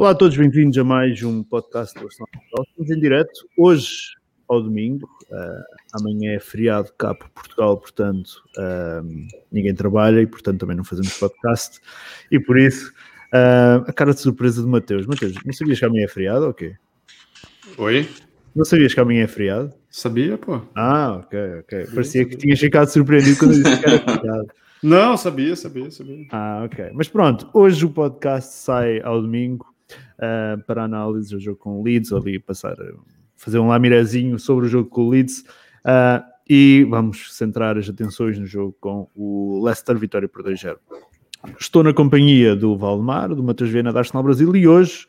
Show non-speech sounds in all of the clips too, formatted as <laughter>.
Olá a todos, bem-vindos a mais um podcast do Arsenal. Estamos em direto hoje ao domingo. Uh, amanhã é feriado cá por Portugal, portanto uh, ninguém trabalha e portanto também não fazemos podcast. E por isso, uh, a cara de surpresa de Mateus. Mateus, não sabias que amanhã é feriado ou quê? Oi? Não sabias que amanhã é feriado? Sabia, pô. Ah, ok, ok. Sabia, Parecia sabia. que tinhas ficado surpreendido quando eu disse que era <laughs> feriado. Não, sabia, sabia, sabia. Ah, ok. Mas pronto, hoje o podcast sai ao domingo uh, para análise do jogo com o Leeds, ali passar, fazer um lamirezinho sobre o jogo com o Leeds. Uh, e vamos centrar as atenções no jogo com o Leicester Vitória por 2-0. Estou na companhia do Valdemar, do Matheus Viana da Arsenal Brasil e hoje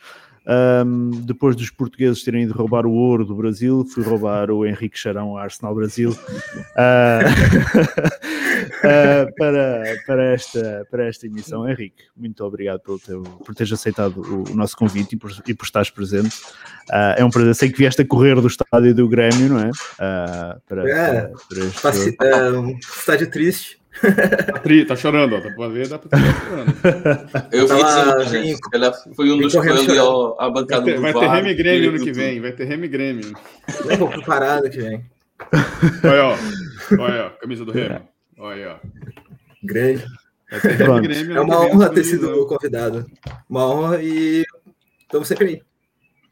um, depois dos portugueses terem ido roubar o ouro do Brasil, fui roubar o Henrique Charão ao Arsenal Brasil uh, <laughs> uh, para, para, esta, para esta emissão. Henrique, muito obrigado pelo teu, por teres aceitado o, o nosso convite e por, e por estares presente. Uh, é um prazer. Sei que vieste a correr do estádio do Grêmio, não é? para, é, para, para este... é um estádio triste Tá, tri, tá chorando, ó. Dá pra ver, dá pra chorando. Eu vi ela foi um dos que a bancada vai ter, do Vai ter Remy Grêmio ano que vem, vai ter Remy Grêmio. Eu vou preparado que vem. Olha, ó. Olha, ó, camisa do Remy. Olha, ó. Grande. É uma honra ter sido convidado. Uma honra e estamos sempre aí.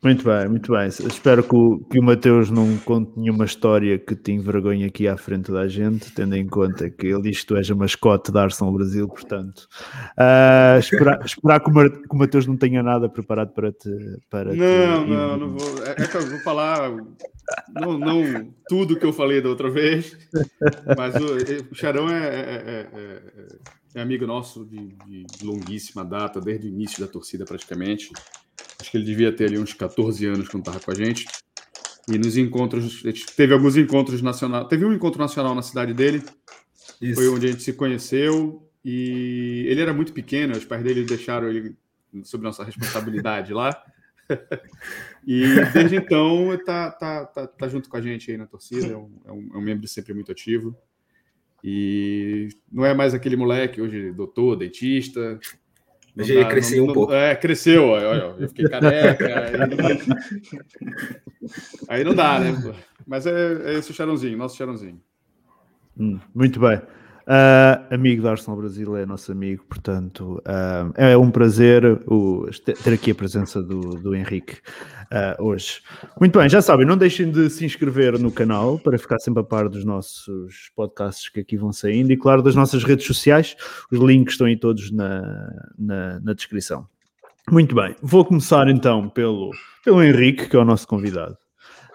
Muito bem, muito bem. Espero que o, que o Mateus não conte nenhuma história que te envergonhe aqui à frente da gente, tendo em conta que ele diz que tu és a mascote da Arsenal Brasil, portanto, uh, esperar, esperar que, o, que o Mateus não tenha nada preparado para te. Para não, te... não, não vou. É, é, que eu vou falar não, não tudo que eu falei da outra vez, mas o, o Charão é, é, é, é amigo nosso de, de longuíssima data, desde o início da torcida praticamente. Acho que ele devia ter ali uns 14 anos quando estava com a gente. E nos encontros, teve alguns encontros nacionais. Teve um encontro nacional na cidade dele. Isso. Foi onde a gente se conheceu. E ele era muito pequeno, os pais dele deixaram ele sob nossa responsabilidade lá. e desde então tá, tá, tá, tá, junto com a gente aí na torcida, é um, é um, é um membro sempre muito ativo. E não é mais aquele moleque hoje, doutor, dentista, mas ele cresceu um pouco. É, cresceu, olha, eu fiquei careca. <laughs> aí, não... aí, não dá, né? Mas é, é esse o Charãozinho, nosso Charãozinho. Hum, muito bem. Uh, amigo da Arsenal Brasil é nosso amigo, portanto uh, é um prazer o, ter aqui a presença do, do Henrique uh, hoje. Muito bem, já sabem, não deixem de se inscrever no canal para ficar sempre a par dos nossos podcasts que aqui vão saindo e, claro, das nossas redes sociais. Os links estão aí todos na, na, na descrição. Muito bem, vou começar então pelo, pelo Henrique, que é o nosso convidado.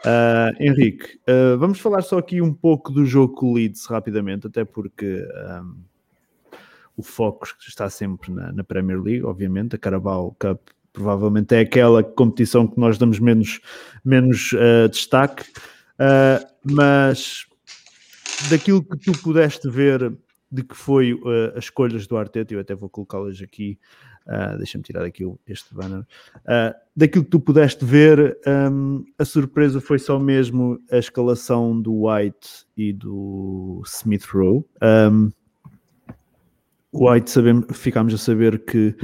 Uh, Henrique, uh, vamos falar só aqui um pouco do jogo com o Leeds rapidamente, até porque um, o foco está sempre na, na, Premier League, obviamente. A Carabao Cup provavelmente é aquela competição que nós damos menos, menos uh, destaque, mas daquilo que tu pudeste ver de que foi as escolhas do Arteta, eu até vou colocá-las aqui Uh, Deixa-me tirar aqui este banner. Uh, daquilo que tu pudeste ver, um, a surpresa foi só mesmo a escalação do White e do Smith Rowe. Um, White sabemos, ficámos a saber que,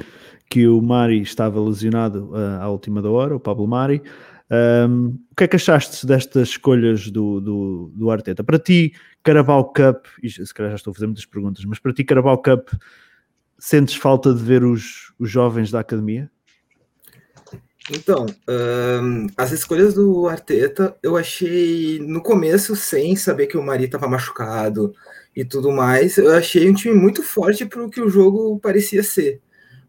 que o Mari estava lesionado uh, à última da hora, o Pablo Mari. Um, o que é que achaste destas escolhas do, do, do Arteta? Para ti, Carabao Cup, se calhar já estou a fazer muitas perguntas, mas para ti, Carabao Cup Sentes falta de ver os, os jovens da academia? Então, um, as escolhas do Arteta eu achei no começo, sem saber que o Mari estava machucado e tudo mais, eu achei um time muito forte para o que o jogo parecia ser.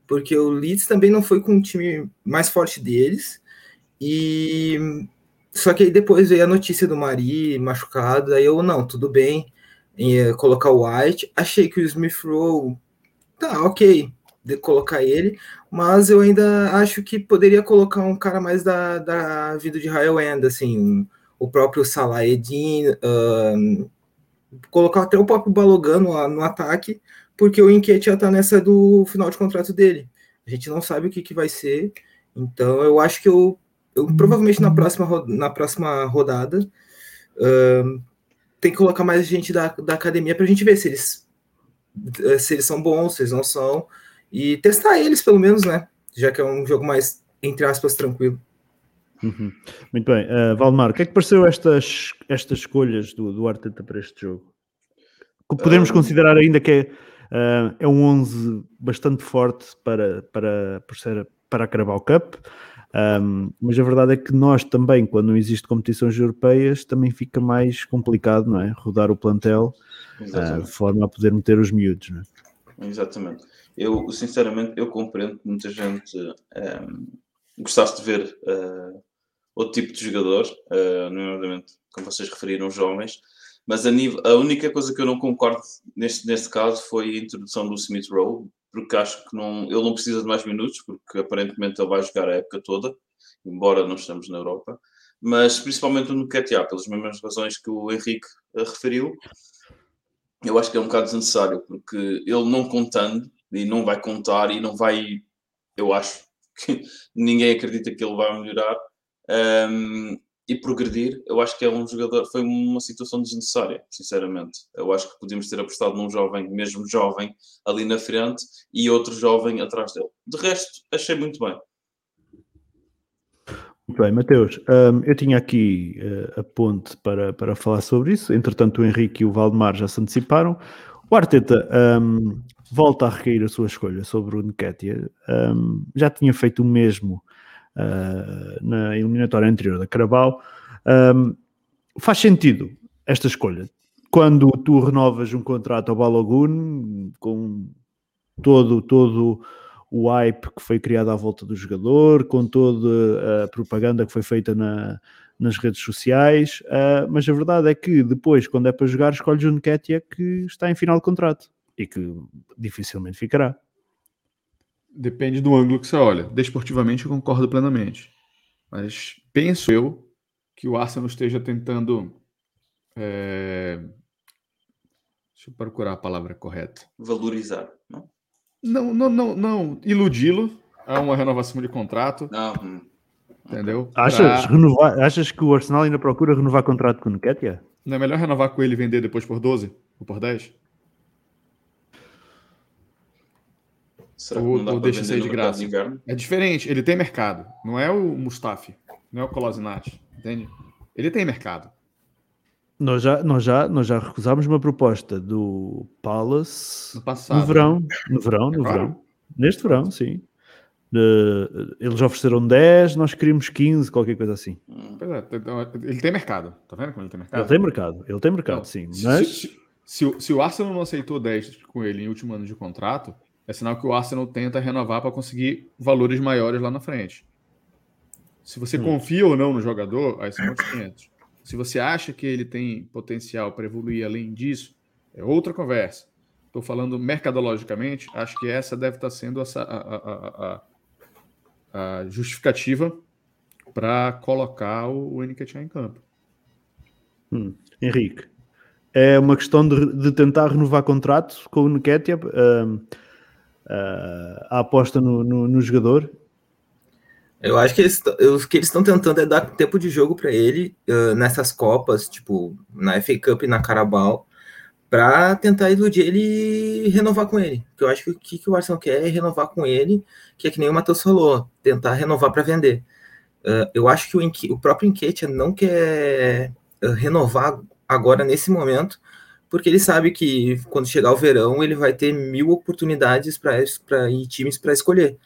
Porque o Leeds também não foi com o time mais forte deles. E só que aí depois veio a notícia do Mari machucado, aí eu não, tudo bem, em colocar o White. Achei que o Smith Rowe tá, ok, de colocar ele, mas eu ainda acho que poderia colocar um cara mais da, da vida de Rael End, assim, o próprio Salah Edin, um, colocar até o próprio Balogan no, no ataque, porque o Enquete já tá nessa do final de contrato dele. A gente não sabe o que, que vai ser, então eu acho que eu, eu provavelmente na próxima, na próxima rodada um, tem que colocar mais gente da, da academia para a gente ver se eles se eles são bons, se eles não são, e testar eles pelo menos, né? Já que é um jogo mais entre aspas, tranquilo. Uhum. Muito bem. Uh, Valdemar, o que é que pareceu estas, estas escolhas do, do Arteta para este jogo? Podemos um... considerar ainda que é, uh, é um 11 bastante forte para, para, para, para a Carabao Cup, um, mas a verdade é que nós também, quando não existe competições europeias, também fica mais complicado, não é? Rodar o plantel uh, de forma a poder meter os miúdos, é? Exatamente. Eu, sinceramente, eu compreendo que muita gente um, gostasse de ver uh, outro tipo de jogador, uh, nomeadamente, como vocês referiram, jovens, mas a, nível, a única coisa que eu não concordo neste, neste caso foi a introdução do Smith Rowe, porque acho que não, ele não precisa de mais minutos, porque aparentemente ele vai jogar a época toda, embora não estamos na Europa, mas principalmente no QTA, pelas mesmas razões que o Henrique referiu, eu acho que é um bocado desnecessário, porque ele não contando, e não vai contar, e não vai, eu acho <laughs> que ninguém acredita que ele vai melhorar, um, e progredir, eu acho que é um jogador, foi uma situação desnecessária, sinceramente. Eu acho que podíamos ter apostado num jovem, mesmo jovem, ali na frente e outro jovem atrás dele. De resto, achei muito bem. Muito bem, Mateus. Um, eu tinha aqui uh, a ponte para, para falar sobre isso. Entretanto, o Henrique e o Valdemar já se anteciparam. O Arteta um, volta a recair a sua escolha sobre o Nketiah. Um, já tinha feito o mesmo uh, na eliminatória anterior da Carabao. Faz sentido esta escolha. Quando tu renovas um contrato ao Balogun com todo, todo o hype que foi criado à volta do jogador, com toda a propaganda que foi feita na, nas redes sociais, uh, mas a verdade é que depois, quando é para jogar, escolhes o Nketiah que está em final de contrato e que dificilmente ficará. Depende do ângulo que você olha. Desportivamente, eu concordo plenamente. Mas penso eu que o Arsenal esteja tentando. É... Deixa eu procurar a palavra correta. Valorizar, não? Não, não, não, não. Iludi-lo a uma renovação de contrato. Não. Hum. Entendeu? Achas, pra... renovar, achas que o Arsenal ainda procura renovar contrato com o Nketiah? Não é melhor renovar com ele e vender depois por 12 ou por 10? Será ou, ou deixa sair de graça. De é diferente, ele tem mercado. Não é o Mustafi, não é o Kolasinac, entende? Ele tem mercado. Nós já, nós, já, nós já recusámos uma proposta do Palace no, verão. No verão, no verão. Neste verão, sim. De, eles ofereceram 10, nós queríamos 15, qualquer coisa assim. Pois é, ele tem mercado. Tá vendo como ele tem mercado? Ele tem mercado, ele tem mercado, sim. Mas... Se, se, se, se, o Arsenal não aceitou 10 com ele em último ano de contrato, é sinal que o Arsenal tenta renovar para conseguir valores maiores lá na frente. Se você hum. confia ou não no jogador, aí são outros 500. Se você acha que ele tem potencial para evoluir além disso, é outra conversa. Estou falando mercadologicamente, acho que essa deve estar tá sendo a, a, a, a justificativa para colocar o, o em campo. Hum. Henrique, é uma questão de, de tentar renovar contrato com o Nketiah. Uh, uh, a aposta no, no, no, jogador? Eu acho que eles, o que eles estão tentando é dar tempo de jogo para ele uh, nessas Copas, tipo na FA Cup e na Carabao, para tentar iludir ele e renovar com ele. Porque eu acho que o que, que o Arsenal quer é renovar com ele, que é que nem o Matheus falou, tentar renovar para vender. Uh, eu acho que o, o próprio Enquete não quer renovar agora nesse momento, porque ele sabe que quando chegar o verão ele vai ter mil oportunidades para times para escolher.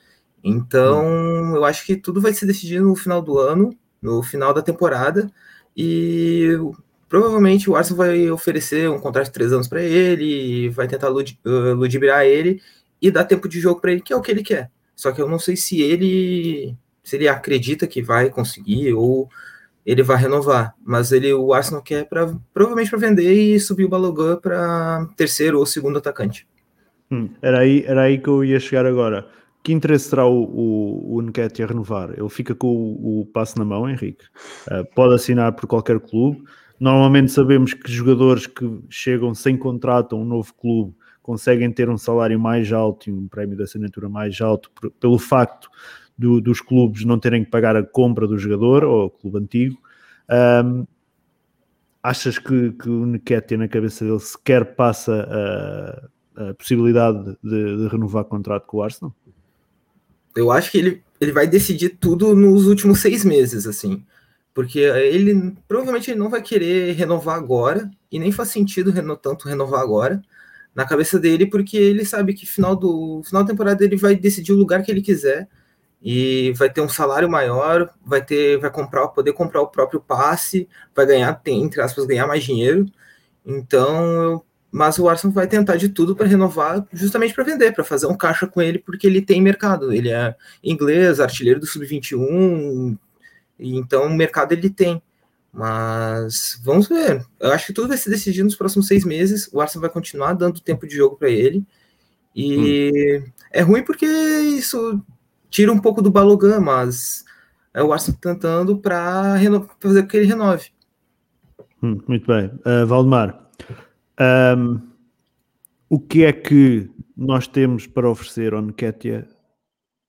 Então, hum. eu acho que tudo vai se decidir no final do ano, no final da temporada, e provavelmente o Arsenal vai oferecer um contrato de três anos para ele, vai tentar lud uh, ludibriar ele e dar tempo de jogo para ele, que é o que ele quer. Só que eu não sei se ele se ele acredita que vai conseguir ou ele vai renovar, mas ele o Arsenal quer para provavelmente para vender e subir o Balogun para terceiro ou segundo atacante. Hum, era aí era aí que eu ia chegar agora. Que interesse terá o, o, o a renovar? Ele fica com o, o passo na mão, Henrique. Uh, pode assinar por qualquer clube. Normalmente sabemos que jogadores que chegam sem contrato a um novo clube conseguem ter um salário mais alto e um prémio de assinatura mais alto por, pelo facto do, dos clubes não terem que pagar a compra do jogador ou o clube antigo. Um, achas que, que o Nketiah na cabeça dele sequer passa a, a possibilidade de, de, renovar contrato com o Arsenal? Eu acho que ele ele vai decidir tudo nos últimos seis meses, assim. Porque ele provavelmente ele não vai querer renovar agora, e nem faz sentido reno, tanto renovar agora na cabeça dele, porque ele sabe que final do final da temporada ele vai decidir o lugar que ele quiser e vai ter um salário maior, vai ter, vai comprar, poder comprar o próprio passe, vai ganhar, tem, entre aspas, ganhar mais dinheiro. Então, mas o Arsenal vai tentar de tudo para renovar, justamente para vender, para fazer um caixa com ele, porque ele tem mercado. Ele é inglês, artilheiro do sub-21, então o mercado ele tem. Mas vamos ver. Eu acho que tudo vai se decidir nos próximos seis meses. O Arsenal vai continuar dando tempo de jogo para ele. E hum. é ruim porque isso tira um pouco do Balogan, mas é o Arsenal tentando para fazer com que ele renove. Hum, muito bem. Uh, Valdemar, um, o que é que nós temos para oferecer ao Nketiah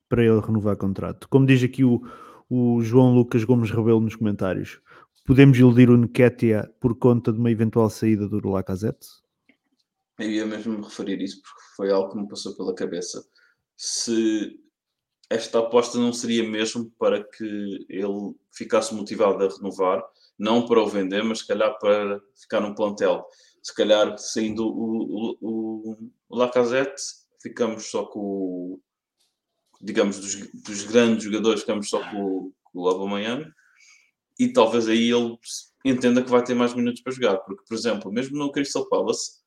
para ele renovar contrato? Como diz aqui o, o João Lucas Gomes Rebelo nos comentários, podemos iludir o Nketiah por conta de uma eventual saída do Lacazette? Eu ia mesmo me referir isso porque foi algo que me passou pela cabeça. Se esta aposta não seria mesmo para que ele ficasse motivado a renovar, não para o vender, mas se calhar para ficar no plantel. Se calhar saindo o, o, o Lacazette, ficamos só com o, digamos, dos, dos grandes jogadores, ficamos só com, com o Aubameyang e talvez aí ele entenda que vai ter mais minutos para jogar, porque, por exemplo, mesmo no Crystal Palace,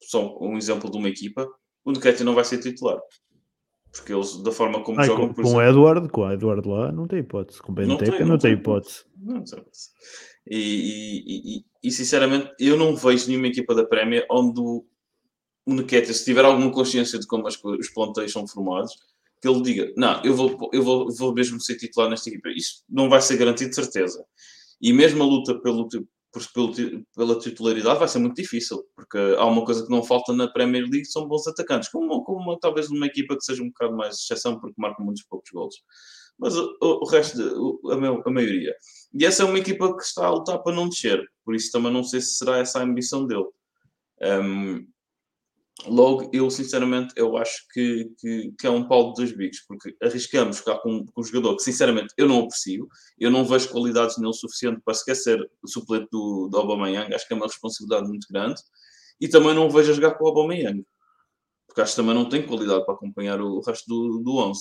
só um exemplo de uma equipa, o Nketiah não vai ser titular. Porque eles, da forma como Ai, jogam, com, com o Edward, com o Edward lá, não tem hipótese. Com o Benteca não, tem, não, não tem hipótese. Não tem hipótese. E, e, e, sinceramente, eu não vejo nenhuma equipa da Premier onde o, Nketiah, se tiver alguma consciência de como as, os plantéis são formados, que ele diga, não, eu vou, eu vou, vou mesmo ser titular nesta equipa. Isso não vai ser garantido de certeza. E mesmo a luta pelo, pelo, pela titularidade vai ser muito difícil, porque há uma coisa que não falta na Premier League, são bons atacantes, como, como talvez numa equipa que seja um bocado mais exceção, porque marca muitos poucos golos. Mas o, o resto, a, a maioria. E essa é uma equipa que está a lutar para não descer, por isso também não sei se será essa a ambição dele. Um, Logo, eu sinceramente eu acho que, que, que, é um pau de dois bicos, porque arriscamos ficar com, com um jogador que sinceramente eu não aprecio, eu não vejo qualidades nele suficiente para sequer ser o suplente do, do Aubameyang, acho que é uma responsabilidade muito grande, e também não o vejo a jogar com o Aubameyang, porque acho que também não tem qualidade para acompanhar o, resto do, do 11.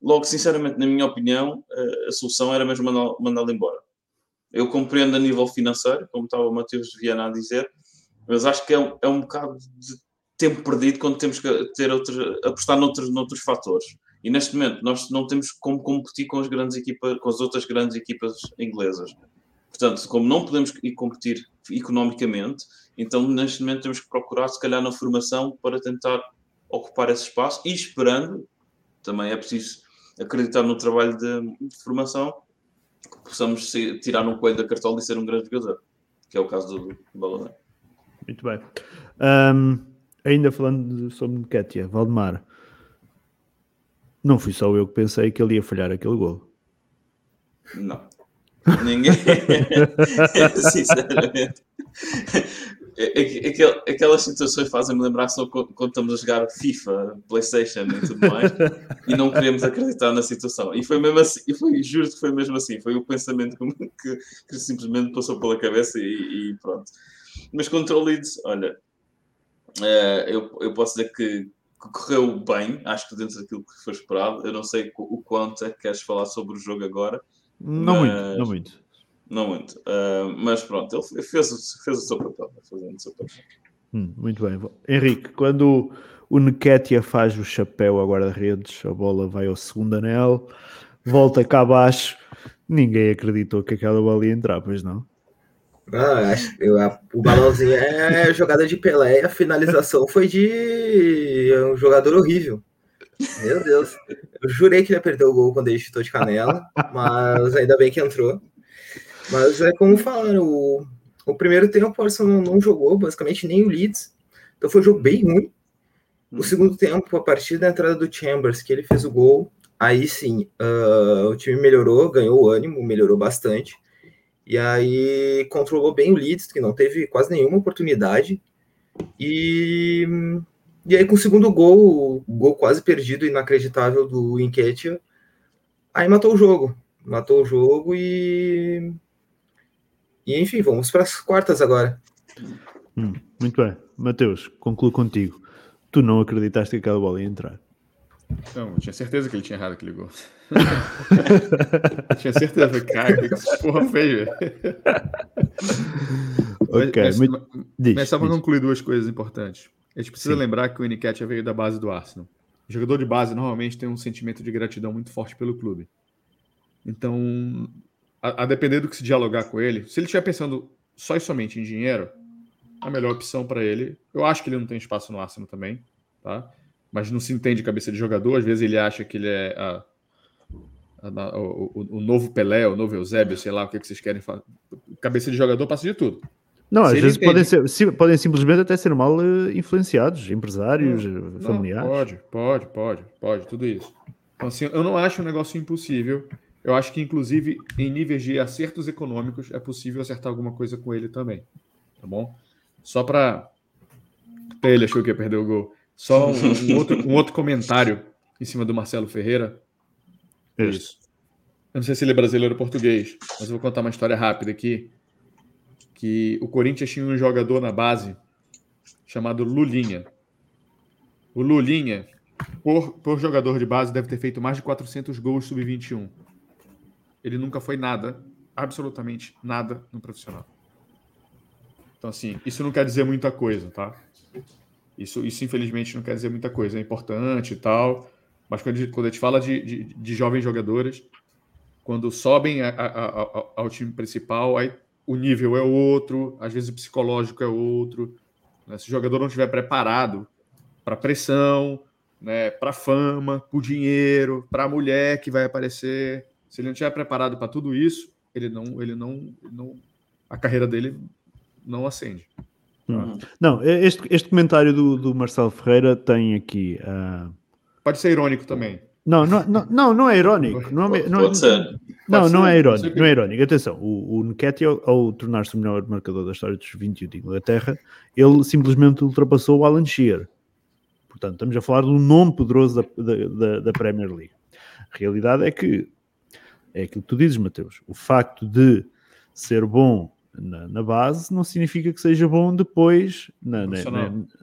Logo, sinceramente, na minha opinião, a, a solução era mesmo mandá-lo mandá embora. Eu compreendo a nível financeiro, como estava o Matheus Viana a dizer, mas acho que é um, é um bocado de tempo perdido quando temos que ter outros, apostar noutros, noutros fatores. E neste momento nós não temos como competir com as grandes equipas, com as outras grandes equipas inglesas. Portanto, como não podemos ir competir economicamente, então neste momento temos que procurar, se calhar, na formação para tentar ocupar esse espaço e esperando, também é preciso acreditar no trabalho de, de formação, que possamos ser, tirar um coelho da cartola e ser um grande jogador, que é o caso do, do. Muito bem. Um, ainda falando sobre Nketiah, Valdemar, não fui só eu que pensei que ele ia falhar aquele gol. Não. Ninguém. <laughs> Sinceramente. Aquelas situações fazem-me lembrar só quando estamos a jogar FIFA, PlayStation e tudo mais e não queremos acreditar na situação. E foi mesmo assim, e foi, juro que foi mesmo assim. Foi o pensamento <laughs> que, que simplesmente passou pela cabeça e, e pronto. Mas contra o Leeds, olha, Uh, eu, eu posso dizer que, que, correu bem, acho que dentro daquilo que foi esperado. Eu não sei o quanto é que queres falar sobre o jogo agora. Não mas... muito, não muito. Não muito. Uh, mas pronto, ele fez, fez o seu papel. Fazendo o seu papel. Hum, muito bem. Henrique, quando o Nketiah faz o chapéu a guarda-redes, a bola vai ao segundo anel, volta cá abaixo, ninguém acreditou que aquela bola ia entrar, pois não? Ah, eu, a, o balãozinho é jogada de Pelé, a finalização foi de um jogador horrível. Meu Deus. Eu jurei que ele ia perder o gol quando ele chutou de canela, mas ainda bem que entrou. Mas é como falaram, o, o primeiro tempo o Arsenal não, jogou, basicamente nem o Leeds. Então foi um jogo bem ruim. O segundo tempo, a partir da entrada do Chambers, que ele fez o gol, aí sim, uh, o time melhorou, ganhou o ânimo, melhorou bastante. E aí controlou bem o Leeds, que não teve quase nenhuma oportunidade. E, e aí com o segundo gol, o gol quase perdido, inacreditável do Enquetia, Aí matou o jogo. Matou o jogo e. E enfim, vamos para as quartas agora. Hum, muito bem. Mateus, concluo contigo. Tu não acreditaste que aquela bola ia entrar. Não, eu tinha certeza que ele tinha errado aquele gol. <laughs> tinha certeza, cara, que porra feia. <laughs> ok, mas, mas, mas, diz, mas só para concluir duas coisas importantes. A gente precisa Sim. lembrar que o Eniquete veio da base do Arsenal. O jogador de base normalmente tem um sentimento de gratidão muito forte pelo clube. Então, a, a depender do que se dialogar com ele, se ele estiver pensando só e somente em dinheiro, a melhor opção para ele. Eu acho que ele não tem espaço no Arsenal também, tá? Mas não se entende cabeça de jogador. Às vezes ele acha que ele é a- a- o, o- novo Pelé, o novo Eusébio, sei lá o que, que vocês querem falar. Cabeça de jogador passa de tudo. Não, Se às vezes entende- podem, ser, sim, podem simplesmente até ser mal eh, influenciados, empresários, eh, Não, familiares. Pode, pode, pode, pode, tudo isso. Então, assim, eu não acho um negócio impossível. Eu acho que, inclusive, em níveis de acertos econômicos, é possível acertar alguma coisa com ele também. Tá bom? Só para. Ele achou que ia perder o gol. Só um, um <laughs> outro, um outro comentário em cima do Marcelo Ferreira. Este. Isso. Eu não sei se ele é brasileiro ou português, mas eu vou contar uma história rápida aqui. Que o Corinthians tinha um jogador na base chamado Lulinha. O Lulinha, por, por jogador de base, deve ter feito mais de 400 gols sub-21. Ele nunca foi nada, absolutamente nada no profissional. Então, assim, isso não quer dizer muita coisa, tá? Isso, isso infelizmente, não quer dizer muita coisa. É importante e tal, mas quando a gente, quando a gente fala de, de, de jovens jogadores, quando sobem a- a- a- ao time principal, aí o nível é outro, às vezes o psicológico é outro. né? Se o jogador não estiver preparado para pressão, né, para fama, para o dinheiro, para a mulher que vai aparecer, se ele não estiver preparado para tudo isso, ele não, ele não, ele não, a carreira dele não acende. Hum. Não, eh, este, este comentário do, do Marcelo Ferreira tem aqui. ah, Pode ser irônico também. Não, não, não, não, não é irónico. Não, é- não, pode ser. Não, Pode não ser, é ser que- não é irónico. Atenção, o, o Nketiah, ao tornar-se o melhor marcador da história dos 21 de Inglaterra, ele simplesmente ultrapassou o Alan Shearer. Portanto, estamos a falar de um nome poderoso da, da, da- da Premier League. A realidade é que é aquilo que tu dizes, Mateus. O facto de ser bom na, na base não significa que seja bom depois na, na,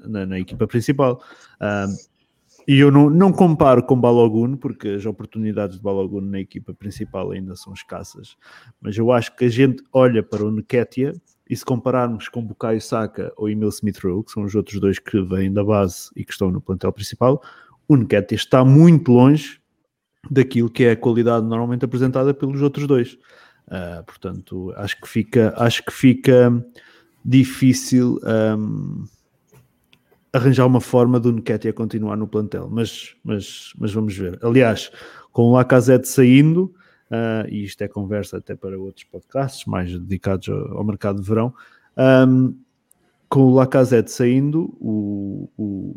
na- na- equipa principal. Ah, e eu não, não comparo com Balogun, porque as oportunidades de Balogun na equipa principal ainda são escassas. Mas eu acho que a gente olha para o Nketiah e se compararmos com Bukayo Saka ou Emil Smith-Rowe, que são os outros dois que vêm da base e que estão no plantel principal, o Nketiah está muito longe daquilo que é a qualidade normalmente apresentada pelos outros dois. Ah, portanto, acho que fica, acho que fica difícil ahm, arranjar uma forma do Nketiah continuar no plantel, mas, mas, mas vamos ver. Aliás, com o Lacazette saindo, ah, e isto é conversa até para outros podcasts mais dedicados ao, ao mercado de verão, ahm, com o Lacazette saindo, o, o-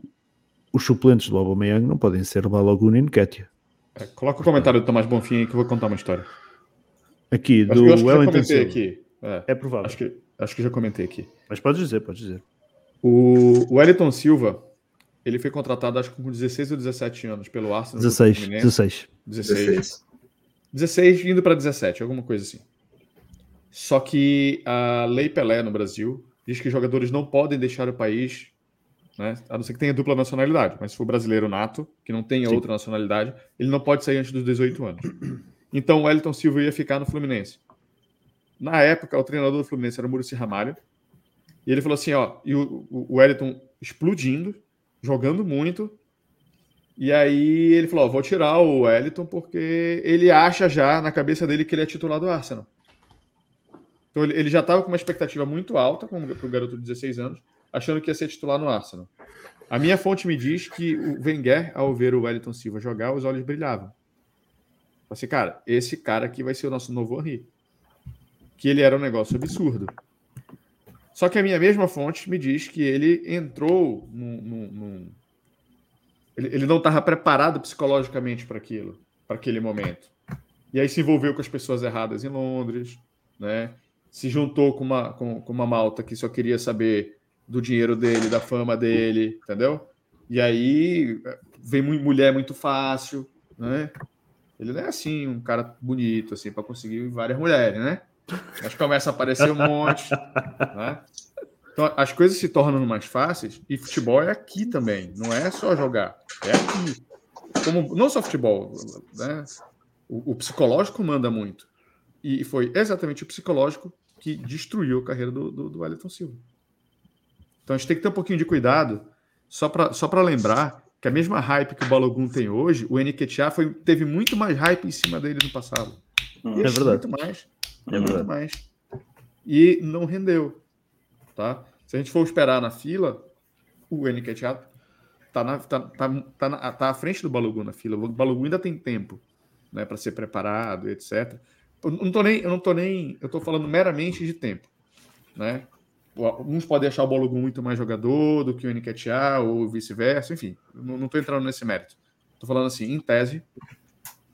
os suplentes do Aubameyang não podem ser Balogun e Nketiah. É, coloca o comentário do Tomás Bonfim aí que eu vou contar uma história. Aqui, Acho do que acho que já Wellington comentei Silva. aqui. É, É provável. acho, que, acho que já comentei aqui. Mas podes dizer, podes dizer. O Wellington Silva, ele foi contratado acho que com 16 ou 17 anos pelo Arsenal. do 16, Fluminense. 16. 16. 16. 16 indo para 17, alguma coisa assim. Só que a Lei Pelé no Brasil diz que jogadores não podem deixar o país, né, a não ser que tenha dupla nacionalidade, mas se for brasileiro nato, que não tenha Sim. outra nacionalidade, ele não pode sair antes dos 18 anos. Então o Wellington Silva ia ficar no Fluminense. Na época, o treinador do Fluminense era o Muricy Ramalho, e ele falou assim, ó, e o, o Wellington explodindo, jogando muito, e aí ele falou: ó, vou tirar o Wellington porque ele acha já na cabeça dele que ele é titular do Arsenal. Então ele, ele já estava com uma expectativa muito alta para o garoto de 16 anos, achando que ia ser titular no Arsenal. A minha fonte me diz que o Wenger, ao ver o Wellington Silva jogar, os olhos brilhavam. Falei assim, cara, esse cara aqui vai ser o nosso novo Henry. Que ele era um negócio absurdo. Só que a minha mesma fonte me diz que ele entrou num, num- num- ele, ele não estava preparado psicologicamente para aquilo, para aquele momento. E aí se envolveu com as pessoas erradas em Londres, né? Se juntou com uma, com, com uma malta que só queria saber do dinheiro dele, da fama dele, entendeu? E aí vem mu- mulher muito fácil, né? Ele não é assim, um cara bonito, assim, para conseguir várias mulheres, né? Mas começa a aparecer um monte, <laughs> né? Então, as coisas se tornam mais fáceis e futebol é aqui também, não é só jogar, é aqui. Como, não só futebol, né? O, o psicológico manda muito. E foi exatamente o psicológico que destruiu a carreira do, do, do Wellington Silva. Então a gente tem que ter um pouquinho de cuidado, só para só lembrar que a mesma hype que o Balogun tem hoje, o Nketiah foi teve muito mais hype em cima dele no passado. Hum, é verdade. Muito mais. É muito mais. E não rendeu. Tá? Se a gente for esperar na fila, o Nketiah tá, na, tá, tá, tá, na, tá à frente do Balogun na fila. O Balogun ainda tem tempo né, para ser preparado, etc. Eu não tô nem, eu não tô nem, eu tô falando meramente de tempo, né? Uns podem achar o Balogun muito mais jogador do que o Nketiah ou vice-versa, enfim, não, tô entrando nesse mérito. Tô falando assim, em tese,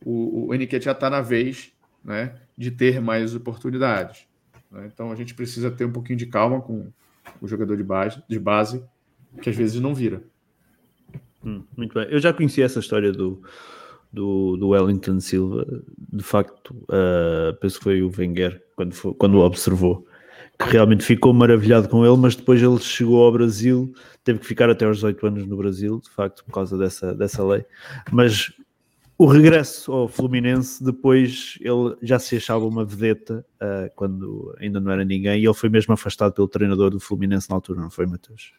o, o Nketiah tá na vez, né, de ter mais oportunidades. Né? Então a gente precisa ter um pouquinho de calma com o jogador de base, de base que às vezes não vira. Hum, muito bem. Eu já conheci essa história do, do, do Wellington Silva, de facto, uh, penso que foi o Wenger quando, foi, quando o observou, que realmente ficou maravilhado com ele, mas depois ele chegou ao Brasil, teve que ficar até aos 18 anos no Brasil, de facto, por causa dessa, dessa lei. Mas o regresso ao Fluminense, depois ele já se achava uma vedeta uh, quando ainda não era ninguém, e ele foi mesmo afastado pelo treinador do Fluminense na altura, não foi, Matheus?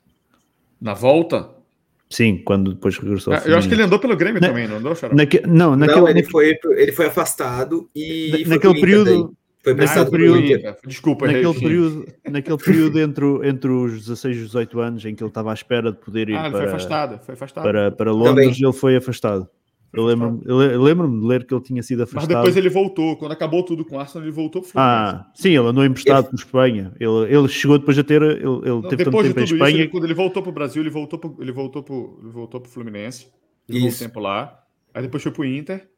Na volta? Sim, quando depois regressou. Ah, eu acho que ele andou pelo Grêmio Na, também, não andou, Naque, não, naquele, não, ele foi, ele foi afastado e. Na, naquele período. Foi prestado ah, período, Desculpa, naquele período, naquele período entre, entre os 16 e os 18 anos em que ele estava à espera de poder ir ah, para, foi afastado, foi afastado. para, para Londres, também. ele foi afastado. Eu lembro-me lembro de ler que ele tinha sido afastado. Mas depois ele voltou. Quando acabou tudo com o Arsenal, ele voltou para Ah, sim, ele andou emprestado por Espanha. Ele, ele chegou depois a ter. Ele, ele não, teve tanto tempo de em Espanha. Isso, ele, quando ele voltou para o Brasil, ele voltou para ele voltou para ele voltou para o Fluminense. Ficou um tempo lá. Aí depois foi para o Inter.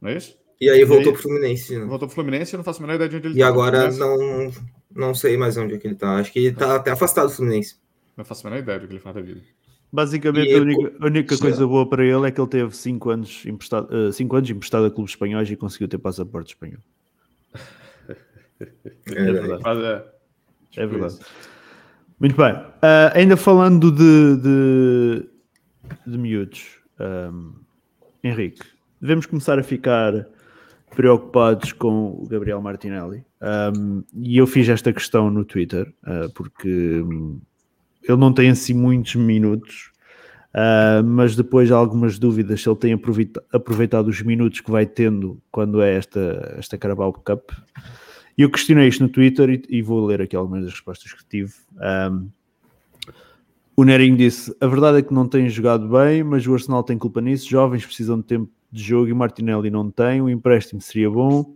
Não é isso? E aí voltou para o Fluminense. Né? Voltou para o Fluminense, eu não faço a menor ideia de onde ele E tá, agora não, não sei mais onde é que ele está. Acho que ele está até afastado do Fluminense. Não faço a menor ideia do que ele faz da vida. Basicamente, a única, a única, coisa boa para ele é que ele teve 5 anos, emprestado, uh, cinco anos emprestado a clubes espanhóis e conseguiu ter passaporte espanhol. É, é verdade. É, é verdade. Muito bem. Uh, ainda falando de, de, de miúdos, um, Henrique, devemos começar a ficar preocupados com o Gabriel Martinelli. Um, e eu fiz esta questão no Twitter, uh, porque um, ele não tem assim muitos minutos, uh, mas depois há algumas dúvidas se ele tem aproveitado, os minutos que vai tendo quando é esta, esta Carabao Cup. E eu questionei isto no Twitter e, e, vou ler aqui algumas das respostas que tive. Um, o Nerinho disse: A verdade é que não tem jogado bem, mas o Arsenal tem culpa nisso. Jovens precisam de tempo de jogo e Martinelli não tem. O empréstimo seria bom.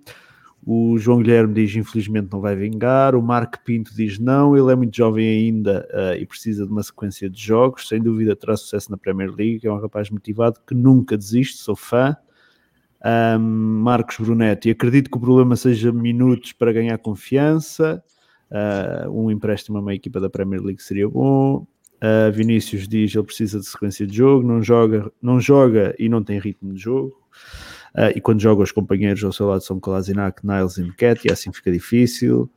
O João Guilherme diz infelizmente não vai vingar. O Marco Pinto diz não, ele é muito jovem ainda uh, e precisa de uma sequência de jogos. Sem dúvida terá sucesso na Premier League. É um rapaz motivado que nunca desiste, sou fã. Um, Marcos Brunetti, acredito que o problema seja minutos para ganhar confiança. Uh, um empréstimo a uma equipa da Premier League seria bom. Uh, Vinícius diz ele precisa de sequência de jogo, não joga, não joga e não tem ritmo de jogo. Uh, e quando joga os companheiros ao seu lado são Kolasinac, Niles e Nketi, assim fica difícil.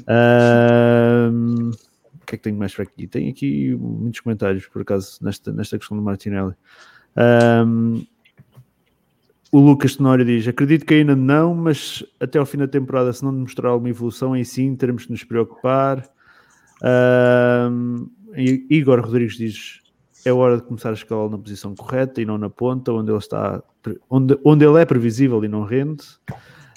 Uh, o que é que tenho mais para aqui? Tenho aqui muitos comentários, por acaso, nesta, nesta questão do Martinelli. Um, o Lucas Tenório diz: Acredito que ainda não, mas até ao fim da temporada, se não demonstrar alguma evolução, aí sim teremos que nos preocupar. Um, Igor Rodrigues diz: é hora de começar a escalar na posição correta e não na ponta, onde ele está, onde, onde ele é previsível e não rende.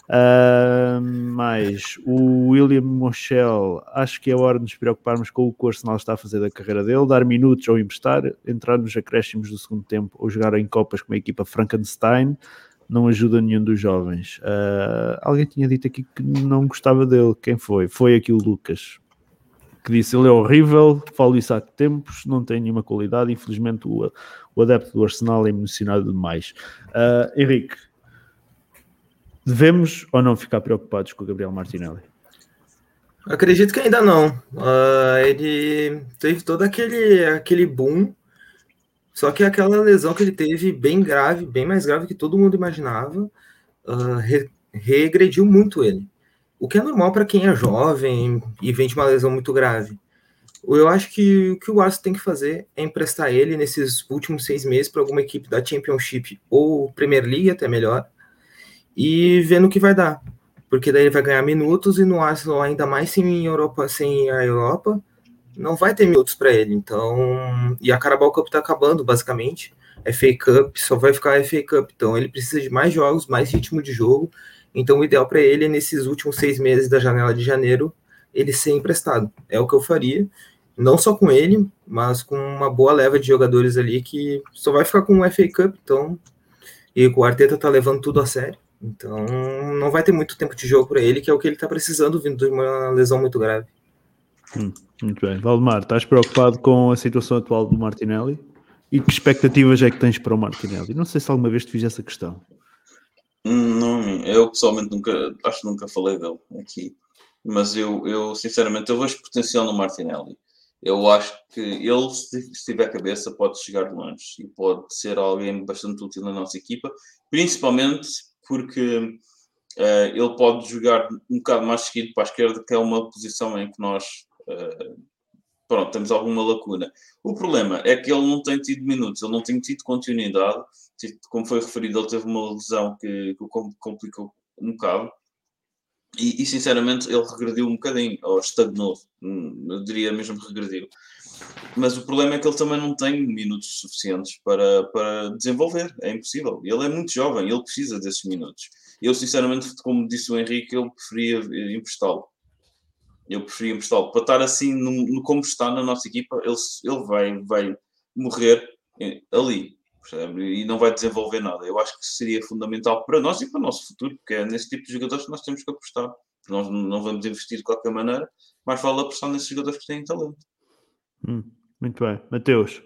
Uh, mais o William Moschel, acho que é hora de nos preocuparmos com o que o Arsenal está a fazer da carreira dele, dar minutos ou emprestar, entrar nos acréscimos do segundo tempo ou jogar em copas com a equipa Frankenstein, não ajuda nenhum dos jovens. Uh, alguém tinha dito aqui que não gostava dele, quem foi? Foi aqui o Lucas que disse ele é horrível, falo isso há tempos, não tem nenhuma qualidade, infelizmente o, o adepto do Arsenal é emocionado demais. Uh, Henrique, devemos ou não ficar preocupados com o Gabriel Martinelli? Acredito que ainda não. Uh, ele teve todo aquele, aquele boom Só que aquela lesão que ele teve, bem grave, bem mais grave que todo mundo imaginava, uh, re regrediu muito ele. O que é normal para quem é jovem e vem de uma lesão muito grave. Eu acho que o que o Arsenal tem que fazer é emprestar ele nesses últimos seis meses para alguma equipe da Championship ou Premier League, até melhor, e vendo o que vai dar. Porque daí ele vai ganhar minutos e no Arsenal, ainda mais sem, Europa, sem a Europa, não vai ter minutos para ele. Então, e a Carabao Cup está acabando, basicamente. FA Cup só vai ficar a FA Cup. Então, ele precisa de mais jogos, mais ritmo de jogo. Então, o ideal para ele é nesses últimos seis meses da janela de janeiro ele ser emprestado. É o que eu faria. Não só com ele, mas com uma boa leva de jogadores ali que só vai ficar com o FA Cup. Então, e o Arteta tá levando tudo a sério. Então, não vai ter muito tempo de jogo para ele, que é o que ele está precisando, vindo de uma lesão muito grave. Hum, muito bem. Valdemar, estás preocupado com a situação atual do Martinelli? E que expectativas é que tens para o Martinelli? Não sei se alguma vez te fiz essa questão. Não, eu pessoalmente nunca, acho que nunca falei dele aqui. Mas eu, eu sinceramente, eu vejo potencial no Martinelli. Eu acho que ele, se tiver cabeça, pode chegar longe e pode ser alguém bastante útil na nossa equipa, principalmente porque uh, ele pode jogar um bocado mais seguido para a esquerda, que é uma posição em que nós uh, pronto, temos alguma lacuna. O problema é que ele não tem tido minutos, ele não tem tido continuidade. Como foi referido, ele teve uma lesão que, que o complicou um bocado. E, e, sinceramente ele regrediu um bocadinho, ou estagnou, hum, eu diria mesmo regrediu. Mas o problema é que ele também não tem minutos suficientes para, para desenvolver, é impossível. Ele é muito jovem, ele precisa desses minutos. Eu, sinceramente, como disse o Henrique, eu preferia emprestá-lo. Eu preferia emprestá-lo para estar assim, no, no, como está na nossa equipa, ele, ele vai, vai morrer ali percebe? e não vai desenvolver nada. Eu acho que seria fundamental para nós e para o nosso futuro, porque é nesse tipo de jogadores que nós temos que apostar. Nós não vamos investir de qualquer maneira, mas vale apostar nesses jogadores que têm talento. Hum, muito bem. Mateus,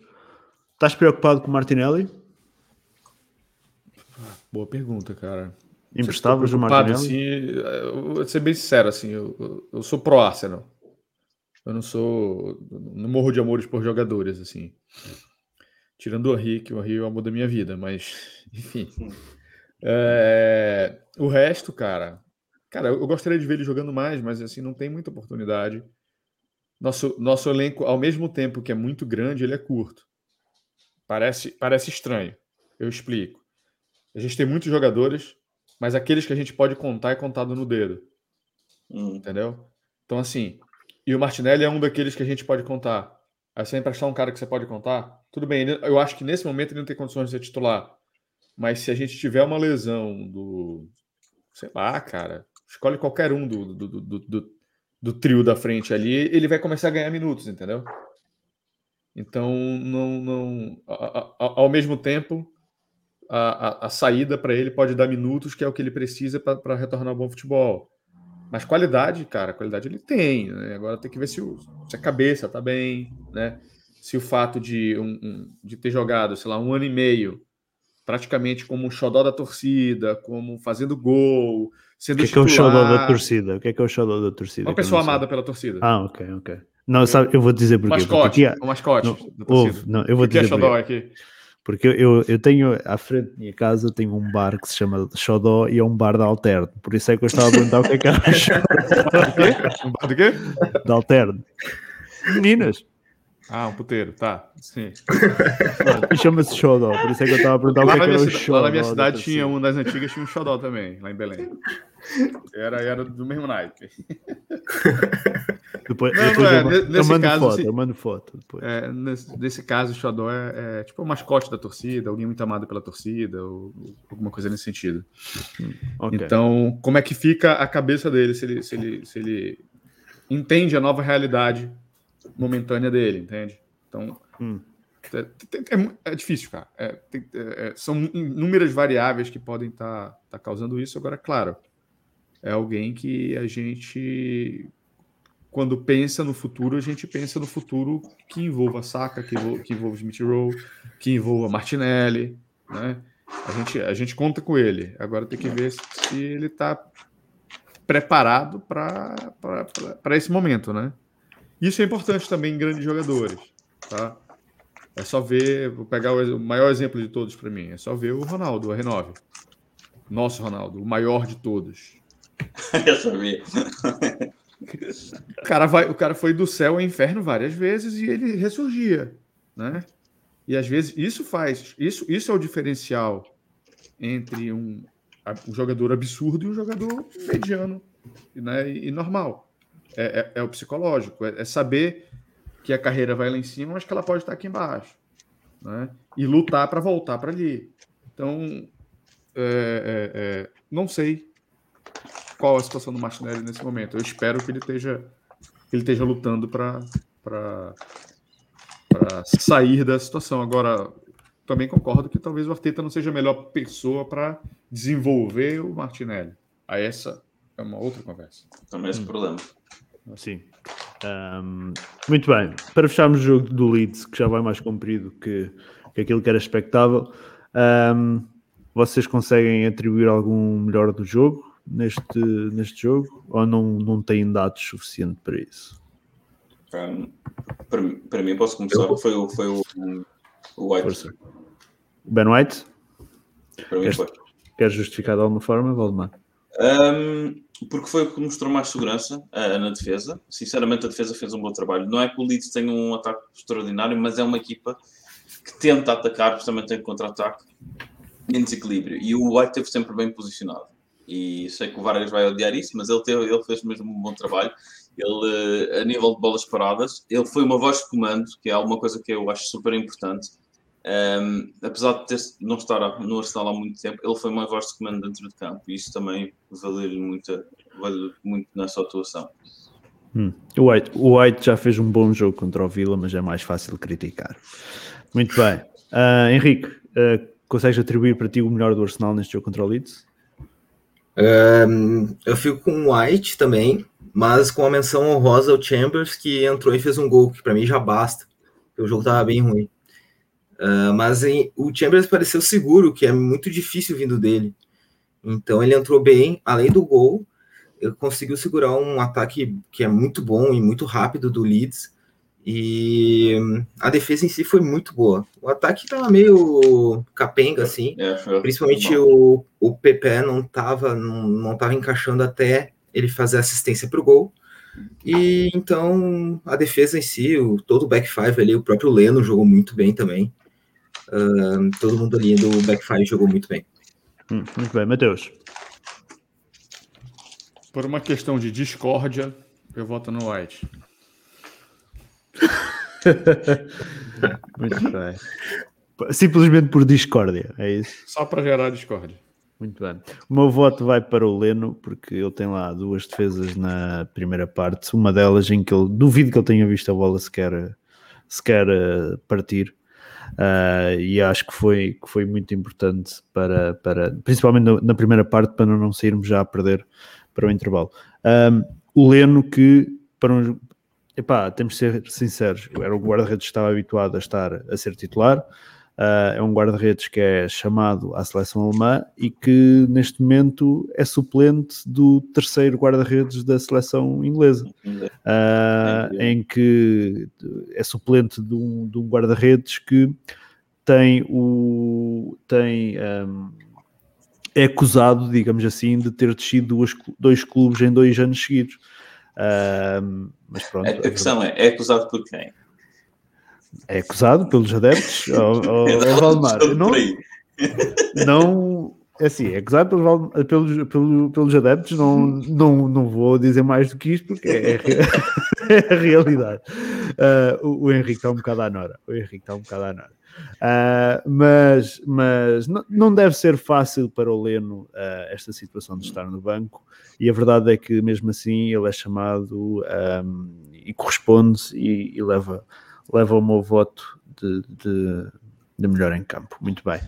estás preocupado com o Martinelli? Boa pergunta, cara. Emprestavas o Martinelli? Assim, eu vou ser bem sincero, assim, eu, eu sou pro Arsenal. Eu não sou. Não morro de amores por jogadores, assim. Tirando o Henry, que o Henry é o amor da minha vida, mas, <laughs> enfim. É, o resto, cara. Cara, eu gostaria de ver ele jogando mais, mas assim, não tem muita oportunidade. Nosso, nosso elenco, ao mesmo tempo que é muito grande, ele é curto. Parece, parece estranho. Eu explico. A gente tem muitos jogadores, mas aqueles que a gente pode contar é contado no dedo. Hum. Entendeu? Então, assim, e o Martinelli é um daqueles que a gente pode contar. Aí você emprestar um cara que você pode contar, tudo bem. Eu acho que nesse momento ele não tem condições de ser titular. Mas se a gente tiver uma lesão do. Sei lá, cara. Escolhe qualquer um do, do, do, do, do trio da frente ali, ele vai começar a ganhar minutos, entendeu? Então, não, não, ao mesmo tempo, a, a, a saída para ele pode dar minutos, que é o que ele precisa para retornar ao bom futebol. Mas qualidade, cara, qualidade ele tem. Né? Agora tem que ver se, o, se a cabeça tá bem, né? Se o fato de, um, um, de ter jogado, sei lá, um ano e meio, praticamente como um xodó da torcida, como fazendo gol, sendo O que é, que é o xodó da torcida? O que é que é o xodó da torcida? Uma pessoa amada pela torcida. Ah, ok, ok. Não, sabe, eu vou dizer porquê. Mascote, porque o mascote não, ouve, não, eu vou o que é dizer é xodó aqui? Porque eu, eu tenho, à frente da minha casa, tenho um bar que se chama Xodó e é um bar de alterno. Por isso é que eu estava a perguntar o que é que era <laughs> Um bar do quê? de alterno. Meninas. Ah, um puteiro, tá. Sim. E chama-se Xodó. Por isso é que eu estava a perguntar Lá o que, na é que minha, era o Xodó. lá na minha da cidade tinha um das antigas, tinha um xodó também, lá em Belém. Era, era do mesmo naipe. <laughs> Depois, Não, depois não é, eu, mando- ne- eu nesse mando caso, foto, se- eu mando foto depois. É, nesse, nesse caso, o Xodó é, é tipo o mascote da torcida, alguém muito amado pela torcida, ou, ou alguma coisa nesse sentido. Ok. Então, como é que fica a cabeça dele se ele, se ele, se ele entende a nova realidade momentânea dele, entende? Então, Hum. é, é é difícil, cara. É, tem- é, é, são inúmeras variáveis que podem estar causando isso. Agora, claro, é alguém que a gente, quando pensa no futuro, a gente pensa no futuro que envolva Saka, que envolva, que envolva Smith Rowe, que envolva Martinelli, né? A gente, a gente conta com ele. Agora tem que ver se, ele está preparado para esse momento, né? Isso é importante também em grandes jogadores, tá? É só ver, vou pegar o, maior exemplo de todos para mim, é só ver o Ronaldo, o R9. Nosso Ronaldo, o maior de todos. <laughs> Eu sabia. O cara, vai, o cara foi do céu ao inferno várias vezes e ele ressurgia, né? E às vezes isso faz, isso, isso é o diferencial entre um, um jogador absurdo e um jogador mediano né, e, e normal. É, é, é, o psicológico, é, é, saber que a carreira vai lá em cima, mas que ela pode estar aqui embaixo. Né? E lutar para voltar para ali. Então, é, é, é, não sei qual a situação do Martinelli nesse momento. Eu espero que ele esteja, que ele esteja lutando para sair da situação. Agora, também concordo que talvez o Arteta não seja a melhor pessoa para desenvolver o Martinelli. A essa é uma outra conversa. Também esse hum. problema. Sim. Um, muito bem. Para fecharmos o jogo do Leeds, que já vai mais comprido que, que aquilo que era expectável, um, vocês conseguem atribuir algum melhor do jogo neste, neste jogo ou não, não têm dados suficientes para isso? Um, para, para mim, posso começar. Foi, o, foi o, o White. Força. Ben White? Para mim queres, foi. Queres justificar de alguma forma, Valdemar? Um, porque foi o que mostrou mais segurança uh, na defesa. Sinceramente, a defesa fez um bom trabalho. Não é que o Leeds tenha um ataque extraordinário, mas é uma equipa que tenta atacar, justamente em contra-ataque em desequilíbrio. E o White esteve sempre bem posicionado. E sei que o Vargas vai odiar isso, mas ele, teve, ele fez mesmo um bom trabalho. Ele, eh, a nível de bolas paradas, ele foi uma voz de comando, que é alguma coisa que eu acho super importante. Um, apesar de ter, não estar no Arsenal há muito tempo, ele foi uma voz de comando dentro de campo e isso também valeu muito, valeu muito nessa atuação. Hum. O, White, o White já fez um bom jogo contra o Vila, mas é mais fácil criticar. Muito bem. Uh, Henrique, uh, consegues atribuir para ti o melhor do Arsenal neste jogo contra o Leeds? Um, eu fico com o White também, mas com a menção honrosa ao Chambers, que entrou e fez um gol, que para mim já basta. O jogo estava bem ruim. Uh, mas em, o Chambers pareceu seguro, que é muito difícil vindo dele. Então ele entrou bem, além do gol, ele conseguiu segurar um ataque que é muito bom e muito rápido do Leeds. E a defesa em si foi muito boa. O ataque estava meio capenga, assim. É, principalmente o, o Pepe não estava não, não tava encaixando até ele fazer assistência para o gol. E então a defesa em si, o, todo o back five ali, o próprio Leno jogou muito bem também. Uh, todo mundo ali do backfire jogou muito bem. Hum, muito bem, Matheus. Por uma questão de discórdia, eu voto no White. <laughs> muito bem. Simplesmente por discórdia, é isso? Só para gerar discórdia. Muito bem. O meu voto vai para o Leno, porque ele tem lá duas defesas na primeira parte. Uma delas em que ele duvido que ele tenha visto a bola sequer, sequer eh, partir. Uh, e acho que foi, que foi muito importante para, para principalmente na, na, primeira parte, para não sairmos já a perder para o intervalo. Um, o Leno, que para um, epá, temos de ser sinceros, era o guarda-redes que estava habituado a estar a ser titular. Uh, é um guarda-redes que é chamado à seleção alemã e que neste momento é suplente do terceiro guarda-redes da seleção inglesa, uh, em que é suplente de um, um guarda-redes que tem o tem um, é acusado, digamos assim, de ter descido dois clubes em dois anos seguidos. Uh, mas pronto, a, a questão é, é acusado por quem? é acusado pelos adeptos ao, <laughs> ao, ao Valdemar. Não, não, é assim, é acusado pelos, pelos, pelos, pelos adeptos, não, não, não vou dizer mais do que isto, porque é, é <laughs> a realidade. Uh, o, o, Henrique está um bocado à nora. O Henrique está um bocado à nora. Uh, mas mas não, deve ser fácil para o Leno uh, esta situação de estar no banco, e a verdade é que mesmo assim ele é chamado um, e corresponde e, e leva leva o meu voto de, de, de melhor em campo. Muito bem.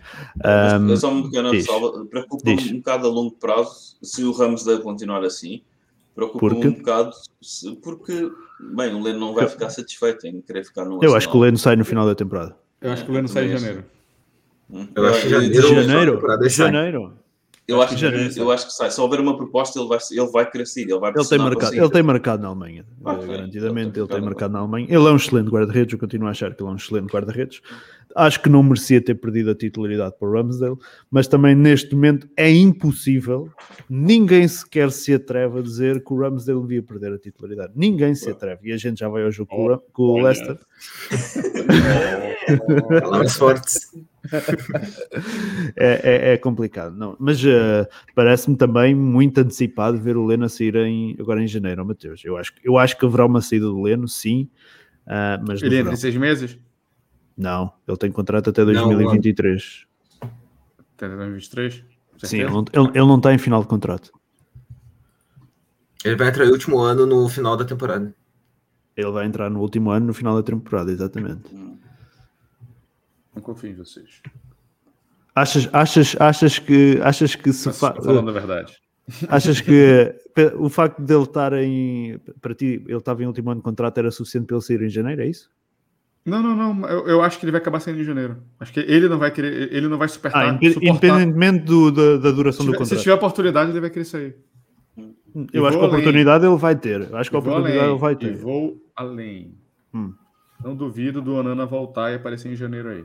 Um, só uma pequena ressalva. Preocupa-me um bocado a longo prazo se o Ramos deve continuar assim. Preocupa-me um bocado se, porque, bem, o Leno não vai ficar satisfeito em querer ficar no. Eu acho que o Leno sai no final da temporada. Eu acho que o Leno sai em janeiro. Eu acho que janeiro. Janeiro? janeiro. Eu acho, que, eu acho que sai. Se houver uma proposta, ele vai, ele vai crescer. Ele, vai Ele tem, marcado, ele tem marcado na Alemanha, Ah, garantidamente. ele Ele tem marcado na Alemanha. Ele é um excelente guarda-redes, eu continuo a achar que ele é um excelente guarda-redes. Acho que não merecia ter perdido a titularidade para o Ramsdale, mas também neste momento é impossível. Ninguém sequer se atreve a dizer que o Ramsdale devia perder a titularidade. Ninguém se atreve. E a gente já vai ao jogo com o Ram- com o olha. Leicester. <laughs> <laughs> Palavras fortes. É, é- é complicado, não. Mas eh, parece-me também muito antecipado ver o Leno a sair em, agora em janeiro, Mateus. Eu acho, que- eu acho que haverá uma saída do Leno, sim, ah, mas Ele entra em seis meses? não, ele tem contrato até Não, 2023. Até 2023? sim, ele não, ele, ele não está em final de contrato. Ele vai entrar no último ano no final da temporada. Ele vai entrar no último ano, no final da temporada, exatamente. Não confio em vocês. Achas, achas, achas que achas que se fa- falando a verdade. <laughs> achas que o facto dele estar em para ti, ele estava em último ano de contrato era suficiente para ele sair em janeiro, é isso? Não, não, não. Eu, eu acho que ele vai acabar saindo em janeiro. Acho que ele não vai querer, ele não vai Ah, suportar. inde- suportar. independentemente do- da, da Se duração do tiver, se contrato. tiver oportunidade, ele vai querer sair. Eu E acho que a além. oportunidade ele vai ter. Eu acho que a E oportunidade além, ele vai E ter. vou além. Hum. Não duvido do Onana voltar e aparecer em janeiro aí.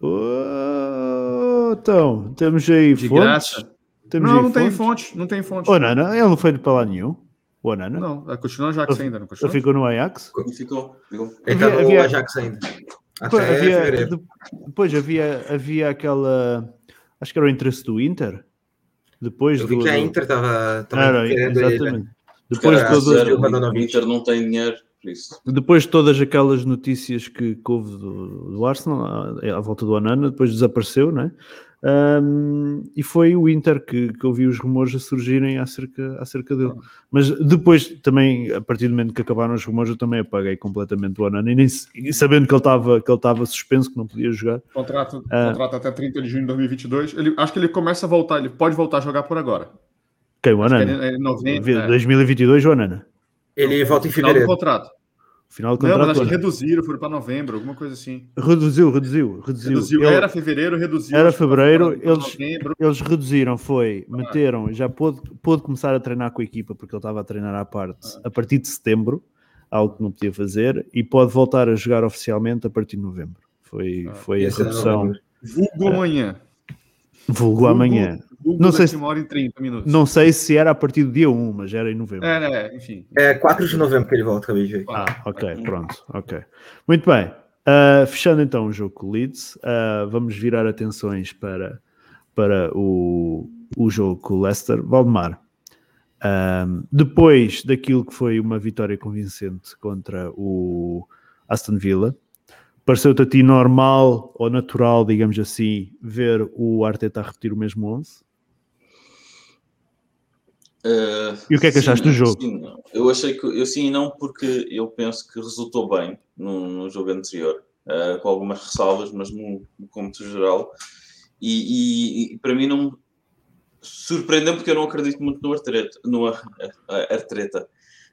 Oh, então, temos aí De fontes. graça? Temos Não, aí não tem fontes. fonte. Não tem fonte. O Nana, ele não foi para lá nenhum. O Nana. Não, continua Ajax Ele- ainda, não Ele continua? ficou no Ajax. Ficou. ficou. Ele tá Havia- no havia- Ajax ainda. Depois Até havia, depois havia, havia aquela. Acho que era o interesse do Inter. Depois Eu vi do. que a do- Inter tava, tava Era, querendo ele. exatamente. Depois, Cara. Zero, o. Inter não tem dinheiro, isso. depois de todas aquelas notícias que, houve do, do Arsenal à, à volta do Anana, depois desapareceu, né? Ahm, e foi o Inter que, que ouviu os rumores a surgirem acerca, acerca dele. Mas depois, também, a partir do momento que acabaram os rumores, eu também apaguei completamente o Anana e, nem, e sabendo que ele estava que ele estava suspenso, que não podia jogar. Contrato, Ah. contrato até 30 de junho de 2022. Ele, acho que ele começa a voltar, ele pode voltar a jogar por agora. Quem? O Anana? é em novembro. Vi- é, 2022, o Anana. Ele volta em final do fevereiro. contrato. Final do Não, mas contrato. acho que reduziram, foram para novembro, alguma coisa assim. Reduziu, reduziu, reduziu. Reduziu. Ele- Era fevereiro, reduziu. Era pra- fevereiro, eles-. Eles reduziram, foi, meteram, já pôde, pôde começar a treinar com a equipa, porque ele estava a treinar à parte a partir de setembro, algo que não podia fazer, e pode voltar a jogar oficialmente a partir de novembro. Foi, Ah, foi a esse é redução, novembro. Vulgo amanhã. vulgo amanhã. Vulgo Não sei se- uma hora e 30 minutos. Não sei se era a partir do dia 1, mas era em novembro. É, né? Enfim. É 4 de novembro que ele volta, acabei de ver. Ah, ok, pronto, ok. Muito bem. Ah, fechando então o jogo com o Leeds, ah, vamos virar atenções para, para o, o jogo com o Leicester. Valdemar, ahm, depois daquilo que foi uma vitória convincente contra o Aston Villa, pareceu-te a ti normal ou natural, digamos assim, ver o Arteta a repetir o mesmo 11? Uh, E o que é que sim, achaste do jogo? sim, eu achei que eu sim e não porque eu penso que resultou bem no, no jogo anterior, uh, com algumas ressalvas, mas no, no cômputo geral. E, e- e para mim não surpreendeu porque eu não acredito muito no Arteta, no Ar- Arteta,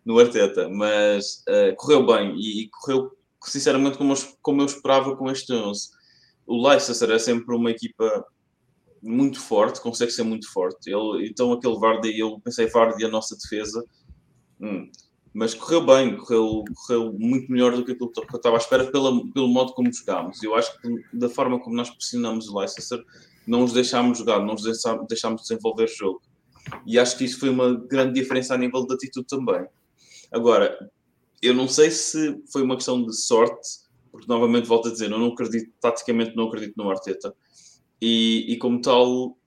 no Arteta, mas uh, correu bem e, e correu sinceramente como eu, como eu esperava com este 11. O Leicester é sempre uma equipa muito forte, consegue ser muito forte. Ele, então aquele Vardy, eu pensei Vardy a nossa defesa, hum, mas correu bem, correu, correu muito melhor do que aquilo que eu estava à espera pela, pelo modo como jogámos. Eu acho que da forma como nós pressionamos o Leicester, não os deixámos jogar, não os deixámos, desenvolver jogo. E acho que isso foi uma grande diferença a nível de atitude também. Agora, eu não sei se foi uma questão de sorte, porque novamente volto a dizer, eu não acredito, taticamente não acredito no Arteta. E, e como tal,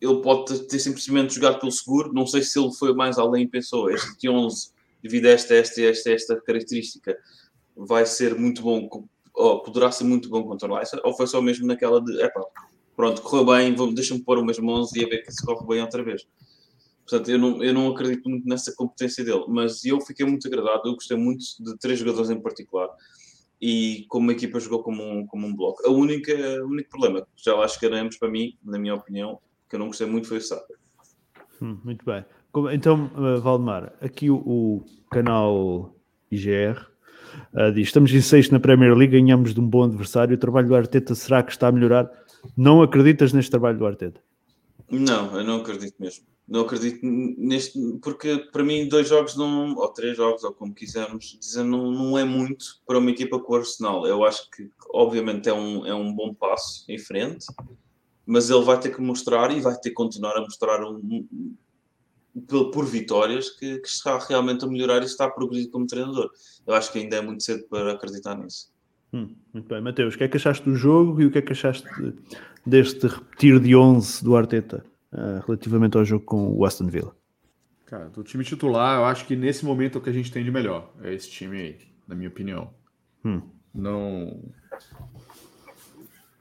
ele pode ter- simplesmente jogado pelo seguro. Não sei se ele foi mais além e pensou: este 11, devido a esta, esta, esta, esta característica, vai ser muito bom, ou poderá ser muito bom contra o Leicester, ou foi só mesmo naquela de: epá, pronto, correu bem, deixa-me pôr o mesmo 11 e a ver se corre bem outra vez. Portanto, eu não, eu não acredito muito nessa competência dele, mas eu fiquei muito agradado. Eu gostei muito de três jogadores em particular e como a equipa jogou como um, como um bloco. A única, o único problema que já lá chegaremos para mim, na minha opinião, que eu não gostei muito foi o Saka. Hum, muito bem. Então, uh, Valdemar, aqui o, o canal IGR uh, diz: estamos em sexto na Premier League, ganhamos de um bom adversário. O trabalho do Arteta será que está a melhorar? Não acreditas neste trabalho do Arteta? Não, eu não acredito mesmo. Não acredito neste, porque para mim dois jogos não, ou três jogos, ou como quisermos dizer, não, não é muito para uma equipa com o Arsenal. Eu acho que obviamente é um, é um bom passo em frente, mas ele vai ter que mostrar e vai ter que continuar a mostrar um, um, por vitórias que, que, está realmente a melhorar e está a progredir como treinador. Eu acho que ainda é muito cedo para acreditar nisso. Hum, muito bem, Mateus, o que é que achaste do jogo e o que é que achaste deste repetir de 11 do Arteta? Uh, relativamente ao jogo com o Aston Villa? Cara, do time titular, eu acho que nesse momento é o que a gente tem de melhor. É esse time aí, na minha opinião. Hum. Não.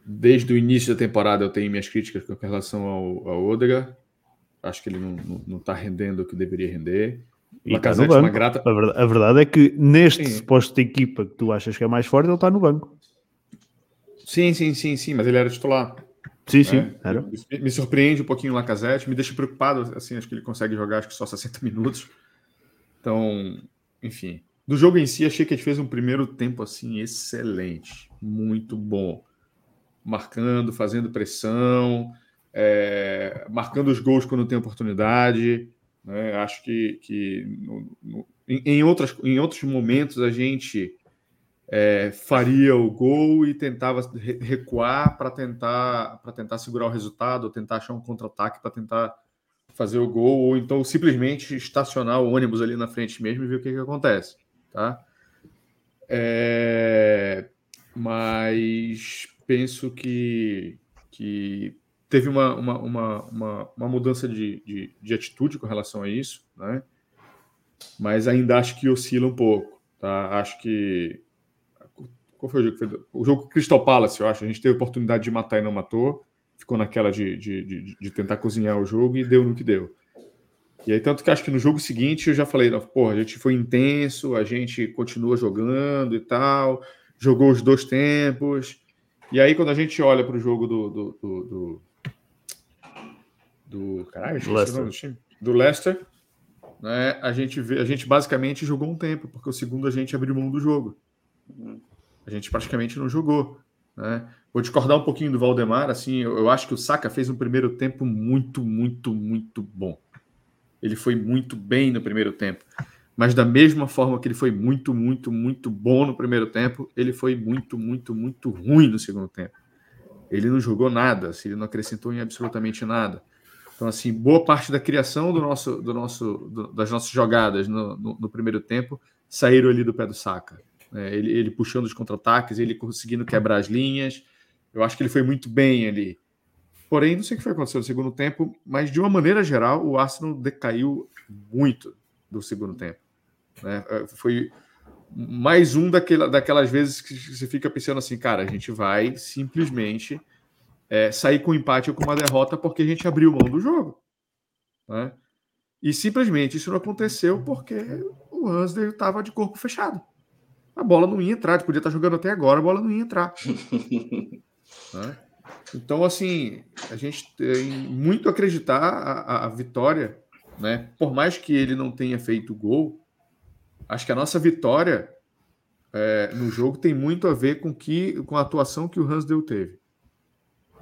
Desde o início da temporada eu tenho minhas críticas com relação ao, ao Odega. Acho que ele não, não, não tá rendendo o que deveria render. E está no banco. Grata... A, verdade, a, verdade, é que neste sim. suposto de equipa que tu achas que é mais forte, ele está no banco. Sim, sim, sim, sim, mas ele era titular. Sim, sim. É, era. Me, me, surpreende um pouquinho o Lacazette, me deixa preocupado, assim, acho que ele consegue jogar acho que só 60 <laughs> minutos. Então, enfim. Do jogo em si, achei que gente fez um primeiro tempo assim excelente, muito bom. Marcando, fazendo pressão, é, marcando os gols quando tem oportunidade. Né? Acho que, que no, no, em, em, outras, em outros momentos a gente é, faria o gol e tentava recuar para tentar para tentar segurar o resultado, ou tentar achar um contra-ataque para tentar fazer o gol, ou então simplesmente estacionar o ônibus ali na frente mesmo e ver o que, que acontece, tá? É, mas penso que, que teve uma, uma, uma, uma, uma mudança de, de, de, atitude com relação a isso, né? Mas ainda acho que oscila um pouco, tá? Acho que qual foi o jogo? Foi o jogo Crystal Palace, eu acho. A gente teve a oportunidade de matar e não matou. Ficou naquela de, de, de, de tentar cozinhar o jogo e deu no que deu. E aí, tanto que acho que no jogo seguinte eu já falei, porra, a gente foi intenso, a gente continua jogando e tal, jogou os dois tempos. E aí, quando a gente olha para o jogo do. do, do, do, do caralho, Leicester. Do, time, do Leicester, né, a, gente vê, a gente basicamente jogou um tempo, porque o segundo a gente abriu mão do jogo. A gente praticamente não jogou. Né? Vou discordar um pouquinho do Valdemar, assim, eu, eu, acho que o Saka fez um primeiro tempo muito, muito, muito bom. Ele foi muito bem no primeiro tempo. Mas da mesma forma que ele foi muito, muito, muito bom no primeiro tempo, ele foi muito, muito, muito ruim no segundo tempo. Ele não jogou nada, assim, ele não acrescentou em absolutamente nada. Então, assim, boa parte da criação do nosso, do nosso, do, das nossas jogadas no, no, no primeiro tempo saíram ali do pé do Saka. É, ele, ele puxando os contra-ataques, ele conseguindo quebrar as linhas. Eu acho que ele foi muito bem ali. Porém, não sei o que foi acontecer no segundo tempo, mas de uma maneira geral, o Arsenal decaiu muito do segundo tempo. Né? É, foi mais um daquela, daquelas vezes que você fica pensando assim, cara, a gente vai simplesmente é, sair com um empate ou com uma derrota porque a gente abriu mão do jogo. Né? E simplesmente isso não aconteceu porque o Hansler estava de corpo fechado a bola não ia entrar. Podia estar jogando até agora, a bola não ia entrar. <laughs> né? Então, assim, a gente tem muito a acreditar a, a, vitória, né? Por mais que ele não tenha feito gol, acho que a nossa vitória é, no jogo tem muito a ver com, que, com a atuação que o Hansdale teve.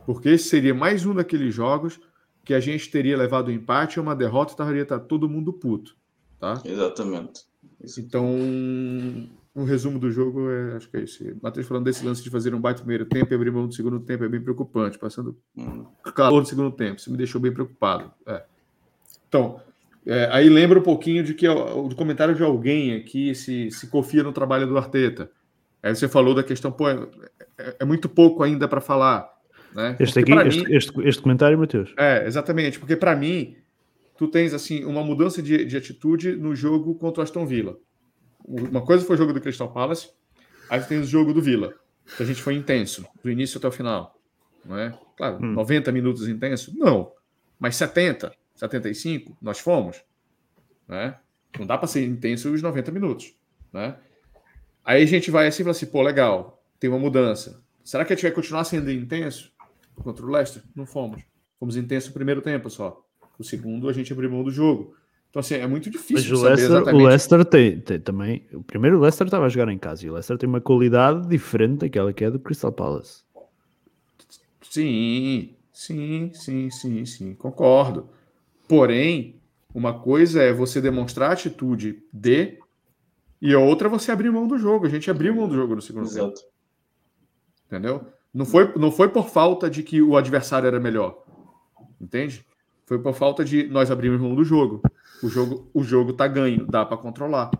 Porque esse seria mais um daqueles jogos que a gente teria levado um empate ou uma derrota e estaria tá todo mundo puto. Tá? Exatamente. Então, um resumo do jogo é, acho que é isso. Matheus falando desse lance de fazer um baita primeiro tempo e abrir mão do segundo tempo é bem preocupante, passando calor no segundo tempo. Isso me deixou bem preocupado. É. Então, é, aí lembra um pouquinho de que o comentário de alguém aqui se, se confia no trabalho do Arteta. Aí você falou da questão, pô, é, é, é muito pouco ainda para falar. Né? Este aqui, este, mim, este, este, comentário, Matheus. É, exatamente, porque para mim, tu tens assim uma mudança de, de atitude no jogo contra o Aston Villa uma coisa foi o jogo do Crystal Palace, aí tem o jogo do Villa, que a gente foi intenso, do início até o final. Não é? Claro, hum. 90 minutos intenso? Não. Mas 70, 75, nós fomos. Né? Não dá para ser intenso os 90 minutos. Né? Aí a gente vai assim e fala assim: pô, legal, tem uma mudança. Será que a gente vai continuar sendo intenso contra o Leicester? Não fomos. Fomos intensos no primeiro tempo só. O segundo, a gente abriu mão do jogo. Então, assim, é muito difícil Mas o Leicester, o Leicester tem, tem, também. O primeiro o Leicester estava a jogar em casa e o Leicester tem uma qualidade diferente daquela que é do Crystal Palace. Sim, Sim, sim, sim, sim, concordo. Porém, uma coisa é você demonstrar atitude de, e a outra é você abrir mão do jogo. A gente abriu mão do jogo no segundo Exato. tempo. Entendeu? Não foi, não foi por falta de que o adversário era melhor. Entende? Foi por falta de nós abrirmos mão do jogo. O jogo, o jogo tá ganho, dá para controlar.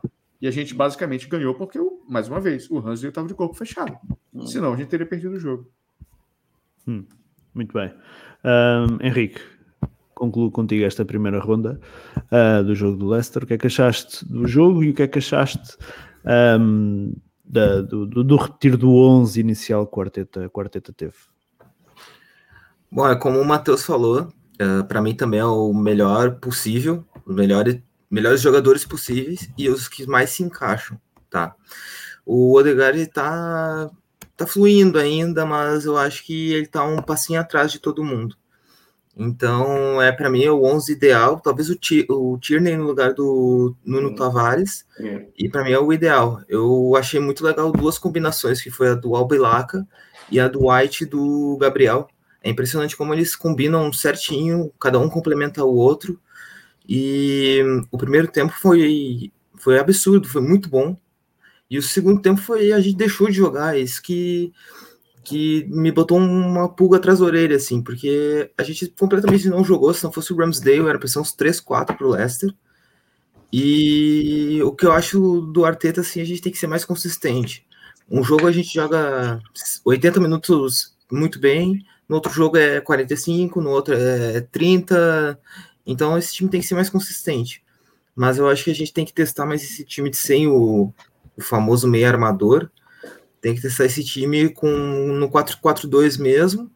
E a gente basicamente ganhou porque, mais uma vez, o Hansel estava de corpo fechado. Hum. Senão a gente teria perdido o jogo. Hum, muito bem. Um, Henrique, concluo contigo esta primeira ronda uh, do jogo do Leicester. O que é que achaste do jogo e o que é que achaste um, da, do, do, do, retiro do 11 inicial que o Arteta, que o Arteta teve? Bom, é como o Matheus falou, uh, para mim também é o melhor possível, os melhores, melhores jogadores possíveis e os que mais se encaixam, tá? O Odegaard está tá fluindo ainda, mas eu acho que ele tá um passinho atrás de todo mundo. Então, é para mim é o 11 ideal, talvez o, o Tierney no lugar do Nuno Tavares, é. e para mim é o ideal. Eu achei muito legal duas combinações, que foi a do Albelaca e a do White do Gabriel. É impressionante como eles combinam certinho, cada um complementa o outro. E o primeiro tempo foi, foi absurdo, foi muito bom. E o segundo tempo foi a gente deixou de jogar, isso que, que me botou uma pulga atrás da orelha, assim, porque a gente completamente não jogou, se não fosse o Ramsdale, era pra ser uns 3, 4 pro Leicester. E o que eu acho do Arteta, assim, a gente tem que ser mais consistente. Um jogo a gente joga 80 minutos muito bem, no outro jogo é 45, no outro é 30. Então esse time tem que ser mais consistente. Mas eu acho que a gente tem que testar mais esse time de sem o, o famoso meio armador. Tem que testar esse time com no 4-4-2 mesmo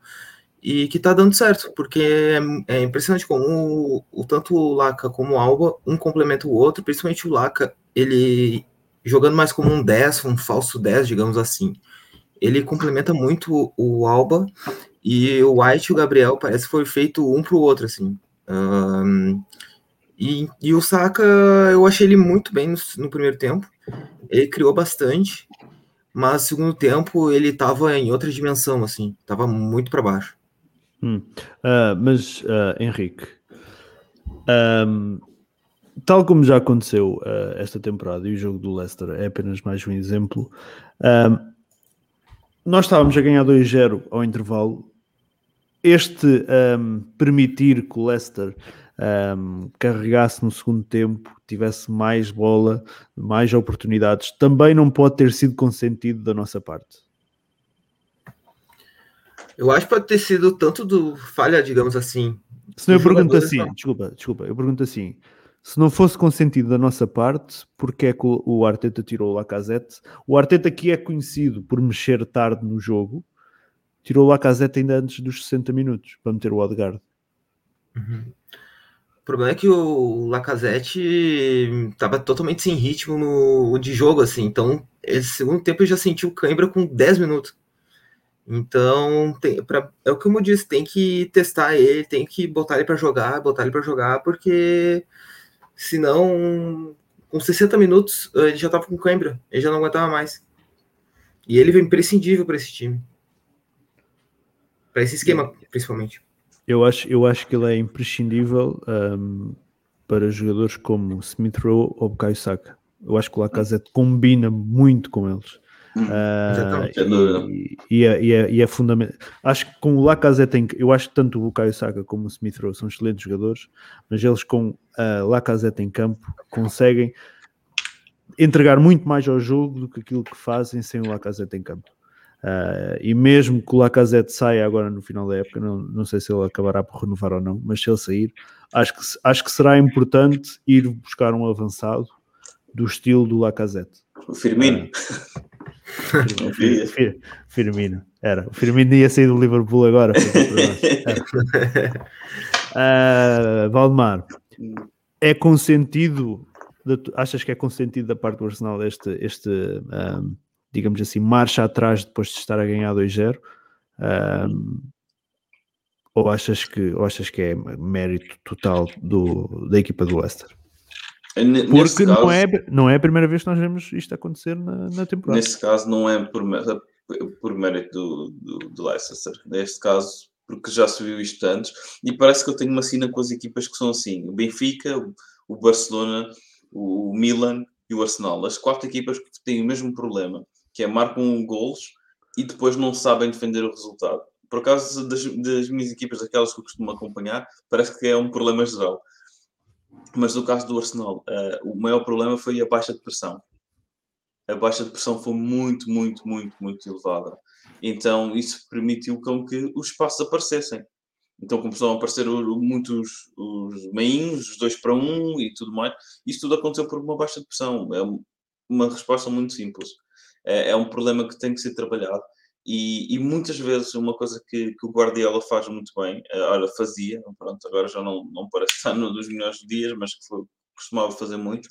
e que tá dando certo, porque é, é impressionante como o, o, tanto o Laca como o Alba, um complementa o outro, principalmente o Laca, ele jogando mais como um 10, um falso 10, digamos assim. Ele complementa muito o, o Alba e o White e o Gabriel parece que foi feito um pro outro, assim. Um, e, e, o Saka, eu achei ele muito bem no, no primeiro tempo. Ele criou bastante, mas no segundo tempo ele estava em outra dimensão, assim, estava muito para baixo. Hum. Uh, mas, uh, Henrique, um, tal como já aconteceu uh, esta temporada e o jogo do Leicester é apenas mais um exemplo, um, nós estávamos a ganhar 2-0 ao intervalo. Este permitir que o Leicester um, carregasse no segundo tempo, tivesse mais bola, mais oportunidades, também não pode ter sido consentido da nossa parte. Eu acho que pode ter sido tanto do falha, digamos assim. Se não, eu pergunto assim, não. desculpa, desculpa, eu pergunto assim: se não fosse consentido da nossa parte, porque é que o Arteta tirou o Lacazette? O Arteta que é conhecido por mexer tarde no jogo, tirou o Lacazette ainda antes dos 60 minutos para meter o Odegaard. Uhum. O problema é que o Lacazette estava totalmente sem ritmo no, de jogo, assim. Então, esse segundo tempo eu já senti o cãibra com 10 minutos. Então, tem, pra, é o que eu disse, tem que testar ele, tem que botar ele para jogar, botar ele para jogar, porque senão, com 60 minutos, ele já tava com cãibra, ele já não aguentava mais. E ele vem imprescindível para esse time. Para esse esquema, principalmente. Eu acho, eu acho que ele é imprescindível um, para jogadores como Smith Rowe ou Bukayo Saka. Eu acho que o Lacazette combina muito com eles. Uh, e, e, é, e, é, e é fundamental. Acho que com o Lacazette, tem, eu acho que tanto o Bukayo Saka como o Smith Rowe são excelentes jogadores, mas eles com uh, Lacazette em campo conseguem entregar muito mais ao jogo do que aquilo que fazem sem o Lacazette em campo. Uh, e mesmo que o Lacazette saia agora no final da época, não, não sei se ele acabará por renovar ou não, mas se ele sair, acho que, acho que será importante ir buscar um avançado do estilo do Lacazette. O Firmino. Uh, Firmino, era. O Firmino ia sair do Liverpool agora. uh, <laughs> Valdemar, é consentido, achas que é consentido da parte do Arsenal este, este um, digamos assim, marcha atrás depois de estar a ganhar 2-0? Um, ou achas que ou achas que é mérito total do, da equipa do Leicester? Porque não, é, não é a primeira vez que nós vemos isto acontecer na, na temporada. Nesse caso, não é por, por mérito do, do, do Leicester. Neste caso, porque já se viu isto antes, e parece que eu tenho uma cena com as equipas que são assim: o Benfica, o Barcelona, o Milan e o Arsenal. As quatro equipas que têm o mesmo problema, que é marcam golos e depois não sabem defender o resultado. Por acaso, das, das minhas equipas, aquelas que eu costumo acompanhar, parece que é um problema geral. Mas no caso do Arsenal, uh, o maior problema foi a baixa de pressão. A baixa de pressão foi muito, muito, muito, muito elevada. Então, isso permitiu com que os espaços aparecessem. Então começaram a aparecer muitos os meinhos, os dois para um e tudo mais. Isso tudo aconteceu por uma baixa de pressão. É uma resposta muito simples. É, é um problema que tem que ser trabalhado. E, e muitas vezes uma coisa que, que, o Guardiola faz muito bem, é, olha, fazia, pronto, agora já não, não parece estar no dos melhores dias, mas que foi, costumava fazer muito,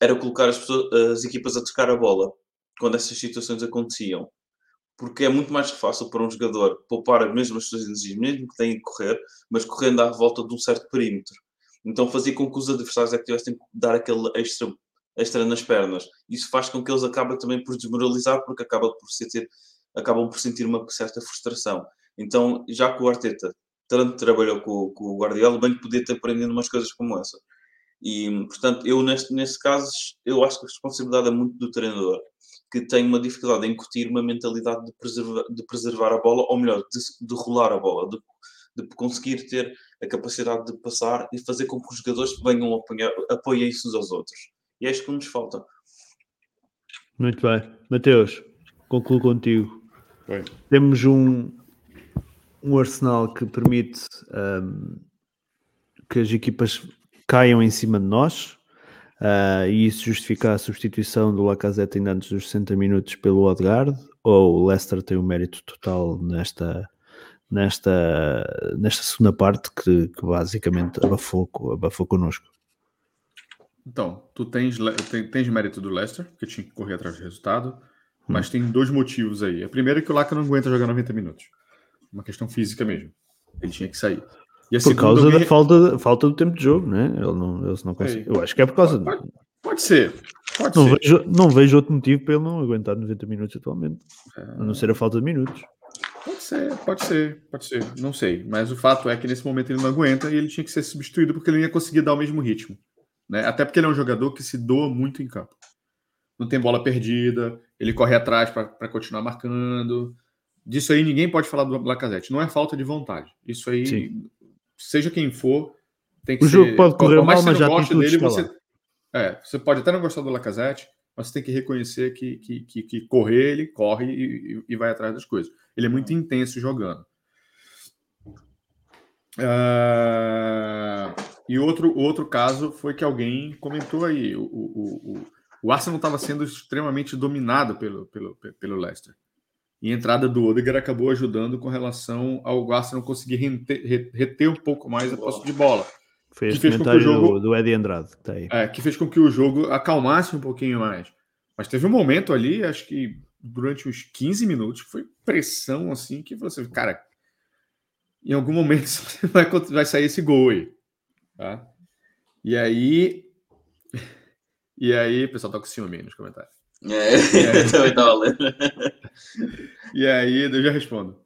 era colocar as, pessoas, as equipas a tocar a bola quando essas situações aconteciam porque é muito mais fácil para um jogador poupar as mesmas suas energias, mesmo que tenha que correr, mas correndo à volta de um certo perímetro. Então fazia com que os adversários é que tivessem que dar aquele extra, extra nas pernas. Isso faz com que eles acabem também por desmoralizar, porque acabam por sentir, acabam por sentir uma certa frustração. Então, já que o Arteta tanto trabalhou com, com o Guardiola, bem que podia ter aprendido umas coisas como essa. E, portanto, eu neste, nesse caso, eu acho que a responsabilidade é muito do treinador que tem uma dificuldade em incutir uma mentalidade de preservar, de preservar a bola, ou melhor, de, de rolar a bola, de, de, conseguir ter a capacidade de passar e fazer com que os jogadores venham apoiar, apoiem-se uns aos outros. E é isto que nos falta. Muito bem. Mateus, concluo contigo. Bem. Temos um, um arsenal que permite um, que as equipas caiam em cima de nós, Uh, e isso justifica a substituição do Lacazette ainda antes dos 60 minutos pelo Odegaard? Ou o Leicester tem o um mérito total nesta, nesta, nesta segunda parte que, que basicamente abafou, abafou connosco? Então, tu tens, tens mérito do Leicester, que tinha que correr atrás do resultado, hum. mas tem dois motivos aí. A primeira é que o Laca não aguenta jogar 90 minutos. Uma questão física mesmo. Ele tinha que sair. por causa da falta, falta do tempo de jogo, né? Ele não, eles não conseguem. Eu acho que é por causa. Pode, pode ser. Pode não, ser. Vejo, não vejo outro motivo para ele não aguentar 90 minutos atualmente. É... A não ser a falta de minutos. Pode ser, pode ser, pode ser. Não sei. Mas o fato é que nesse momento ele não aguenta e ele tinha que ser substituído porque ele não ia conseguir dar o mesmo ritmo. Né? Até porque ele é um jogador que se doa muito em campo. Não tem bola perdida, ele corre atrás para continuar marcando. Disso aí ninguém pode falar do Lacazette. Não é falta de vontade. Isso aí Sim seja quem for, tem que o ser. jogo pode correr mal, mas já tem dele, você, é, você pode até não gostar do Lacazette, mas você tem que reconhecer que, que, que, que correr, ele corre e, e, vai atrás das coisas. Ele é muito intenso jogando. Uh, e outro, outro caso foi que alguém comentou aí: o, o, o, o Arsenal estava sendo extremamente dominado pelo, pelo, pelo Leicester. E a entrada do Odegaard acabou ajudando com relação ao Arsenal conseguir reter, reter um pouco mais a posse de bola. Fez que fez com que o jogo, do, Eddie Andrade. Tá aí. É, que fez com que o jogo acalmasse um pouquinho mais. Mas teve um momento ali, acho que durante uns 15 minutos, que foi pressão assim, que você, cara, em algum momento <laughs> vai, vai sair esse gol aí. Tá? E aí. E aí, o pessoal tá com ciúme nos comentários. É, é. <laughs> também estava lendo. <laughs> E aí, eu já respondo.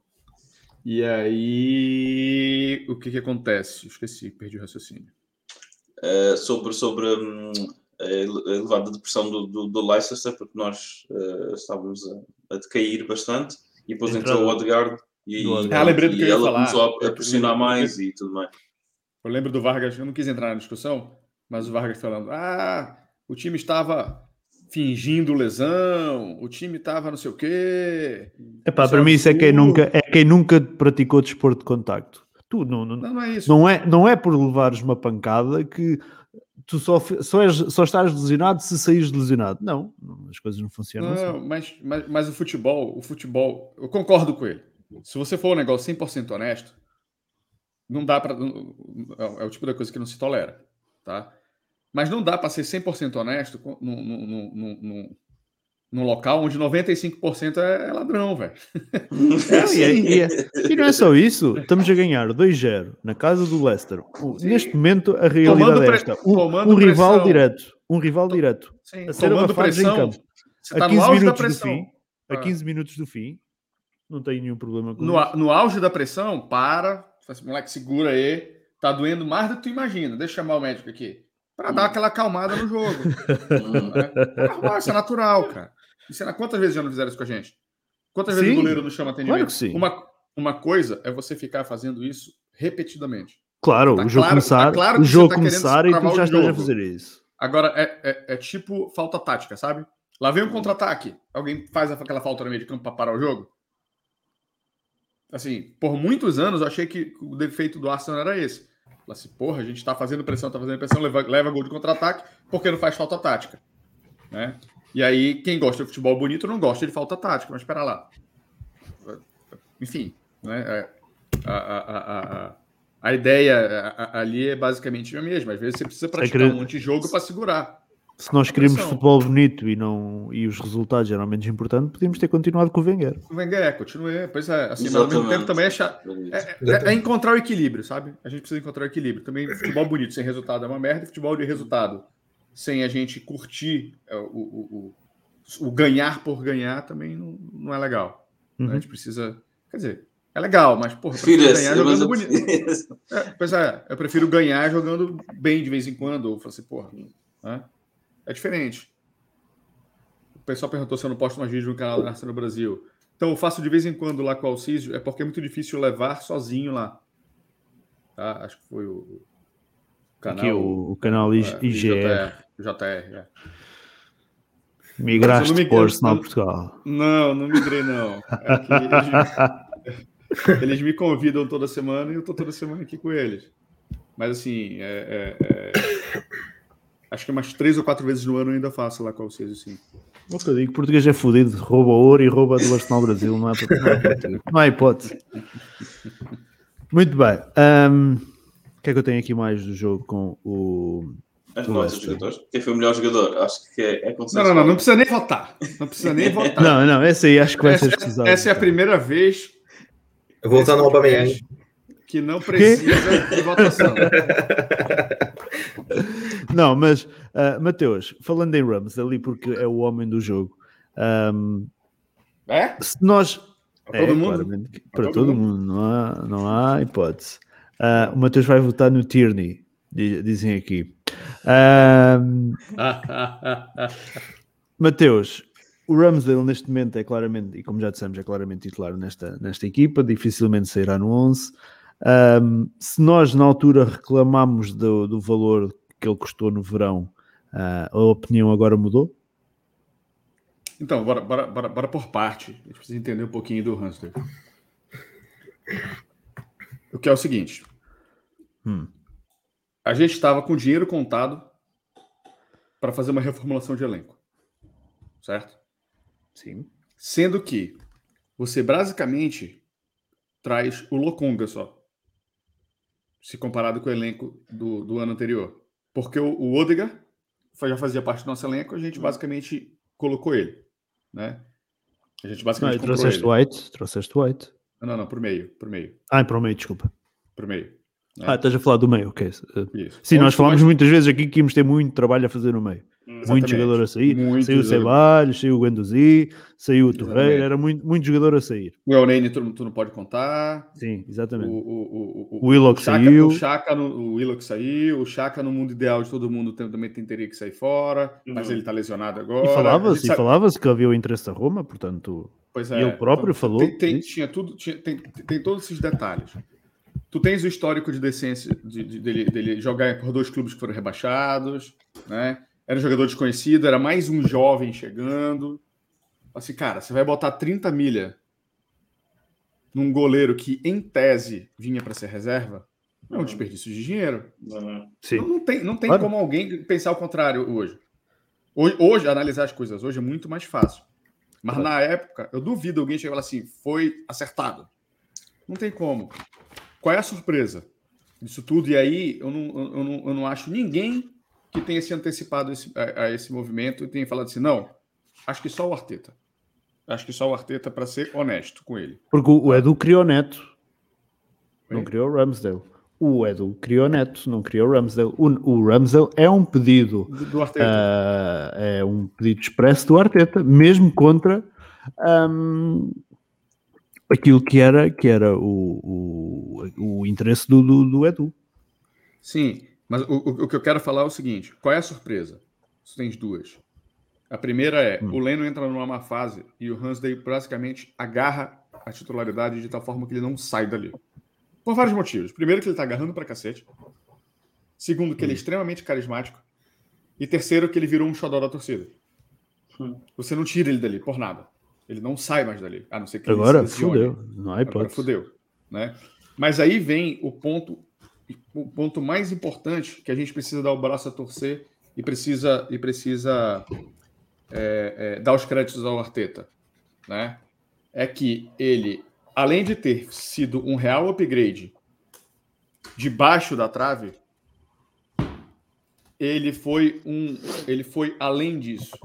E aí, o que que acontece? Esqueci, perdi o raciocínio. É, sobre sobre hum, a elevada depressão do, do, do Leicester, porque nós uh, estávamos a, a, decair bastante, e depois entrou o Odegaard e, ah, lembrei do que e ela começou a, a pressionar mais e tudo mais. Eu lembro do Vargas, eu não quis entrar na discussão, mas o Vargas falando: ah, o time estava fingindo lesão, o time estava não sei o quê. Epá, para mim isso é quem, nunca, é quem nunca praticou desporto de contacto. Tu não, não, não, não, é isso. Não é, não é por levares uma pancada que tu só, só, és, só estás lesionado se saís lesionado. Não, as coisas não funcionam não, assim. Mas, mas, mas o futebol, o futebol, eu concordo com ele. Se você for um negócio 100% honesto, não dá para. É, é o tipo da coisa que não se tolera, tá? Mas não dá para ser 100% honesto num, num, num, num, local onde 95% é, é ladrão, velho. <laughs> É assim. e, é, e, não é só isso, estamos a ganhar 2-0 na casa do Leicester. Neste momento, a realidade é esta: um, um rival direto, um rival direto Sim, a ser abafado em campo. A 15 minutos do fim, a 15 minutos do fim, Não tenho nenhum problema com No, isso. no auge da pressão, para. Fala assim, moleque, segura aí. Tá doendo mais do que tu imagina. Deixa eu chamar o médico aqui. Pra dar aquela acalmada no jogo. Hum, <laughs> né? Isso é natural, cara. Isso é- Quantas vezes já não fizeram isso com a gente? Quantas vezes Sim. o goleiro não chama atendimento? Claro que sim. Uma, uma coisa é você ficar fazendo isso repetidamente. Claro, Tá o jogo claro- começar, tá claro o jogo tá começar e tu já jogo. fazer isso. Agora, é, é- é tipo falta tática, sabe? Lá vem um contra-ataque. Alguém faz aquela falta no meio de campo para parar o jogo? Assim, por muitos anos eu achei que o defeito do Arsenal era esse. Assim, porra, a gente tá fazendo pressão, tá fazendo pressão, leva, leva gol de contra-ataque, porque não faz falta tática. Né? E aí, quem gosta de futebol bonito não gosta de falta tática, mas espera lá. Enfim, né? é, A, a, a, a, a ideia ali é basicamente a mesma. Às vezes você precisa praticar um monte de jogo para segurar. Se nós queremos pressão. futebol bonito e, não, e os resultados eram menos importantes, podíamos ter continuado com o Wenger. O Wenger, continue. Pois é, assim, mas ao mesmo tempo também é chato. É, é- é encontrar o equilíbrio, sabe? A gente precisa encontrar o equilíbrio. Também futebol bonito sem resultado é uma merda, futebol de resultado sem a gente curtir é, o, o, o, o ganhar por ganhar também não, não é legal. né? Uhum. A gente precisa. Quer dizer, é legal, mas, porra, Prefiro esse, ganhar jogando eu bonito. É, pois é, eu prefiro ganhar jogando bem de vez em quando, ou falar assim, porra, né? É diferente. O pessoal perguntou se eu não posto mais vídeo no canal Arsenal no Brasil. Então, eu faço de vez em quando lá com o Alcísio, é porque é muito difícil levar sozinho lá. Tá? Acho que foi o o canal. Aqui o, o canal é, IG, IGR, JR, JR, é. migraste eu não Arsenal Portugal. Não, não migrei, não. É eles, <laughs> eles me convidam toda semana e eu tô toda semana aqui com eles. Mas assim, é- é- é- acho que umas três ou quatro vezes no ano eu ainda faço lá com vocês, assim. O que eu digo, português é fodido, rouba ouro e rouba do Arsenal Brasil, não é para não é hipótese. Não há hipótese. Muito bem. ahm, o que é que eu tenho aqui mais do jogo com o. As O notas dos jogadores. Quem foi o melhor jogador? Acho que é, é Não, consensual. não, não, não precisa nem votar. Não precisa nem <laughs> votar. Não, não, essa aí acho que vai ser essa, escusado. essa é a primeira vez Eu vou voltar no Aubameyang. que não precisa de votação. <laughs> Não, mas, ah, Mateus, falando em Rams, ali porque é o homem do jogo, ahm, É? se nós. Todo É, mundo? que- Pra para todo todo mundo, não há, não há hipótese. Ah, o Mateus vai votar no Tierney, di- dizem aqui. Ahm, <laughs> Mateus, o Ramsdale neste momento é claramente, e como já dissemos, é claramente titular nesta, nesta equipa, dificilmente sairá no 11. Ahm, se nós na altura reclamámos do, do valor que ele custou no verão, ah, a opinião agora mudou? Então, bora, bora, bora, bora por parte. A gente precisa entender um pouquinho do Hamster. O que é o seguinte: Hum. a gente estava com dinheiro contado para fazer uma reformulação de elenco. Certo? Sim. Sendo que você basicamente traz o Lokonga só. Se comparado com o elenco do, do ano anterior. Porque o, o Odegaard já fazia parte do nosso elenco, a gente basicamente colocou ele. Né? A gente Não, basicamente comprou trouxeste ele. White, trouxeste White. Não, não, por meio, por meio, Ah, para o meio, desculpa. por meio. né? Ah, estás a falar do meio, ok. Uh, Isso. Sim, Onde nós falámos mais- muitas vezes aqui que íamos ter muito trabalho a fazer no meio. Muito Exatamente. jogador a sair. Muito saiu o. Ceballos, saiu o Guendouzi, saiu o Torreira, Exatamente. era muito, muito jogador a sair. O El Nene tu, tu não pode contar. Sim, O, exatamente. o, o, O Willock saiu. O Chaka, no, o Willock saiu. O Chaka, no mundo ideal de todo mundo, também teria que sair fora. Mas Uhum. ele tá lesionado agora. E falava-se sabe- falava-se que havia o interesse da Roma, portanto. Pois e ele próprio Então, falou Tem, tem- tinha tudo, tinha- tem, tem todos esses detalhes. Tu tens o histórico de decência de, de- dele, dele jogar por dois clubes que foram rebaixados, né? Era um jogador desconhecido, era mais um jovem chegando. Assim, cara, você vai botar 30 milha num goleiro que, em tese, vinha para ser reserva? É um desperdício de dinheiro. Não, Sim. Não, não tem, não tem Claro. como alguém pensar o contrário hoje. hoje. Hoje, analisar as coisas hoje é muito mais fácil. Mas Claro. na época, eu duvido alguém chegar e falar assim, foi acertado. Não tem como. Qual é a surpresa disso tudo? E aí, eu não, eu não, eu não acho ninguém que tenha se antecipado esse- a, a esse movimento e tenha falado assim, não, acho que só o Arteta. Acho que só o Arteta, para ser honesto com ele. Porque o Edu criou Neto, não criou o Ramsdale. O Edu criou Neto, não criou o Ramsdale. O, o Ramsdale é um pedido, Do, do Arteta. ah, é um pedido expresso do Arteta, mesmo contra ahm, aquilo que era, que era o, o, o interesse do, do, do Edu. Sim, mas o, o, que eu quero falar é o seguinte: qual é a surpresa? Você tem duas. A primeira é: hum. o Leno entra numa má fase e o Hansday basicamente agarra a titularidade de tal forma que ele não sai dali. Por vários motivos. Primeiro, que ele tá agarrando pra cacete. Segundo, que hum. ele é hum. extremamente carismático. E terceiro, que ele virou um xodó da torcida. Hum. Você não tira ele dali por nada. Ele não sai mais dali. A não ser que Agora fudeu. Não há hipótese. Agora fudeu. Né? Mas aí vem o ponto, o ponto mais importante que a gente precisa dar o braço a torcer e precisa, e precisa é, é, dar os créditos ao Arteta. Né? É que ele, além de ter sido um real upgrade debaixo da trave, ele foi um, ele foi além disso.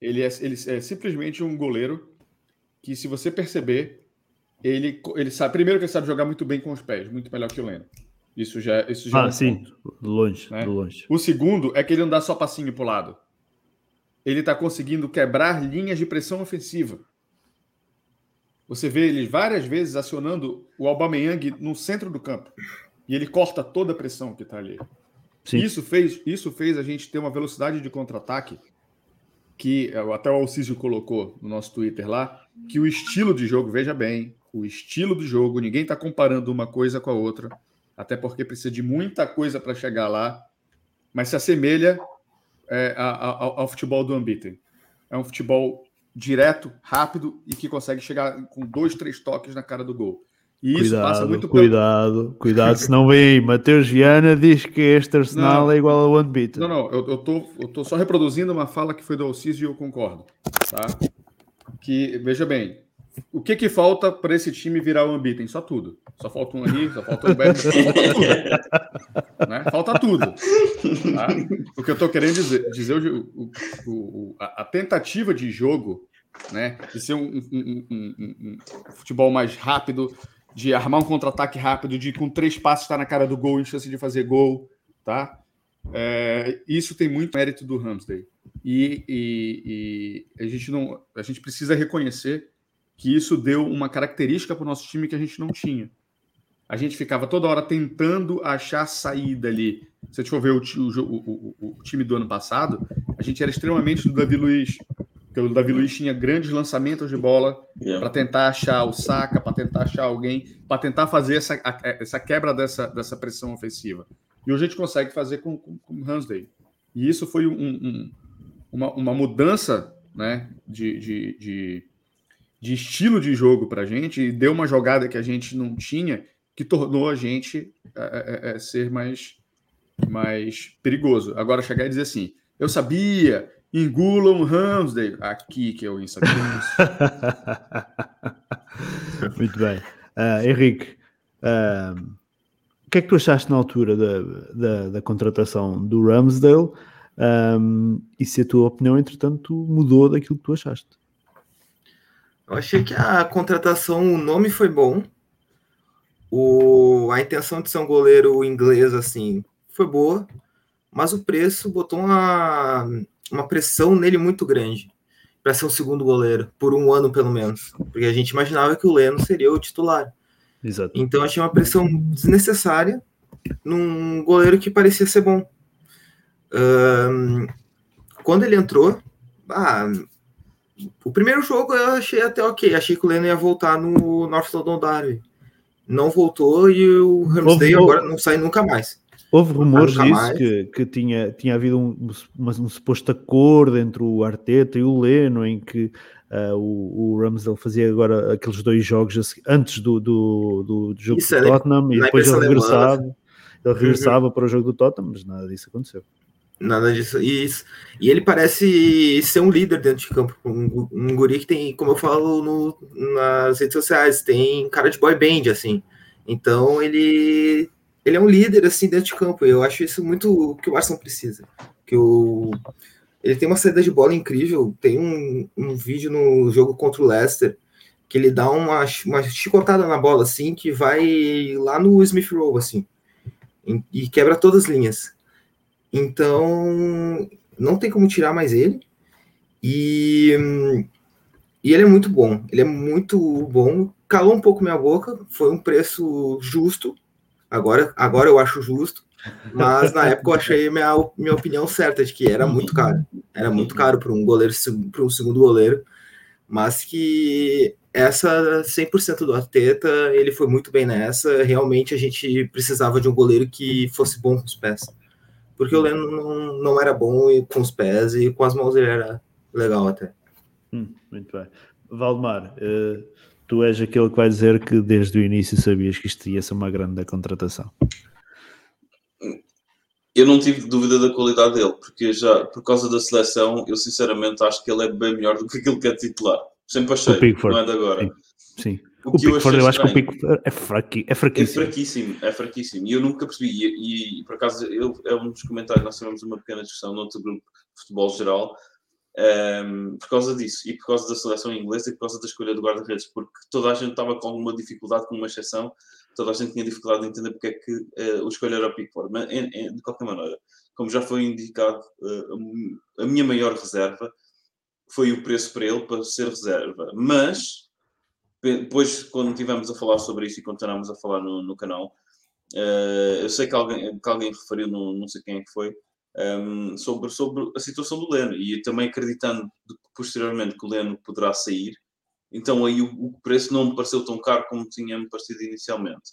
Ele é, ele é simplesmente um goleiro que, se você perceber, ele, ele sabe. Primeiro que ele sabe jogar muito bem com os pés, muito melhor que o Leno. Isso já, isso já ah, é um sim, ponto, longe, né? longe. O segundo é que ele não dá só passinho para o lado. Ele está conseguindo quebrar linhas de pressão ofensiva. Você vê ele várias vezes acionando o Aubameyang no centro do campo. E ele corta toda a pressão que está ali. Sim. Isso fez, isso fez a gente ter uma velocidade de contra-ataque que até o Alcísio colocou no nosso Twitter lá, que o estilo de jogo, veja bem, o estilo do jogo, ninguém está comparando uma coisa com a outra, até porque precisa de muita coisa para chegar lá, mas se assemelha é, ao, ao, futebol do Unbeaten. É um futebol direto, rápido e que consegue chegar com dois, três toques na cara do gol. E isso cuidado, passa muito Cuidado, pelo... cuidado, senão vem aí. Matheus Viana diz que este Arsenal não, é igual ao unbeaten. Não, não, eu, eu, tô, eu tô só reproduzindo uma fala que foi do Alciso e eu concordo. Tá? Que, veja bem, o que que falta para esse time virar o unbeaten? Só tudo. Só falta um ali, só falta um Beto, falta tudo. <laughs> né? Falta tudo. Tá? O que eu tô querendo dizer, dizer o, o, o, a, tentativa de jogo né? De ser um, um, um, um, futebol mais rápido, de armar um contra-ataque rápido, de com três passos estar na cara do gol em chance de fazer gol, tá? É, isso tem muito mérito do Ramsdale. E, e, e, a, gente não, a gente precisa reconhecer que isso deu uma característica para o nosso time que a gente não tinha. A gente ficava toda hora tentando achar saída ali. Se a gente for ver o, o, o, o time do ano passado, a gente era extremamente do Davi Luiz, porque o Davi Luiz tinha grandes lançamentos de bola yeah. para tentar achar o saca, para tentar achar alguém, para tentar fazer essa, a, essa quebra dessa, dessa pressão ofensiva. E hoje a gente consegue fazer com, com, com Hansday. E isso foi um, um, uma, uma mudança né, de, de, de, de estilo de jogo para a gente e deu uma jogada que a gente não tinha que tornou a gente é, é, é, ser mais, mais perigoso. Agora chegar e dizer assim, eu sabia, Engulam Ramsdale. Aqui que eu ia saber <laughs> Muito bem. Uh, Henrique, uh, o que é que tu achaste na altura da, da, da contratação do Ramsdale? Um, e se a tua opinião, entretanto, mudou daquilo que tu achaste? Eu achei que a contratação, o nome foi bom. O, a intenção de ser um goleiro inglês, assim, foi boa. Mas o preço botou uma, uma pressão nele muito grande para ser o segundo goleiro, por um ano pelo menos. Porque a gente imaginava que o Leno seria o titular. Exato. Então achei uma pressão desnecessária num goleiro que parecia ser bom. Um, quando ele entrou, ah, o primeiro jogo eu achei até ok. Achei que o Leno ia voltar no North London Derby. Não voltou e o Ramsdale agora não sai nunca mais. Houve rumores disso, que, que tinha, tinha havido um, um, um, suposto acordo entre o Arteta e o Leno, em que uh, o, o Ramsdale fazia agora aqueles dois jogos antes do, do, do, do jogo Isso do é Tottenham e depois ele regressava, ele <laughs> regressava uhum. para o jogo do Tottenham, mas nada disso aconteceu. Nada disso. Isso. E ele parece ser um líder dentro de campo. Um, um guri que tem, como eu falo no, nas redes sociais, tem cara de boy band, assim. Então ele ele é um líder assim dentro de campo. Eu acho isso muito o que o Arsenal precisa. Que o ele tem uma saída de bola incrível. Tem um, um vídeo no jogo contra o Leicester que ele dá uma, uma chicotada na bola assim que vai lá no Smith Rowe assim e, e quebra todas as linhas. Então não tem como tirar mais ele. E, e ele é muito bom. Ele é muito bom calou um pouco minha boca, foi um preço justo. Agora, agora eu acho justo, mas na época eu achei minha, minha opinião certa de que era muito caro. Era muito caro para um goleiro, para um segundo goleiro, mas que essa 100% do Arteta, ele foi muito bem nessa. Realmente a gente precisava de um goleiro que fosse bom com os pés. Porque o Leno não, não era bom com os pés e com as mãos ele era legal até. Hum, muito bem. Valdemar, uh, tu és aquele que vai dizer que desde o início sabias que isto ia ser uma grande contratação. Eu não tive dúvida da qualidade dele, porque já por causa da seleção, eu sinceramente acho que ele é bem melhor do que aquilo que é titular. Sempre achei, não é de agora. Sim. sim. O, o Pickford, eu, eu acho que o Pickford é, fraqui, é fraquíssimo. É fraquíssimo, é fraquíssimo. E eu nunca percebi. E, e por acaso, eu, é um dos comentários, nós tivemos uma pequena discussão no outro grupo de futebol geral, um, ehm, por causa disso. E por causa da seleção inglesa e por causa da escolha do guarda-redes. Porque toda a gente estava com alguma dificuldade, com uma exceção, toda a gente tinha dificuldade de entender porque é que uh, o escolha era o Pickford. Mas, em, em, de qualquer maneira, como já foi indicado, uh, a minha maior reserva foi o preço para ele para ser reserva. Mas depois, quando estivemos a falar sobre isso e continuamos a falar no, no canal, uh, eu sei que alguém, que alguém referiu, não, não sei quem é que foi, um, ehm, sobre, sobre a situação do Leno e também acreditando posteriormente que o Leno poderá sair. Então aí o, o preço não me pareceu tão caro como tinha me parecido inicialmente.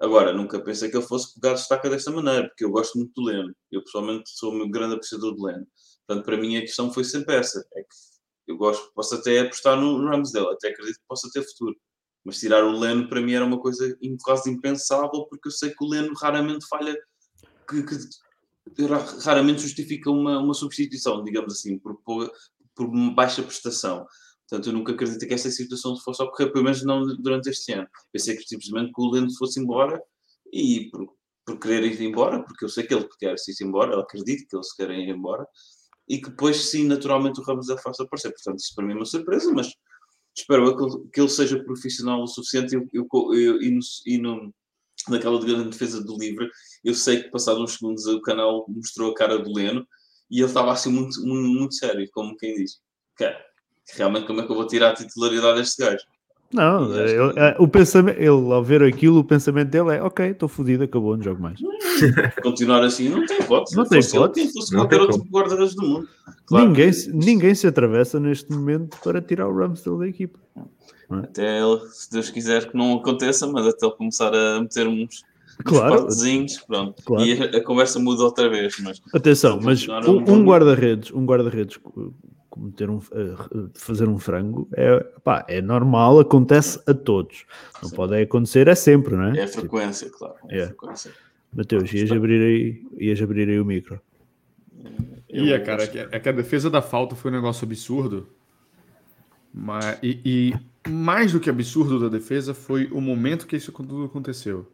Agora, nunca pensei que ele fosse pegar destaca desta maneira, porque eu gosto muito do Leno. Eu pessoalmente sou um grande apreciador do Leno. Portanto, para mim a questão foi sempre essa. É que eu gosto, posso até apostar no Ramsdale, até acredito que possa ter futuro. Mas tirar o Leno para mim era uma coisa quase impensável, porque eu sei que o Leno raramente falha, que, que raramente justifica uma, uma substituição, digamos assim, por, por, baixa prestação. Portanto, eu nunca acreditei que essa situação fosse ocorrer, pelo menos não durante este ano. Pensei que simplesmente que o Leno fosse embora e por, por querer ir embora, porque eu sei que ele quer se ir embora, eu acredito que ele se quer ir embora, e que depois, sim, naturalmente o Ramos da faça aparecer. Portanto, isso para mim é uma surpresa, mas espero que ele, que ele seja profissional o suficiente eu, eu, eu, e, no, e no, naquela grande defesa do livre, eu sei que passados uns segundos o canal mostrou a cara do Leno e ele estava assim muito, muito, muito sério, como quem diz. Cara, realmente como é que eu vou tirar a titularidade deste gajo? Não, ele, é, o pensamento, ele ao ver aquilo, o pensamento dele é ok, estou fodido, acabou, não jogo mais. <laughs> Continuar assim não tem hipótese. Não tem hipótese. fosse qualquer outro guarda-redes do mundo. Claro ninguém, se, ninguém se atravessa neste momento para tirar o Ramsdale da equipa. É? Até ele, se Deus quiser que não aconteça, mas até ele começar a meter uns, claro. uns pronto. Claro. E a, a, conversa muda outra vez. Mas, Atenção, mas um, um guarda-redes, um guarda-redes cometer um, fazer um frango é, pá, é normal, acontece a todos. Não Sim. pode acontecer, é sempre, não é? É a frequência, claro. É. é. Mateus, ias abrir, aí, ias abrir aí o micro. Ia, cara, é que, é que a defesa da falta foi um negócio absurdo. Mas, e, e, mais do que absurdo da defesa foi o momento que isso tudo aconteceu.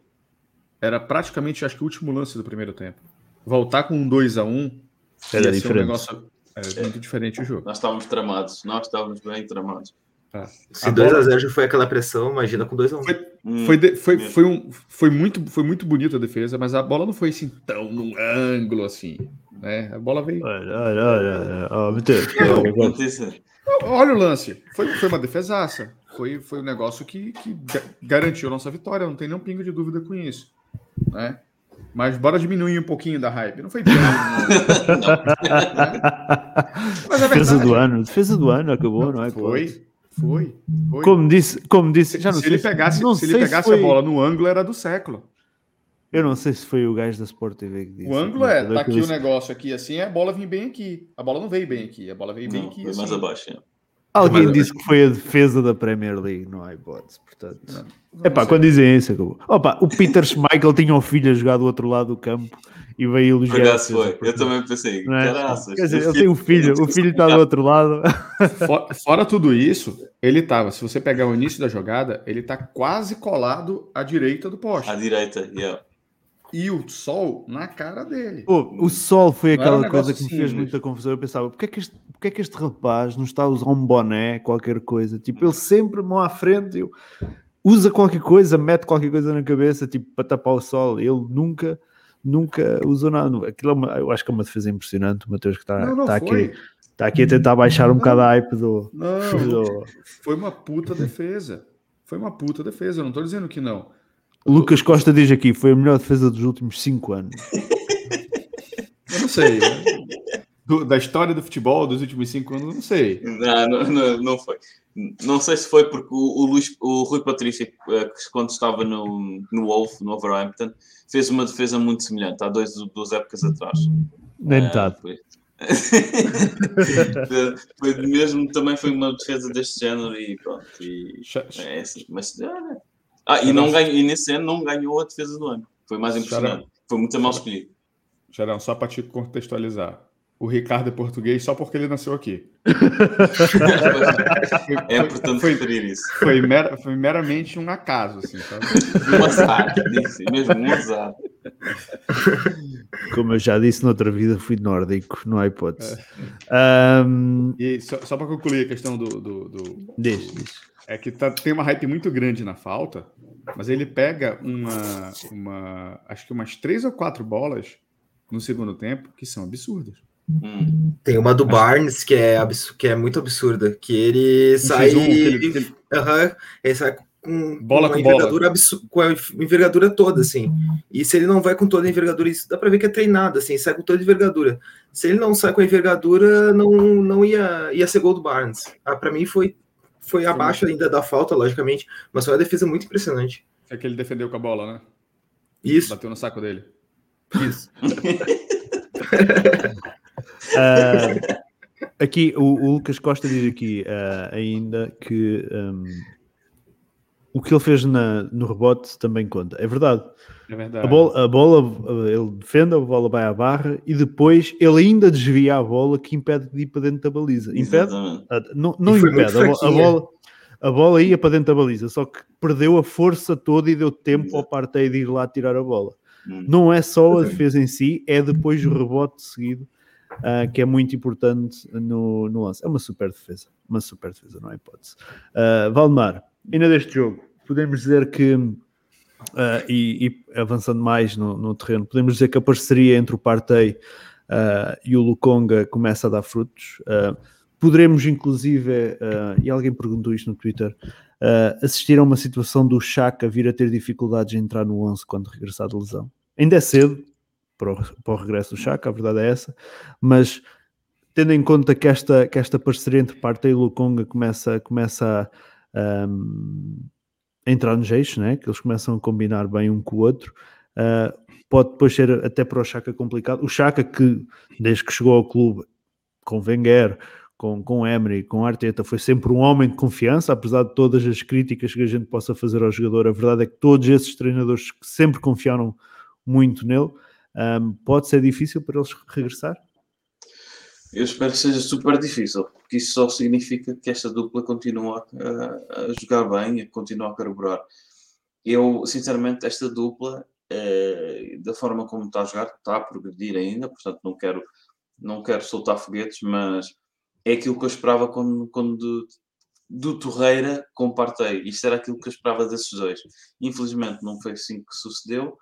Era praticamente, acho que o último lance do primeiro tempo. Voltar com um 2 a 1 um, era diferente. Um negócio, é muito diferente o jogo. Nós estávamos tramados, nós estávamos bem tramados. Ah, Se 2x0 já foi aquela pressão, imagina com 2x1. Foi, hum, foi, de, foi, foi, um, foi, muito, foi muito bonito a defesa, mas a bola não foi assim tão num ângulo assim. Né? A bola veio. Olha, olha, olha. olha, <laughs> olha o lance. Foi, foi uma defesaça. Foi, foi um negócio que, que garantiu a nossa vitória. Não tem nenhum pingo de dúvida com isso. Né? Mas bora diminuir um pouquinho da hype. Não foi bem. <laughs> Mas é defesa do ano, defesa do ano acabou, não é? Foi, foi. foi. Como disse, como disse, já não se sei. Ele pegasse, não se ele pegasse se a bola no ângulo, era do século. Eu não sei se foi o gajo da Sport TV que disse. O ângulo é, tá aqui o negócio aqui assim, a bola vem bem aqui. A bola não veio bem aqui, a bola veio bem não, aqui. Foi assim. mais abaixo, é. Alguém disse que foi a defesa da Premier League, não há hipótese, portanto. É pá, quando dizem isso, acabou. Opa, o Peter Schmeichel tinha um filho a jogar do outro lado do campo e veio elogiar. foi, portanto, eu também pensei, é? Quer dizer, ele tem um filho, o filho está do outro lado. Fora, fora, tudo isso, ele estava, se você pegar o início da jogada, ele está quase colado à direita do poste. À direita, yeah e o sol na cara dele. Pô, o sol foi aquela um coisa que me fez muita confusão. Eu pensava, porque é, que este, porque é que este rapaz não está a usar um boné, qualquer coisa? Tipo, ele sempre mão à frente, eu, usa qualquer coisa, mete qualquer coisa na cabeça, tipo, para tapar o sol. Ele nunca, nunca usou nada. Aquilo é uma, eu acho que é uma defesa impressionante. O Mateus que está, não, não está aqui. Está aqui a tentar baixar um bocado a hype do. Não, do... foi uma puta defesa. foi uma puta defesa, eu não tô dizendo que não. Lucas Costa diz aqui, foi a melhor defesa dos últimos cinco anos. Eu não sei. Do, da história do futebol dos últimos cinco anos, eu não sei. Não, não, não, não foi. Não sei se foi porque o, o, Luís, o Rui Patrício, eh, quando estava no, no Wolf, no Overhampton, fez uma defesa muito semelhante há dois, duas épocas atrás. Nem metade. <laughs> foi. foi mesmo, também foi uma defesa deste género e pronto. E, é assim, mas, ah, e, não ganhou, e nesse ano não ganhou a defesa do ano. Foi mais impressionante. Foi muito mal escolhido. Gerão, só para te contextualizar. O Ricardo é português só porque ele nasceu aqui. <laughs> é importante foi, referir isso. Foi, mer, foi meramente um acaso, assim, sabe? Um azar, mesmo um azar. Como eu já disse noutra vida, fui nórdico, não há hipótese. É. Um... E só, só para concluir a questão do. do, do. É que tá, tem uma hype muito grande na falta, mas ele pega uma, uma. Acho que umas três ou quatro bolas no segundo tempo que são absurdas. Hum. Tem uma do Barnes que é, que é muito absurda, que ele sai. Um, ele, ele... Uhum, ele sai com, bola com, com envergadura com a envergadura toda, assim. E se ele não vai com toda a envergadura, isso dá para ver que é treinado, assim, sai com toda a envergadura. Se ele não sai com a envergadura, não, não ia, ia ser gol do Barnes. Ah, para mim foi, foi abaixo ainda da falta, logicamente, mas foi uma defesa muito impressionante. É que ele defendeu com a bola, né? Isso. Bateu no saco dele. Isso. Uh, <laughs> aqui, o, o, Lucas Costa diz aqui uh, ainda que um, o que ele fez na, no rebote também conta. É verdade. É verdade. A bola, a bola, ele defende, a bola vai à barra e depois ele ainda desvia a bola que impede de ir para dentro da baliza. Impede? Uh, não não impede. A, a, bola, a bola ia para dentro da baliza, só que perdeu a força toda e deu tempo Exato. ao parteio de ir lá tirar a bola. Hum. Não é só a defesa em si, é depois o rebote seguido uh, que é muito importante no, no lance. É uma super defesa, uma super defesa, não há hipótese. Uh, Valdemar, ainda deste jogo, podemos dizer que, uh, e, e, avançando mais no, no, terreno, podemos dizer que a parceria entre o Partey uh, e o Lukonga começa a dar frutos. poderemos, inclusive, e alguém perguntou isto no Twitter, assistir a uma situação do Chaka vir a ter dificuldades em entrar no 11 quando regressar de lesão. Ainda é cedo, para o, para o regresso do Chaka, a verdade é essa, mas tendo em conta que esta, que esta parceria entre Partey e Lukonga começa, começa a, um, entrar nos eixos, né? que eles começam a combinar bem um com o outro, uh, pode depois ser até para o Chaka complicado. O Chaka que, desde que chegou ao clube, com Wenger, com, com Emery, com Arteta, foi sempre um homem de confiança, apesar de todas as críticas que a gente possa fazer ao jogador, a verdade é que todos esses treinadores sempre confiaram muito nele, um, pode ser difícil para eles regressar? Eu espero que seja super difícil, porque isso só significa que esta dupla continua a, a jogar bem, a continuar a carburar. Eu, sinceramente, esta dupla, é, da forma como está a jogar, está a progredir ainda, portanto não quero, não quero soltar foguetes, mas é aquilo que eu esperava quando, quando do Torreira com Partey. Isto era aquilo que eu esperava desses dois. Infelizmente não foi assim que sucedeu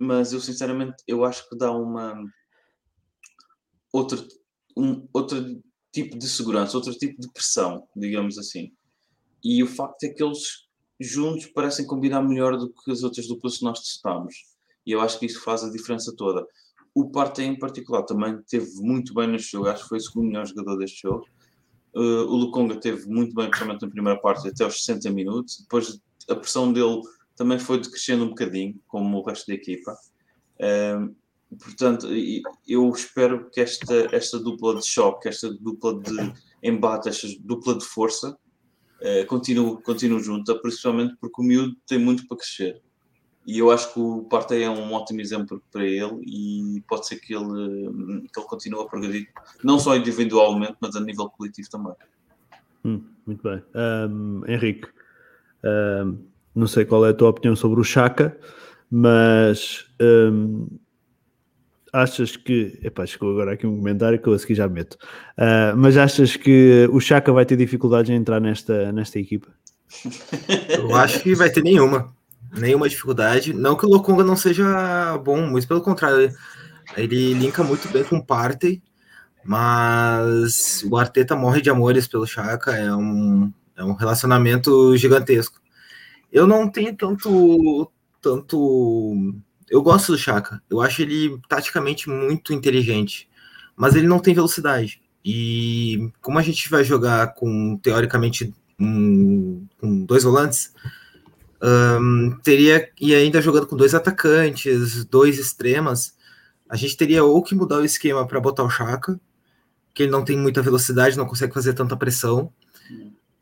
mas eu sinceramente eu acho que dá uma outro, um, outro tipo de segurança, outro tipo de pressão, digamos assim. E o facto é que eles juntos parecem combinar melhor do que as outras duplas que nós testamos. E eu acho que isso faz a diferença toda. O Partey em particular também teve muito bem neste jogo, acho que foi o segundo melhor jogador deste jogo. Uh, o Lukonga teve muito bem, principalmente na primeira parte, até aos 60 minutos. Depois a pressão dele também foi decrescendo um bocadinho, como o resto da equipa. Um, portanto, eu espero que esta, esta dupla de choque, esta dupla de embate, esta dupla de força uh, continue, continue junta, principalmente porque o miúdo tem muito para crescer. E eu acho que o Partey é um ótimo exemplo para ele e pode ser que ele, que ele continue a progredir, não só individualmente, mas a nível coletivo também. Hum, muito bem. Um, Henrique, um, não sei qual é a tua opinião sobre o Chaka, mas hum, achas que. Epá, chegou agora aqui um comentário que eu a seguir já meto. Uh, mas achas que o Chaka vai ter dificuldades em entrar nesta, nesta equipa? Eu acho que vai ter nenhuma. Nenhuma dificuldade. Não que o Lokonga não seja bom, muito pelo contrário. Ele linka muito bem com o Partey, mas o Arteta morre de amores pelo Chaka. É um, é um relacionamento gigantesco. Eu não tenho tanto. tanto. Eu gosto do Chaka. Eu acho ele taticamente muito inteligente. Mas ele não tem velocidade. E como a gente vai jogar com, teoricamente, um, com dois volantes, um, teria. E ainda jogando com dois atacantes, dois extremas, a gente teria ou que mudar o esquema para botar o Chaka, que ele não tem muita velocidade, não consegue fazer tanta pressão.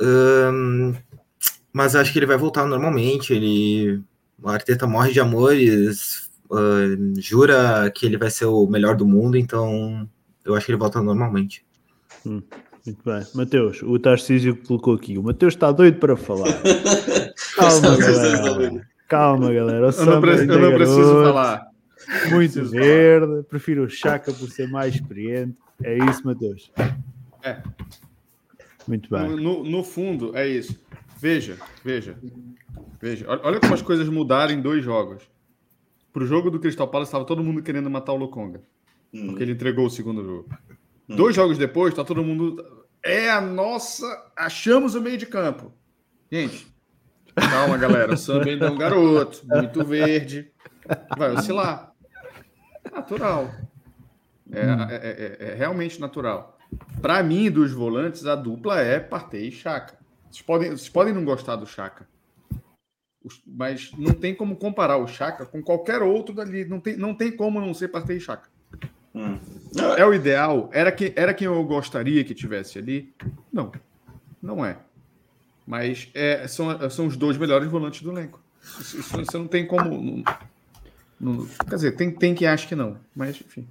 Um, mas acho que ele vai voltar normalmente. Ele, o Arteta morre de amores, uh, jura que ele vai ser o melhor do mundo, então eu acho que ele volta normalmente. Hum, muito bem. Matheus, o Tarcísio colocou aqui. O Matheus está doido para falar. <laughs> Calma, galera. Calma, galera. O eu não, pre eu não preciso falar. Muito preciso verde. Falar. Prefiro o Chaka por ser mais experiente. É isso, Matheus. É. Muito bem. No, no, fundo, é isso. Veja, veja, veja. Olha como as coisas mudaram em dois jogos. Para o jogo do Crystal Palace, estava todo mundo querendo matar o Lokonga. Hum. Porque ele entregou o segundo jogo. Hum. Dois jogos depois, está todo mundo. É a nossa. Achamos o meio de campo. Gente, calma, galera. O Samba ainda é um garoto, muito verde. Vai oscilar. Natural. É, hum. é, é, é, é realmente natural. Para mim, dos volantes, a dupla é Partey e Chaka. Vocês podem, vocês podem não gostar do Chaka, mas não tem como comparar o Chaka com qualquer outro dali. Não tem, não tem como não ser Partey e Chaka. Hum. É o ideal? Era, que, era quem eu gostaria que tivesse ali? Não, não é. Mas é, são, são os dois melhores volantes do elenco. Isso, não tem como. Não, não, quer dizer, tem, tem que acho que não, mas enfim.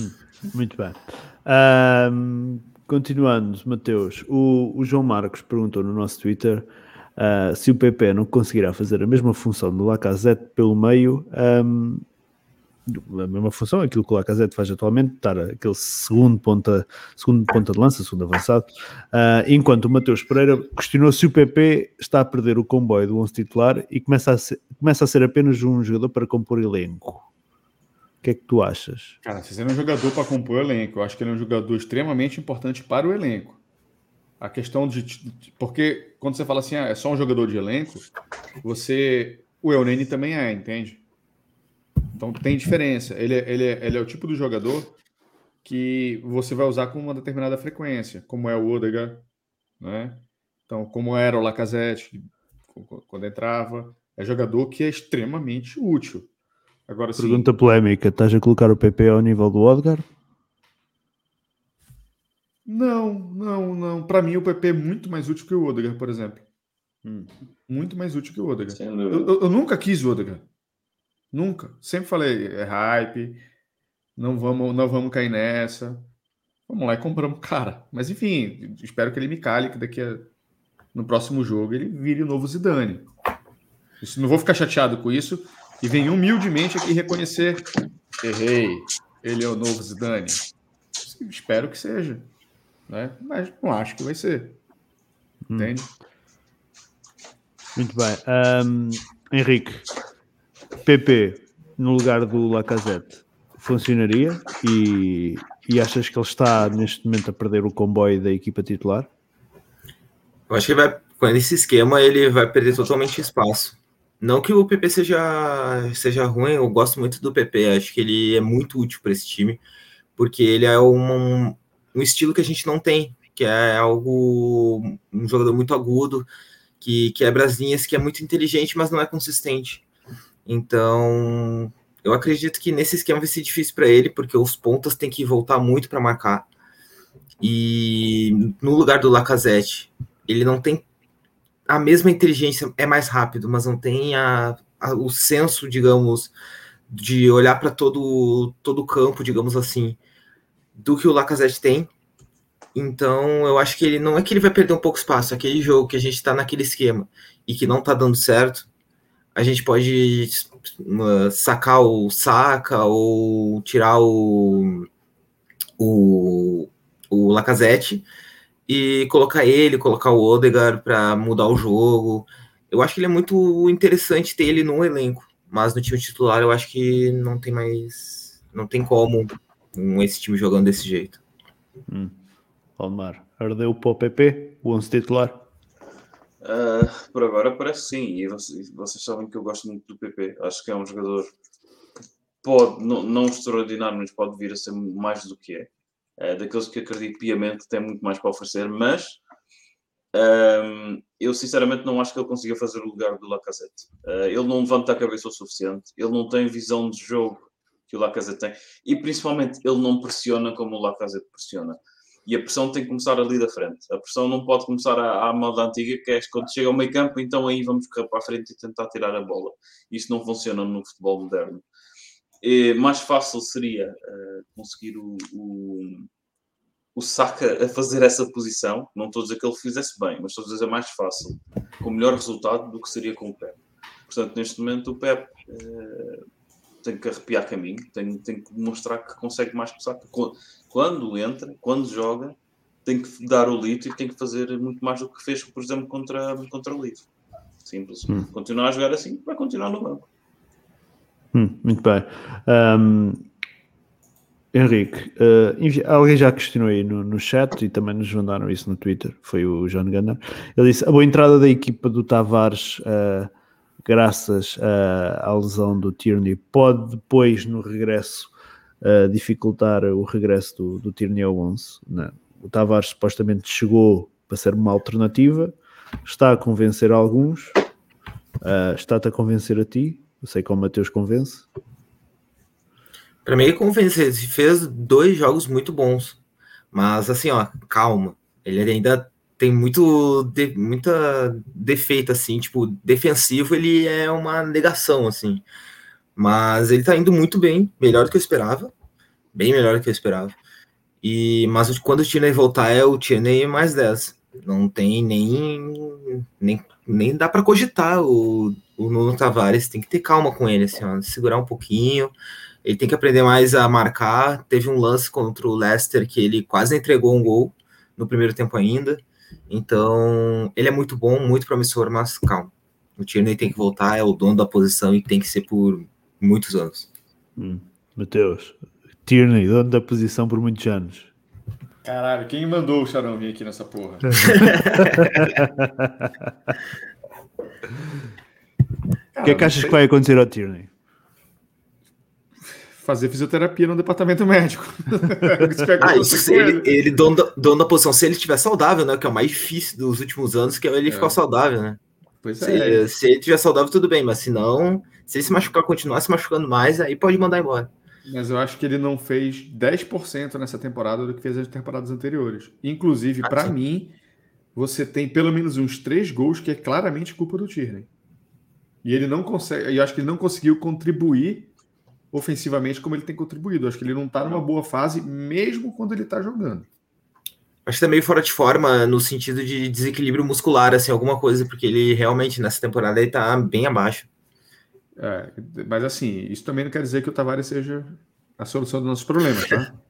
Hum, muito bem. Um, continuando, Mateus, o, o, João Marcos perguntou no nosso Twitter uh, se o PP não conseguirá fazer a mesma função do Lacazette pelo meio, um, a mesma função, aquilo que o Lacazette faz atualmente, estar aquele segundo ponta, segundo ponta de lança, segundo avançado, uh, enquanto o Mateus Pereira questionou se o PP está a perder o comboio do 11 titular e começa a ser, começa a ser apenas um jogador para compor elenco que é que tu achas? Cara, se ele é um jogador para compor o elenco, eu acho que ele é um jogador extremamente importante para o elenco. A questão de. Porque quando você fala assim, ah, é só um jogador de elenco, você. O Eunene também é, entende? Então tem diferença. Ele é, ele, é, ele é o tipo do jogador que você vai usar com uma determinada frequência, como é o Odegaard, né? Então, como era o Lacazette quando entrava, é jogador que é extremamente útil. Agora sim. Pergunta polémica: estás a colocar o PP ao nível do Odgar? Não, não, não. Para mim, o PP é muito mais útil que o Odegaard, por exemplo. Hum. Muito mais útil que o Odegaard. Eu, eu, eu, nunca quis o Odegaard. Nunca. Sempre falei, é hype, não vamos, não vamos cair nessa. Vamos lá e compramos cara. Mas enfim, espero que ele me cale, que daqui a, no próximo jogo ele vire o novo Zidane. Isso, não vou ficar chateado com isso, e vem humildemente aqui reconhecer: errei, ele é o novo Zidane. Espero que seja, né? mas não acho que vai ser. Hum. Entende? Muito bem. Um, Henrique, PP no lugar do Lacazette funcionaria e, e achas que ele está neste momento a perder o comboio da equipa titular? Eu acho que vai, com esse esquema ele vai perder totalmente espaço. Não que o PP seja, seja ruim, eu gosto muito do PP, acho que ele é muito útil para esse time, porque ele é um, um estilo que a gente não tem, que é algo, um jogador muito agudo, que quebra as linhas, que é muito inteligente, mas não é consistente. Então, eu acredito que nesse esquema vai ser difícil para ele, porque os pontas têm que voltar muito para marcar. E no lugar do Lacazette, ele não tem a mesma inteligência é mais rápido, mas não tem a, a o senso, digamos, de olhar para todo todo o campo, digamos assim, do que o Lacazette tem. Então, eu acho que ele não é que ele vai perder um pouco espaço, aquele jogo que a gente está naquele esquema e que não está dando certo, a gente pode uh, sacar o saca ou tirar o o, o Lacazette e colocar ele, colocar o Odegaard para mudar o jogo. Eu acho que ele é muito interessante ter ele no elenco, mas no time titular eu acho que não tem mais, não tem como um, esse time jogando desse jeito. Hum. Omar, ardeu para o PP, o 11 titular? Uh, por agora parece que sim, e vocês, vocês, sabem que eu gosto muito do PP. Acho que é um jogador que pode, não, não extraordinário, mas pode vir a ser mais do que é. é daqueles que acredito piamente que tem muito mais para oferecer, mas um, eu sinceramente não acho que ele consiga fazer o lugar do Lacazette. Uh, ele não levanta a cabeça o suficiente, ele não tem visão de jogo que o Lacazette tem, e principalmente ele não pressiona como o Lacazette pressiona. E a pressão tem que começar ali da frente. A pressão não pode começar à, à moda antiga, que é quando chega ao meio campo, então aí vamos correr para a frente e tentar tirar a bola. Isso não funciona no futebol moderno. E mais fácil seria uh, conseguir o, o, o Saka a fazer essa posição. Não estou a dizer que ele fizesse bem, mas estou a dizer é mais fácil, com melhor resultado do que seria com o Pep. Portanto, neste momento o Pep uh, tem que arrepiar caminho, tem, tem que mostrar que consegue mais que o Saka quando entra, quando joga, tem que dar o litro e tem que fazer muito mais do que fez, por exemplo, contra, contra o Livro. Simples. Hum. Continuar a jogar assim, vai continuar no banco. Hum, muito bem. Um, Henrique, uh, alguém já questionou aí no, no chat e também nos mandaram isso no Twitter, foi o John Gunner. Ele disse: a boa entrada da equipa do Tavares, uh, graças uh, à lesão do Tierney, pode depois, no regresso, uh, dificultar o regresso do, do Tierney ao 11. Né? O Tavares supostamente chegou para ser uma alternativa, está a convencer alguns, uh, está-te a convencer a ti, não sei como o Mateus convence. Para mim, ele convence, ele fez dois jogos muito bons, mas assim, ó, calma, ele ainda tem muito de, muita defeito assim, tipo, defensivo ele é uma negação assim. Mas ele tá indo muito bem, melhor do que eu esperava. Bem melhor do que eu esperava. E, mas quando o Tierney voltar, é o Tierney mais 10. Não tem nem. Nem, nem dá para cogitar o, o Nuno Tavares. Tem que ter calma com ele, assim, ó, segurar um pouquinho. Ele tem que aprender mais a marcar. Teve um lance contra o Leicester que ele quase entregou um gol no primeiro tempo ainda. Então, ele é muito bom, muito promissor, mas calma. O Tierney tem que voltar, é o dono da posição e tem que ser por muitos anos. Hum. Mateus, Tierney, dono da posição por muitos anos. Caralho, quem mandou o Charão vir aqui nessa porra? <laughs> O que é que achas que vai acontecer ao Tierney? Fazer fisioterapia no departamento médico. <laughs> ah, isso, ele, ele dono, da, dono da posição, se ele estiver saudável, né? Que é o mais difícil dos últimos anos, que é ele é. ficar saudável, né? Pois se, é. Se ele estiver saudável, tudo bem, mas se não, se ele se machucar, continuar se machucando mais, aí pode mandar embora. Mas eu acho que ele não fez 10% nessa temporada do que fez as temporadas anteriores. Inclusive, ah, para mim, você tem pelo menos uns três gols que é claramente culpa do Tierney. E ele não consegue, eu acho que ele não conseguiu contribuir ofensivamente como ele tem contribuído. Acho que ele não está numa boa fase, mesmo quando ele está jogando. Acho que tá meio fora de forma no sentido de desequilíbrio muscular, assim, alguma coisa, porque ele realmente nessa temporada ele tá bem abaixo. É, mas assim, isso também não quer dizer que o Tavares seja a solução dos nossos problemas, tá? <laughs>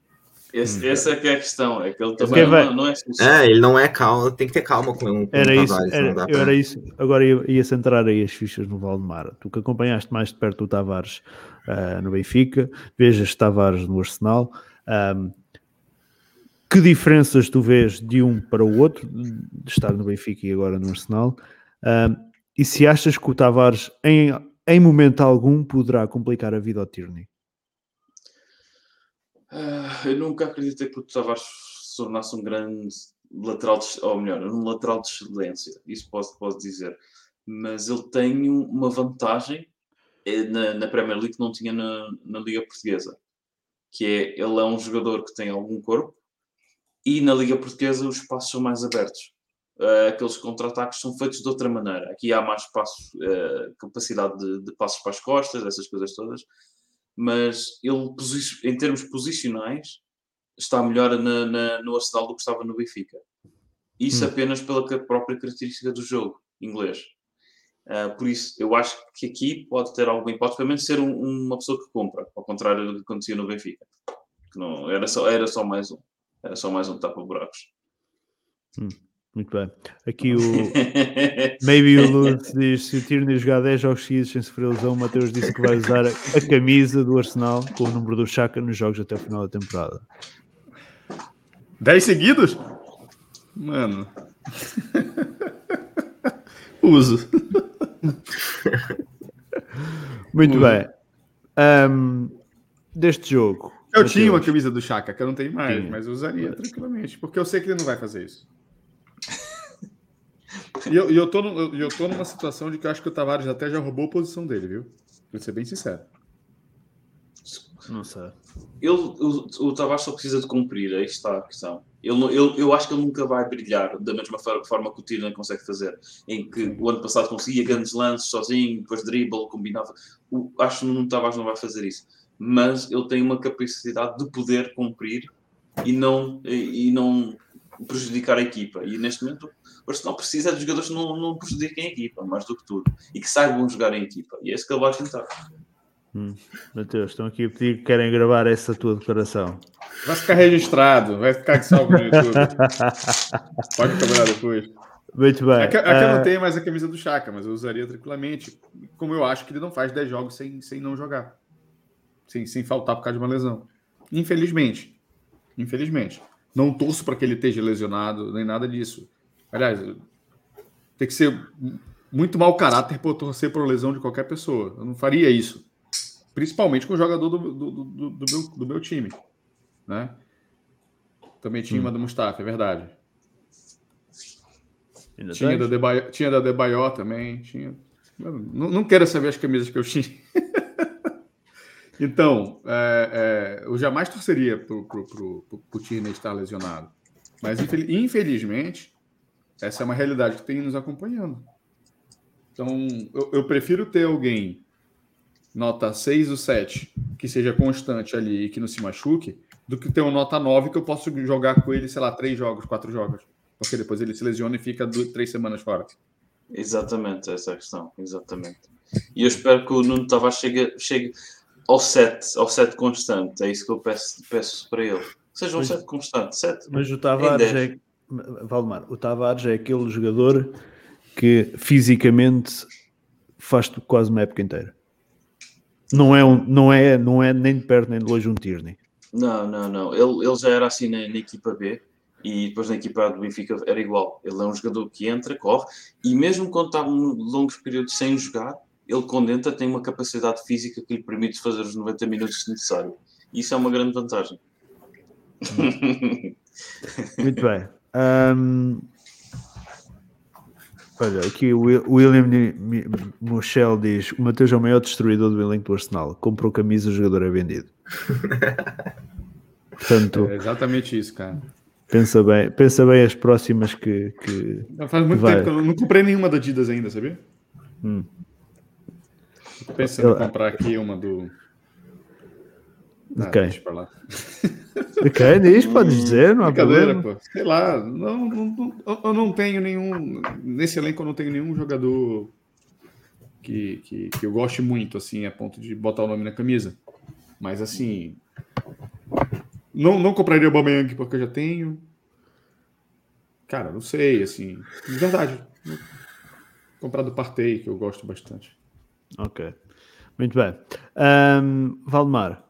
Esse, hum. Essa é que é a questão, é que ele também vai... não, é É, ele não é calmo, tem que ter calma com, com era o Tavares. Isso, era, pra... era isso, agora ia, ia centrar aí as fichas no Valdemar. Tu que acompanhaste mais de perto o Tavares uh, no Benfica, vejas Tavares no Arsenal. Um, que diferenças tu vês de um para o outro, de estar no Benfica e agora no Arsenal? Um, e se achas que o Tavares, em em momento algum poderá complicar a vida ao Tierney? Uh, eu nunca acreditei que o Tavares se tornasse um grande lateral, de, ou melhor, um lateral de excelência, isso posso, posso dizer. Mas ele tem uma vantagem na, na Premier League que não tinha na, na Liga Portuguesa, que é ele é um jogador que tem algum corpo e na Liga Portuguesa os espaços são mais abertos uh, aqueles contra-ataques são feitos de outra maneira. Aqui há mais espaço, uh, capacidade de, de, passos para as costas, essas coisas todas, mas ele, em termos posicionais, está melhor na, na, no Arsenal do que estava no Benfica. Isso hum. apenas pela própria característica do jogo inglês. Uh, por isso, eu acho que aqui pode ter algum pode pelo menos ser um, uma pessoa que compra, ao contrário do que acontecia no Benfica. Que não, era, só, era só mais um. Era só mais um tapa-buracos. Hum. Muito bem. Aqui o <laughs> Maybe o Lutz diz: se o Tierney jogar 10 jogos seguidos sem sofrer lesão, o Mateus disse que vai usar a camisa do Arsenal com o número do Chaka nos jogos até o final da temporada. 10 seguidos? Mano. <laughs> Uso. Muito bem. Um, deste jogo. Eu Mateus. tinha uma camisa do Chaka, que eu não tenho mais, Tinha. mas eu usaria tranquilamente, porque eu sei que ele não vai fazer isso. E eu, e eu, tô, no- eu, eu tô numa situação de que eu acho que o Tavares até já roubou a posição dele, viu? Vou ser bem sincero. Não sei. Ele, o, o Tavares só precisa de cumprir, aí está a questão. Ele, ele- eu acho que ele nunca vai brilhar da mesma for- forma que o Tierney consegue fazer, em que o ano passado conseguia grandes lances sozinho, depois dribble, combinava. O, acho que o Tavares não vai fazer isso, mas ele tem uma capacidade de poder cumprir e não, e, e não prejudicar a equipa. E neste momento, o Arsenal precisa de jogadores que não, não prejudiquem a equipa, mais do que tudo, e que saibam jogar em equipa. E é isso que ele vai tentar. Mateus, estão aqui a pedir que querem gravar essa tua declaração. Vai ficar registrado, vai ficar salvo no YouTube. <laughs> Pode cobrar depois. Muito bem. Que, é que eu Ah, não tenho mais a camisa do Chaka, mas eu usaria tranquilamente. Como eu acho que ele não faz 10 jogos sem, sem não jogar. Sem, sem faltar por causa de uma lesão. Infelizmente. Infelizmente. Não torço para que ele esteja lesionado, nem nada disso. Aliás, tem que ser muito mau caráter por torcer por lesão de qualquer pessoa. Eu não faria isso. Principalmente com o jogador do, do, do, do meu, do meu time. Né? Também tinha uma do Mustafa, é verdade. ainda Tinha da, Debaio, tinha da Debaió também. Tinha... Não, não quero saber as camisas que eu tinha. <laughs> então, é, é, eu jamais torceria pro, pro Tierney estar lesionado. Mas, infel- infelizmente, essa é uma realidade que tem nos acompanhando. Então, eu, eu prefiro ter alguém nota 6 ou 7 que seja constante ali e que não se machuque, do que ter uma nota 9 que eu posso jogar com ele, sei lá, três jogos, quatro jogos. Porque depois ele se lesiona e fica duas, três semanas fora. Exatamente, essa é a questão. Exatamente. E eu espero que o Nuno Tavares chegue, chegue ao 7, ao 7 constante. É isso que eu peço, peço para ele. Seja um Mas- 7 constante. 7. Mas o Tavares é. Valdemar, o Tavares é aquele jogador que fisicamente faz quase uma época inteira. Não é, um, não é, não é nem de perto nem de longe um Tierney. Não, não, não. Ele, ele já era assim na, na equipa B e depois na equipa A do Benfica era igual. Ele é um jogador que entra, corre e mesmo quando está um longos períodos sem jogar, ele quando entra tem uma capacidade física que lhe permite fazer os 90 minutos se necessário. Isso é uma grande vantagem. Muito bem. Ahm, olha, aqui o Will- William Michel diz: O Mateus é o maior destruidor do elenco do Arsenal. Comprou camisa, o jogador é vendido. <laughs> Portanto, É exatamente isso, cara. pensa bem, pensa bem as próximas que. que... Já Faz muito Vai. tempo que eu não, não comprei nenhuma da Adidas ainda, sabia? Hum. Tô pensando em comprar aqui uma do. Ah, Ok. deixa pra lá. <laughs> Ok, diz, podes dizer, não Brincadeira, pô. Sei lá. Não, não, eu- não tenho nenhum. Nesse elenco eu não tenho nenhum jogador que, que, que eu goste muito, assim, a ponto de botar o nome na camisa. Mas assim. Não, não compraria o Aubameyang porque eu já tenho. Cara, não sei, assim. De verdade. Comprar do Partey, que eu gosto bastante. Ok, muito bem. Ahm, Valdemar,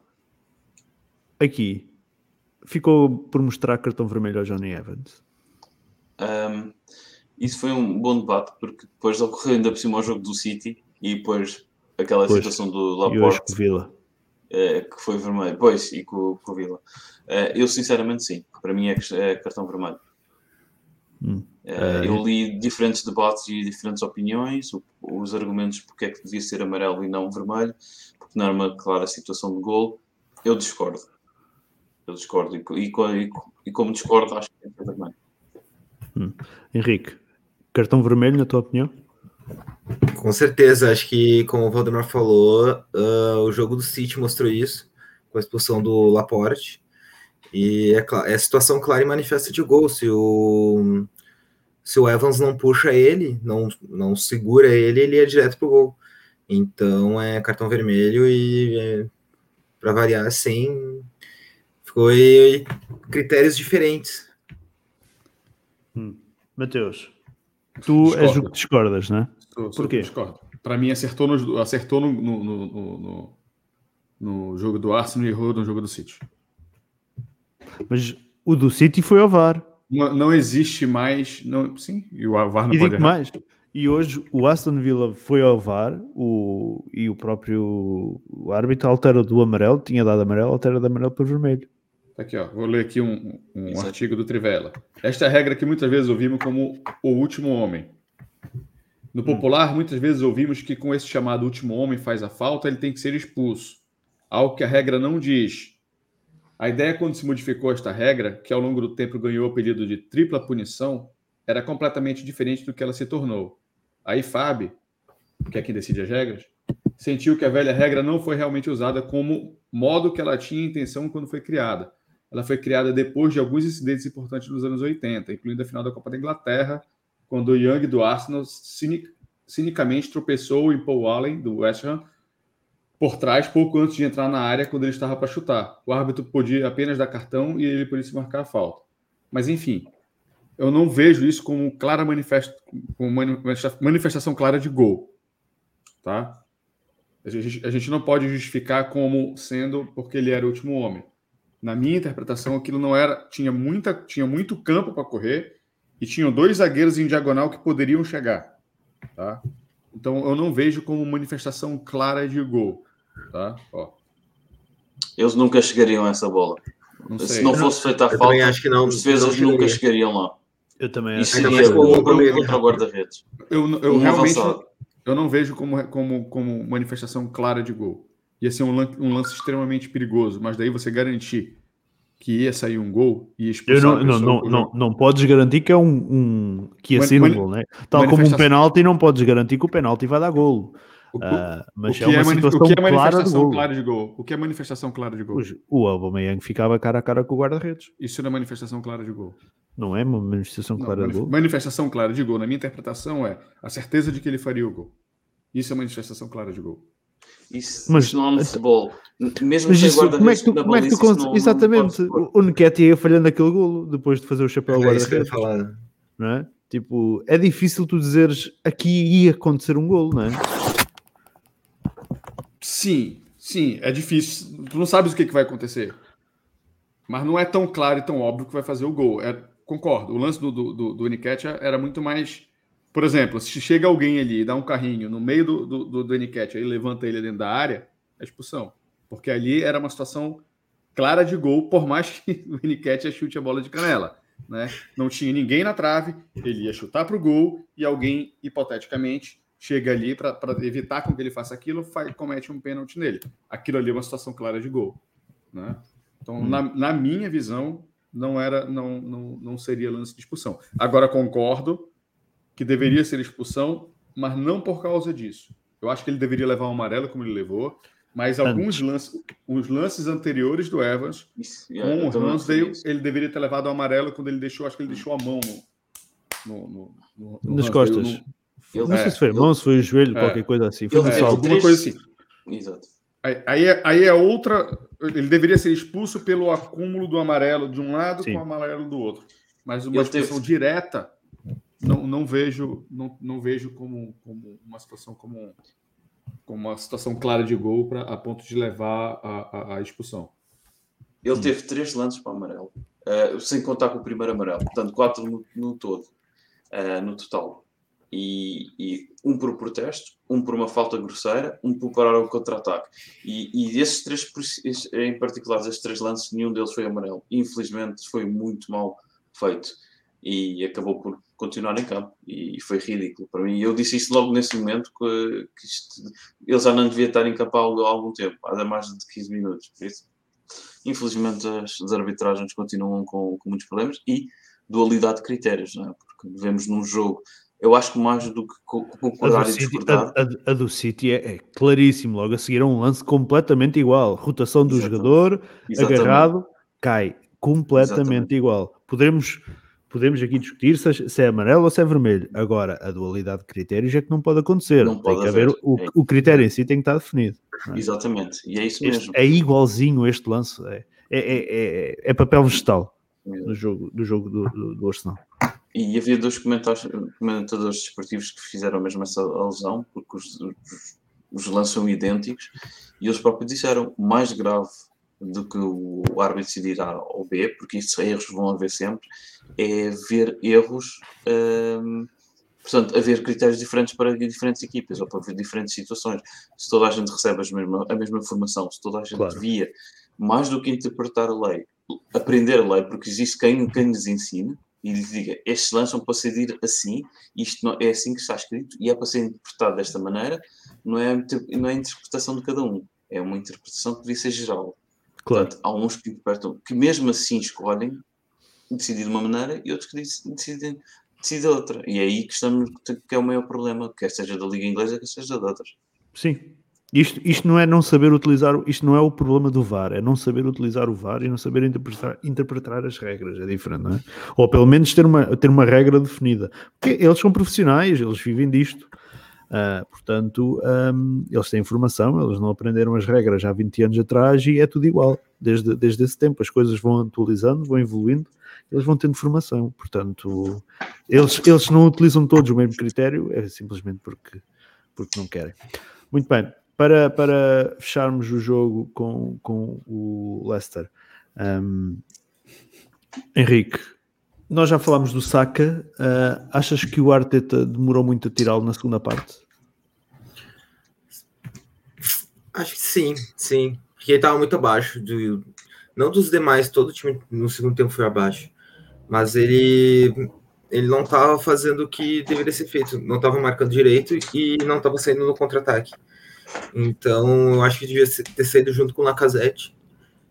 aqui ficou por mostrar cartão vermelho ao Johnny Evans. Um, isso foi um bom debate porque depois ocorreu ainda por cima o jogo do City e depois aquela Pois. situação do Laporte Vila. eh, que foi vermelho, pois, e com, com o Vila. Eh, eu sinceramente sim, para mim é, é cartão vermelho. Hum. Eh, eu li diferentes debates e diferentes opiniões, o- os argumentos porque é que devia ser amarelo e não vermelho, porque não era uma clara situação de gol. Eu discordo. Eu discordo. E, e, e co- e como discordo, acho que é vermelho. Henrique, cartão vermelho, na tua opinião? Com certeza, acho que, como o Valdemar falou, ah, o jogo do City mostrou isso, com a expulsão do Laporte. E é, é situação clara e manifesta de gol. Se o, se o Evans não puxa ele, não, não segura ele, ele é direto pro gol. Então é cartão vermelho e, é, para variar, sem. Foi critérios diferentes. Mateus, tu és o Discordo. que discordas, é? Sou- sou- Por quê? Discordo. Para mim, acertou, no, acertou no, no, no, no- no- no jogo do Arsenal e errou no jogo do City. Mas o do City foi ao VAR. Não, não existe mais. Não, sim, e o VAR não E pode mais. E hoje o Aston Villa foi ao VAR o, e o próprio o árbitro altera do amarelo, tinha dado amarelo, altera de amarelo para vermelho. Aqui, ó, vou ler aqui um, um artigo do Trivela. Esta é a regra que muitas vezes ouvimos como o último homem. No hum. popular, muitas vezes ouvimos que com esse chamado último homem faz a falta, ele tem que ser expulso. Algo que a regra não diz. A ideia, quando se modificou esta regra, que ao longo do tempo ganhou o apelido de tripla punição, era completamente diferente do que ela se tornou. Aí Fábio, que é quem decide as regras, sentiu que a velha regra não foi realmente usada como modo que ela tinha intenção quando foi criada. Ela foi criada depois de alguns incidentes importantes dos anos 80, incluindo a final da Copa da Inglaterra, quando o Young do Arsenal cinic, cinicamente tropeçou em Paul Allen do West Ham por trás pouco antes de entrar na área quando ele estava para chutar. O árbitro podia apenas dar cartão e ele podia se marcar a falta. Mas enfim, eu não vejo isso como clara manifesta, como manifestação clara de gol, tá? A gente, a gente não pode justificar como sendo porque ele era o último homem. Na minha interpretação, aquilo não era, tinha muita, tinha muito campo para correr e tinham dois zagueiros em diagonal que poderiam chegar, tá? Então eu não vejo como manifestação clara de gol, tá? Ó. Eles nunca chegariam a essa bola. Não Se não fosse feita a falta, acho que não, os defesas nunca chegariam lá. Eu também acho. Isso seria um contra o guarda-redes. Eu, eu um realmente eu não vejo como, como, como manifestação clara de gol. Ia ser um lance, um lance extremamente perigoso, mas daí você garantir que ia sair um gol e expulsar eu não, não, não, não, não podes garantir que é um, um que ia ser um gol, né? Tal como um penalti, não podes garantir que o penalti vai dar gol. O, uh, mas o é uma situação o que é manifestação clara de, gol? O que é manifestação clara de gol? O, Aubameyang ficava cara a cara com o guarda-redes. Isso não é manifestação clara de gol. Não é uma manifestação clara não, de gol? Manifestação clara de gol, na minha interpretação, é a certeza de que ele faria o gol. Isso é manifestação clara de gol. Isso, mas, isso não há no futebol. Mesmo mas isso, como é que tu, como é que tu baliza, Exatamente. Não o Nketi ia falhando aquele golo depois de fazer o chapéu é guarda-redes. Não é? Tipo, é difícil tu dizeres aqui ia acontecer um golo, não é? Sim, sim, é difícil. Tu não sabes o que, que vai acontecer. Mas não é tão claro e tão óbvio que vai fazer o gol. É, concordo. O lance do, do, do, do era muito mais. Por exemplo, se chega alguém ali e dá um carrinho no meio do, do, do, do aí levanta ele dentro da área, é expulsão. Porque ali era uma situação clara de gol, por mais que <laughs> o Eniquete chute a bola de canela. Né? Não tinha ninguém na trave, ele ia chutar para o gol e alguém, hipoteticamente, chega ali para evitar com que ele faça aquilo, faz, comete um pênalti nele. Aquilo ali é uma situação clara de gol. Né? Então, hum. na, na, minha visão, não era, não, não, não seria lance de expulsão. Agora concordo que deveria ser expulsão, mas não por causa disso. Eu acho que ele deveria levar um amarelo como ele levou, mas alguns lances, os lances anteriores do Evans, isso, com o Ramsdale, ele deveria ter levado o amarelo quando ele deixou, acho que ele deixou a mão no, no, no, no nas costas. Ele, não sei se foi mão, se foi o joelho, é, qualquer coisa assim. Foi é, alguma coisa assim. Exato. Aí, aí, é, aí é outra. Ele deveria ser expulso pelo acúmulo do amarelo de um lado Sim. com o amarelo do outro. Mas uma expulsão teve... direta, não, não vejo, não, não vejo como, como uma situação como, como uma situação clara de gol pra, a ponto de levar a, a, a expulsão. Ele teve três lances para amarelo, uh, sem contar com o primeiro amarelo, portanto, quatro no, no todo, uh, no total e, e, um por protesto, um por uma falta grosseira, um por parar o contra-ataque. E, e esses três, em particular, esses três lances, nenhum deles foi amarelo. Infelizmente, foi muito mal feito e acabou por continuar em campo. E foi ridículo para mim. Eu disse isso logo nesse momento que, que isto, ele já não devia estar em campo há algum tempo, há mais de 15 minutos. Por isso, infelizmente, as, as arbitragens continuam com, com muitos problemas e dualidade de critérios, não é? porque vemos num jogo eu acho que mais do que concordar e discordar. A, a, a, do City é, é, claríssimo, logo a seguir a um lance completamente igual. Rotação do Exatamente. jogador, Exatamente. agarrado, cai. Completamente Exatamente. igual. Podemos, podemos aqui discutir se, é, se, é amarelo ou se é vermelho. Agora, a dualidade de critérios é que não pode acontecer. Não pode tem que haver, o, é. o critério em si tem que estar definido. É? Exatamente, e é isso este, mesmo. É igualzinho este lance. É, é, é, é papel vegetal do jogo, do, jogo do, do, do Arsenal. E havia dois comentadores desportivos que fizeram mesmo essa alusão, porque os, os, os lances são idênticos, e eles próprios disseram mais grave do que o árbitro decidir A ou B, porque isso erros vão haver sempre, é ver erros hum, portanto, haver critérios diferentes para diferentes equipas ou para diferentes situações. Se toda a gente recebe as mesma, a mesma informação, se toda a gente claro. via, mais do que interpretar a lei, aprender a lei, porque existe quem, quem lhes ensina e lhes diga estes lançam são para ser assim, isto não, é assim que está escrito e é para ser interpretado desta maneira, não é, não é a interpretação de cada um, é uma interpretação que devia ser geral. Claro. Portanto, há uns que interpretam, que mesmo assim escolhem decidir de uma maneira e outros que decidem, decidem outra. E é aí que estamos, que é o maior problema, quer seja da Liga Inglesa, quer seja de outras. Sim. Isto, isto não é não saber utilizar, isto não é o problema do VAR, é não saber utilizar o VAR e não saber interpretar, interpretar as regras, é diferente, não é? Ou pelo menos ter uma, ter uma regra definida. Porque eles são profissionais, eles vivem disto. Uh, portanto, um, eles têm informação, eles não aprenderam as regras há 20 anos atrás e é tudo igual. Desde, desde esse tempo as coisas vão atualizando, vão evoluindo, eles vão tendo formação. Portanto, eles, eles não utilizam todos o mesmo critério, é simplesmente porque, porque não querem. Muito bem, para, para fecharmos o jogo com, com o Leicester, um, Henrique, nós já falámos do Saka. Uh, achas que o Arteta demorou muito a tirá-lo na segunda parte? Acho que sim, sim. Porque ele estava muito abaixo. Do, não dos demais, todo o time no segundo tempo foi abaixo. Mas ele, ele não estava fazendo o que deveria ser feito. Não estava marcando direito e não estava saindo no contra-ataque. Então, eu acho que devia ter saído junto com o Lacazette.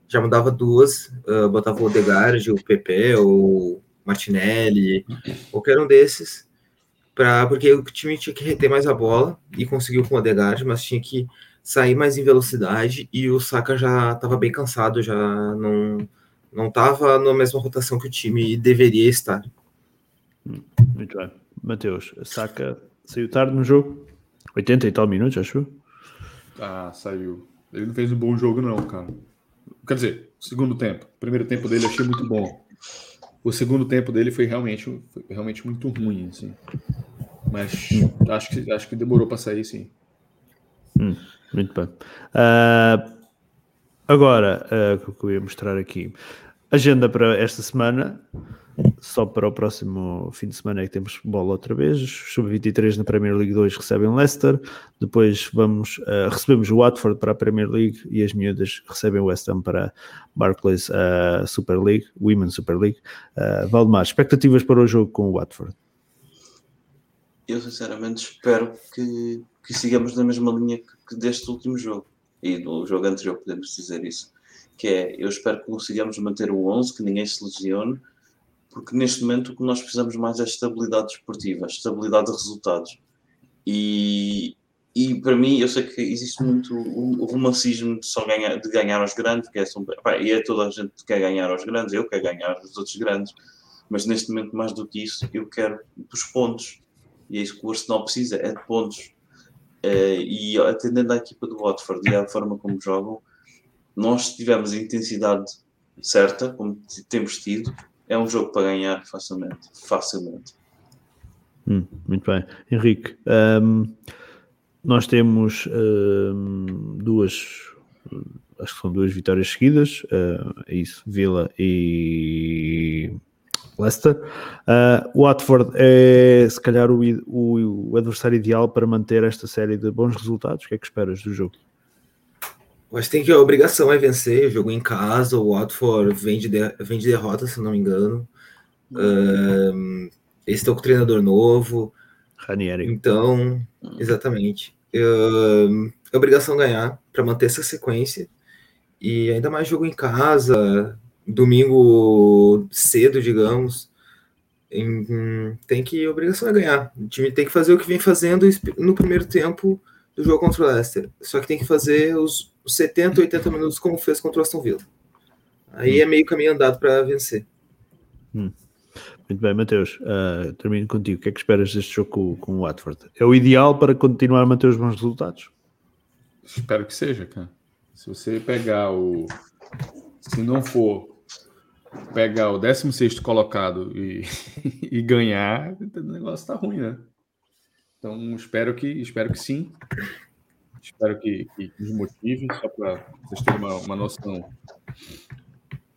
Já mudava duas, uh, botava o Odegaard, o PP, ou Martinelli, qualquer um desses, pra, porque o time tinha que reter mais a bola e conseguiu com o Odegaard, mas tinha que sair mais em velocidade e o Saka já estava bem cansado, já não não estava na mesma rotação que o time deveria estar. Muito bem. Mateus, Saka saiu tarde no jogo? 80 e tal minutos, acho? Ah, saiu. Ele não fez um bom jogo, não, cara. Quer dizer, segundo tempo. primeiro tempo dele achei muito bom o segundo tempo dele foi realmente, foi realmente muito ruim, assim. Mas acho que, acho que demorou para sair, sim. Hum, muito bem. Uh, agora, uh, o que eu ia mostrar aqui. Agenda para esta semana. Só para o próximo fim de semana é que temos bola outra vez. Sub-23 na Premier League 2 recebem Leicester. Depois vamos, uh, recebemos o Watford para a Premier League e as miúdas recebem o West Ham para Barclays uh, Super League, Women Super League. Uh, Valdemar, expectativas para o jogo com o Watford? Eu sinceramente espero que, que sigamos na mesma linha que, que deste último jogo e do jogo anterior, podemos dizer isso. Que é, eu espero que consigamos manter o 11, que ninguém se lesione porque neste momento o que nós precisamos mais é estabilidade esportiva, estabilidade de resultados. E, e para mim, eu sei que existe muito o, romancismo de só ganhar, de ganhar aos grandes, que é, pá, e é toda a gente que quer ganhar aos grandes, eu quero ganhar os outros grandes, mas neste momento, mais do que isso, eu quero dos pontos. E é isso que o Arsenal precisa, é de pontos. Uh, e atendendo à equipa do Watford e à forma como jogam, nós tivemos a intensidade certa, como temos tido, é um jogo para ganhar facilmente. Facilmente. Hum, muito bem. Henrique, um, nós temos um, duas, acho que são duas vitórias seguidas, uh, isso, Vila e Leicester. Uh, Watford é se calhar o, o, o, adversário ideal para manter esta série de bons resultados. O que é que esperas do jogo? Mas tem que a obrigação é vencer, jogo em casa, o Watford vem de, de, vem de derrota, se não me engano. Um, eles estão com treinador novo. Ranieri. Então, exatamente. Um, é obrigação ganhar para manter essa sequência. E ainda mais jogo em casa, domingo cedo, digamos. Em, tem que obrigação é ganhar. O time tem que fazer o que vem fazendo no primeiro tempo do jogo contra o Leicester. Só que tem que fazer os, os 70, 80 minutos como fez contra o Aston Villa. Aí hum. é meio caminho andado para vencer. Hum. Muito bem, Mateus, uh, termino contigo. O que é que esperas deste jogo com, com o Watford? É o ideal para continuar a manter os bons resultados? Espero que seja, cara. Se você pegar o. Se não for pegar o 16 colocado e, <laughs> e ganhar, o negócio tá ruim, né? Então, espero que, espero que sim. Espero que, que nos motive, só para vocês terem uma, uma noção.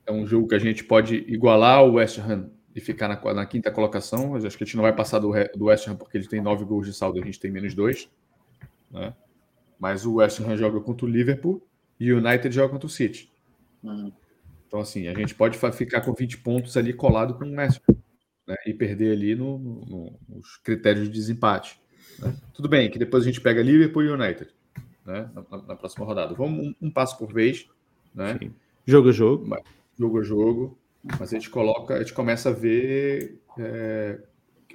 É um jogo que a gente pode igualar o West Ham e ficar na, na, quinta colocação. Mas acho que a gente não vai passar do, do West Ham porque ele tem nove gols de saldo e a gente tem menos dois. Né? Mas o West Ham joga contra o Liverpool e o United joga contra o City. Uhum. Então, assim, a gente pode ficar com 20 pontos ali colado com o West Ham né? e perder ali no, no, nos critérios de desempate. Né? Tudo bem que depois a gente pega Liverpool e United né? na, na próxima rodada. Vamos um, um, passo por vez. Né? Jogo a jogo. Jogo a jogo. Mas a gente coloca, a gente começa a ver é,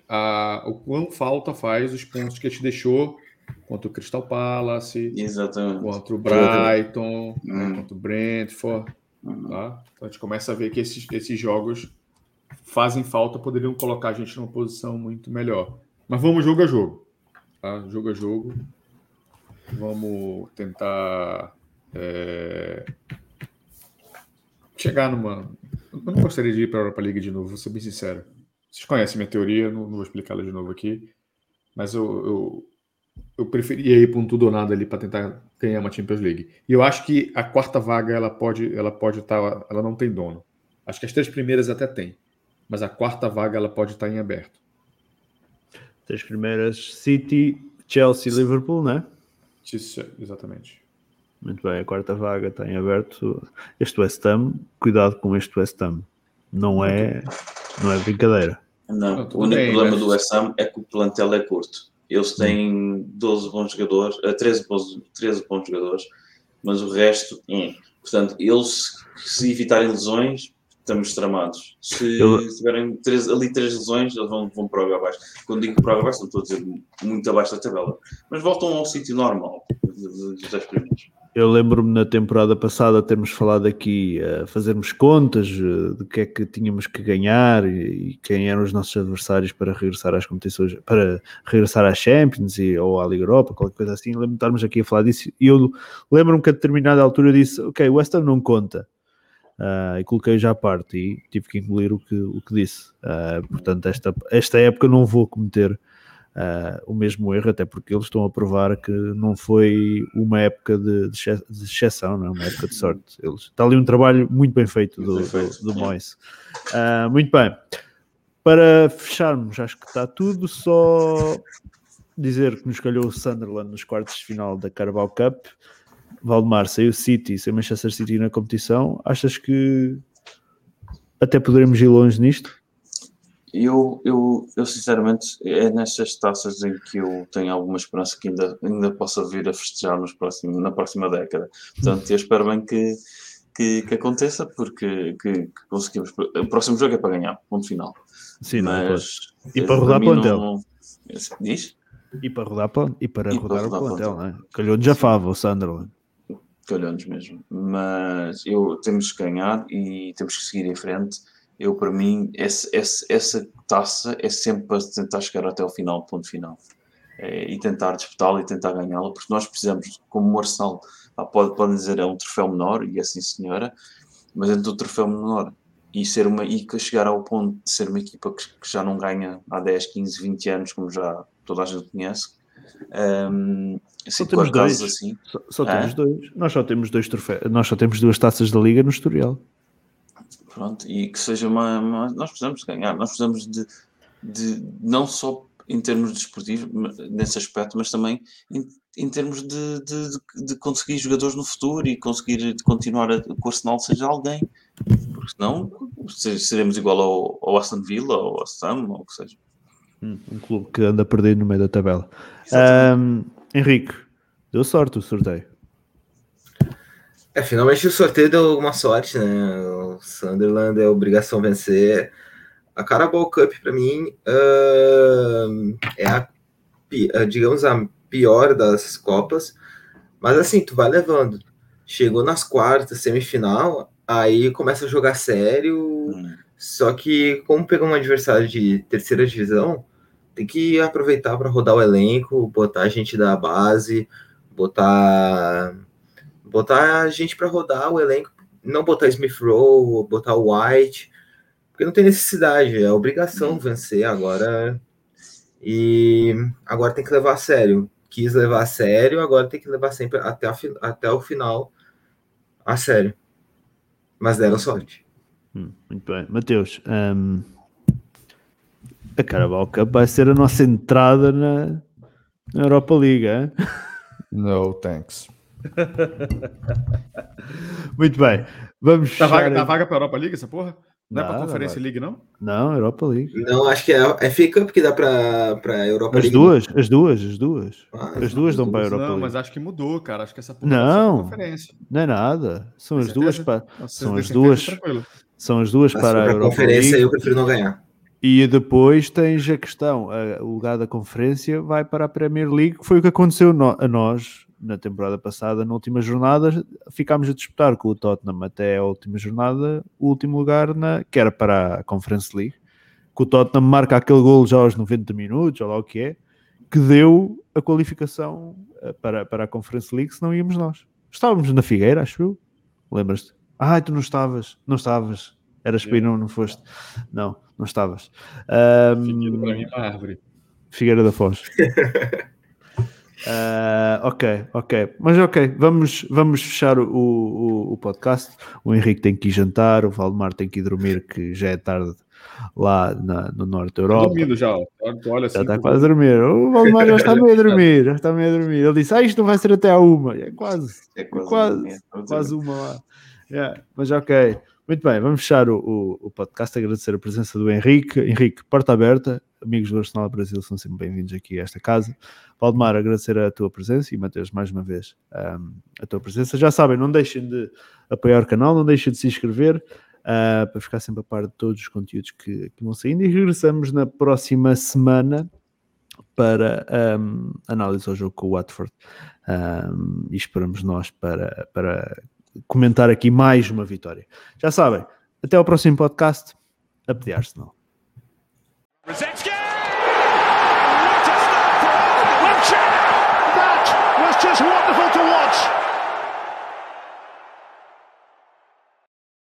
a, o quão falta faz os pontos que a gente deixou contra o Crystal Palace, Exatamente. contra o Brighton, hum. contra o Brentford. Hum. Tá? Então a gente começa a ver que esses, esses jogos fazem falta, poderiam colocar a gente numa posição muito melhor. Mas vamos jogo a jogo. Tá? Jogo a jogo. Vamos tentar é, chegar numa. Eu não gostaria de ir para a Europa League de novo, vou ser bem sincero. Vocês conhecem minha teoria, não, não vou explicá-la de novo aqui. Mas eu, eu, eu preferia ir para um tudo ou nada ali para tentar ganhar uma Champions League. E eu acho que a quarta vaga ela pode ela pode estar, tá, ela não tem dono. Acho que as três primeiras até tem, mas a quarta vaga ela pode estar tá em aberto. Três primeiras City, Chelsea, Liverpool, né? Exatamente. Muito bem, a quarta vaga está em aberto. Este West Ham, cuidado com este West Ham. Não é, não é brincadeira. Não, o único bem, problema mas... do West Ham é que o plantel é curto. Eles têm 12 bons jogadores, 13 eh, bons, 13 bons jogadores, mas o resto, hum. portanto, eles se evitarem lesões, estamos tramados. Se Eu... tiverem três, ali três lesões, eles vão, vão para o abaixo. Quando digo para o abaixo, não estou a dizer muito abaixo da tabela, mas voltam ao sítio normal dos 10 primeiros. Eu lembro-me na temporada passada termos falado aqui, uh, fazermos contas uh, de que é que tínhamos que ganhar e, e, quem eram os nossos adversários para regressar às competições, para regressar às Champions e, ou à Liga Europa, qualquer coisa assim. Lembro-me de estarmos aqui a falar disso e eu lembro-me que a determinada altura eu disse: Ok, o West Ham não conta. Uh, e coloquei já à parte e tive que engolir o que, o que disse. portanto, esta, esta época não vou cometer uh, o mesmo erro, até porque eles estão a provar que não foi uma época de, de exceção, não é uma época de sorte. Eles, está ali um trabalho muito bem feito do, do, do Moise. Uh, muito bem. Para fecharmos, acho que está tudo, só dizer que nos calhou o Sunderland nos quartos de final da Carabao Cup. Valdemar, saiu City, saiu Manchester City na competição. Achas que até poderemos ir longe nisto? Eu, eu, eu sinceramente, é nestas taças em que eu tenho alguma esperança que ainda, ainda possa vir a festejar nos na próxima década. Portanto, eu espero bem que, que, que aconteça, porque que, que, conseguimos. O próximo jogo é para ganhar, ponto final. Sim, Mas, não, e para rodar plantel. Não, diz? E para rodar, e para e rodar, para rodar o plantel, não é? Calhou-nos a fava o Sunderland. Calhou-nos mesmo. Mas eu, temos que ganhar e temos que seguir em frente eu para mim, esse, esse, essa taça é sempre para tentar chegar até o final, ponto final. É, e tentar disputá-la e tentar ganhá-la, porque nós precisamos, como o Arsenal pode, podem dizer é um troféu menor, e assim senhora, mas dentro do troféu menor e, ser uma, e chegar ao ponto de ser uma equipa que, que, já não ganha há 10, 15, 20 anos, como já toda a gente conhece. Um, assim, só temos dois. Assim, só, só temos dois. Nós só temos dois troféus. Nós só temos duas taças da Liga no historial. Pronto, e que seja uma, uma, Nós precisamos ganhar, nós precisamos de, de não só em termos desportivos, nesse aspecto, mas também em, em termos de, de, de, conseguir jogadores no futuro e conseguir continuar a, que o Arsenal seja alguém, porque senão seremos igual ao, ao Aston Villa ou ao Sam, ou o que seja. Um clube que anda a perder no meio da tabela. Um, Henrique, deu sorte o sorteio. É, finalmente o sorteio deu uma sorte, né? O Sunderland é obrigação vencer. A Carabao Cup, para mim, uh, é a, digamos, a pior das Copas. Mas assim, tu vai levando. Chegou nas quartas, semifinal, aí começa a jogar sério. Hum. Só que, como pegou um adversário de terceira divisão, tem que aproveitar para rodar o elenco, botar a gente da base, botar botar a gente para rodar o elenco, não botar Smith Rowe, botar o White, porque não tem necessidade, é obrigação vencer agora. E agora tem que levar a sério. Quis levar a sério, agora tem que levar sempre até, a, até o final a sério. Mas deram sorte. Hum, muito bem. Matheus, um, a Carabao Cup vai ser a nossa entrada na, na Europa League. Hein? No thanks. <laughs> Muito bem. Vamos Dá vaga, fechar- dá vaga pra Europa League, essa porra? Não é Dá, pra dá Conferência vaga. League, não? Não, Europa League. Não, acho que é a FA Cup que dá pra, pra Europa As League. duas, as duas, as duas. Ah, As duas dão para a. Europa Não, League. mas acho que mudou, cara. Acho que essa porra Não. é Conferência. Não é nada. São as duas para Não, São as duas. são as duas para a Europa conferência League. eu prefiro não ganhar. E depois tens a questão, a- o lugar da conferência vai para a Premier League, que foi o que aconteceu no- a nós na temporada passada, na última jornada, ficámos a disputar com o Tottenham até a última jornada, o último lugar, na, que era para a Conference League, que o Tottenham marca aquele gol já aos 90 minutos, ou lá o que é, que deu a qualificação eh, para, para a Conference League, se não íamos nós. Estávamos na Figueira, acho eu. Lembras-te? Ah, tu não estavas, não estavas. Eras para ir, não, não foste. Não, não estavas. Seguido pra mim, uma árvore. Figueira da Foz. Ah, <laughs> ok, ok. Mas ok, vamos, vamos fechar o, o, o podcast. O Henrique tem que ir jantar, o Valdemar tem que ir dormir, que já é tarde lá na- no norte da Europa. dormindo já. Olha-. Já está quase a dormir. O Valdemar já está meio a dormir. Já está meio a dormir. Ele disse: Ah, isto não vai ser até à uma. É quase, É quase, quase, é, quase- quase uma lá. Yeah, Mas ok. Muito bem, vamos fechar o, o, o podcast. Agradecer a presença do Henrique. Henrique, porta aberta. Amigos do Arsenal Brasil são sempre bem-vindos aqui a esta casa. Valdemar, agradecer a tua presença e Mateus, mais uma vez, um, a tua presença. Já sabem, não deixem de apoiar o canal, não deixem de se inscrever uh, para ficar sempre a par de todos os conteúdos que, que vão saindo. E regressamos na próxima semana para um, análise ao jogo com o Watford. Um, e esperamos nós para, para comentar aqui mais uma vitória. Já sabem, até ao próximo podcast. A pedir Arsenal.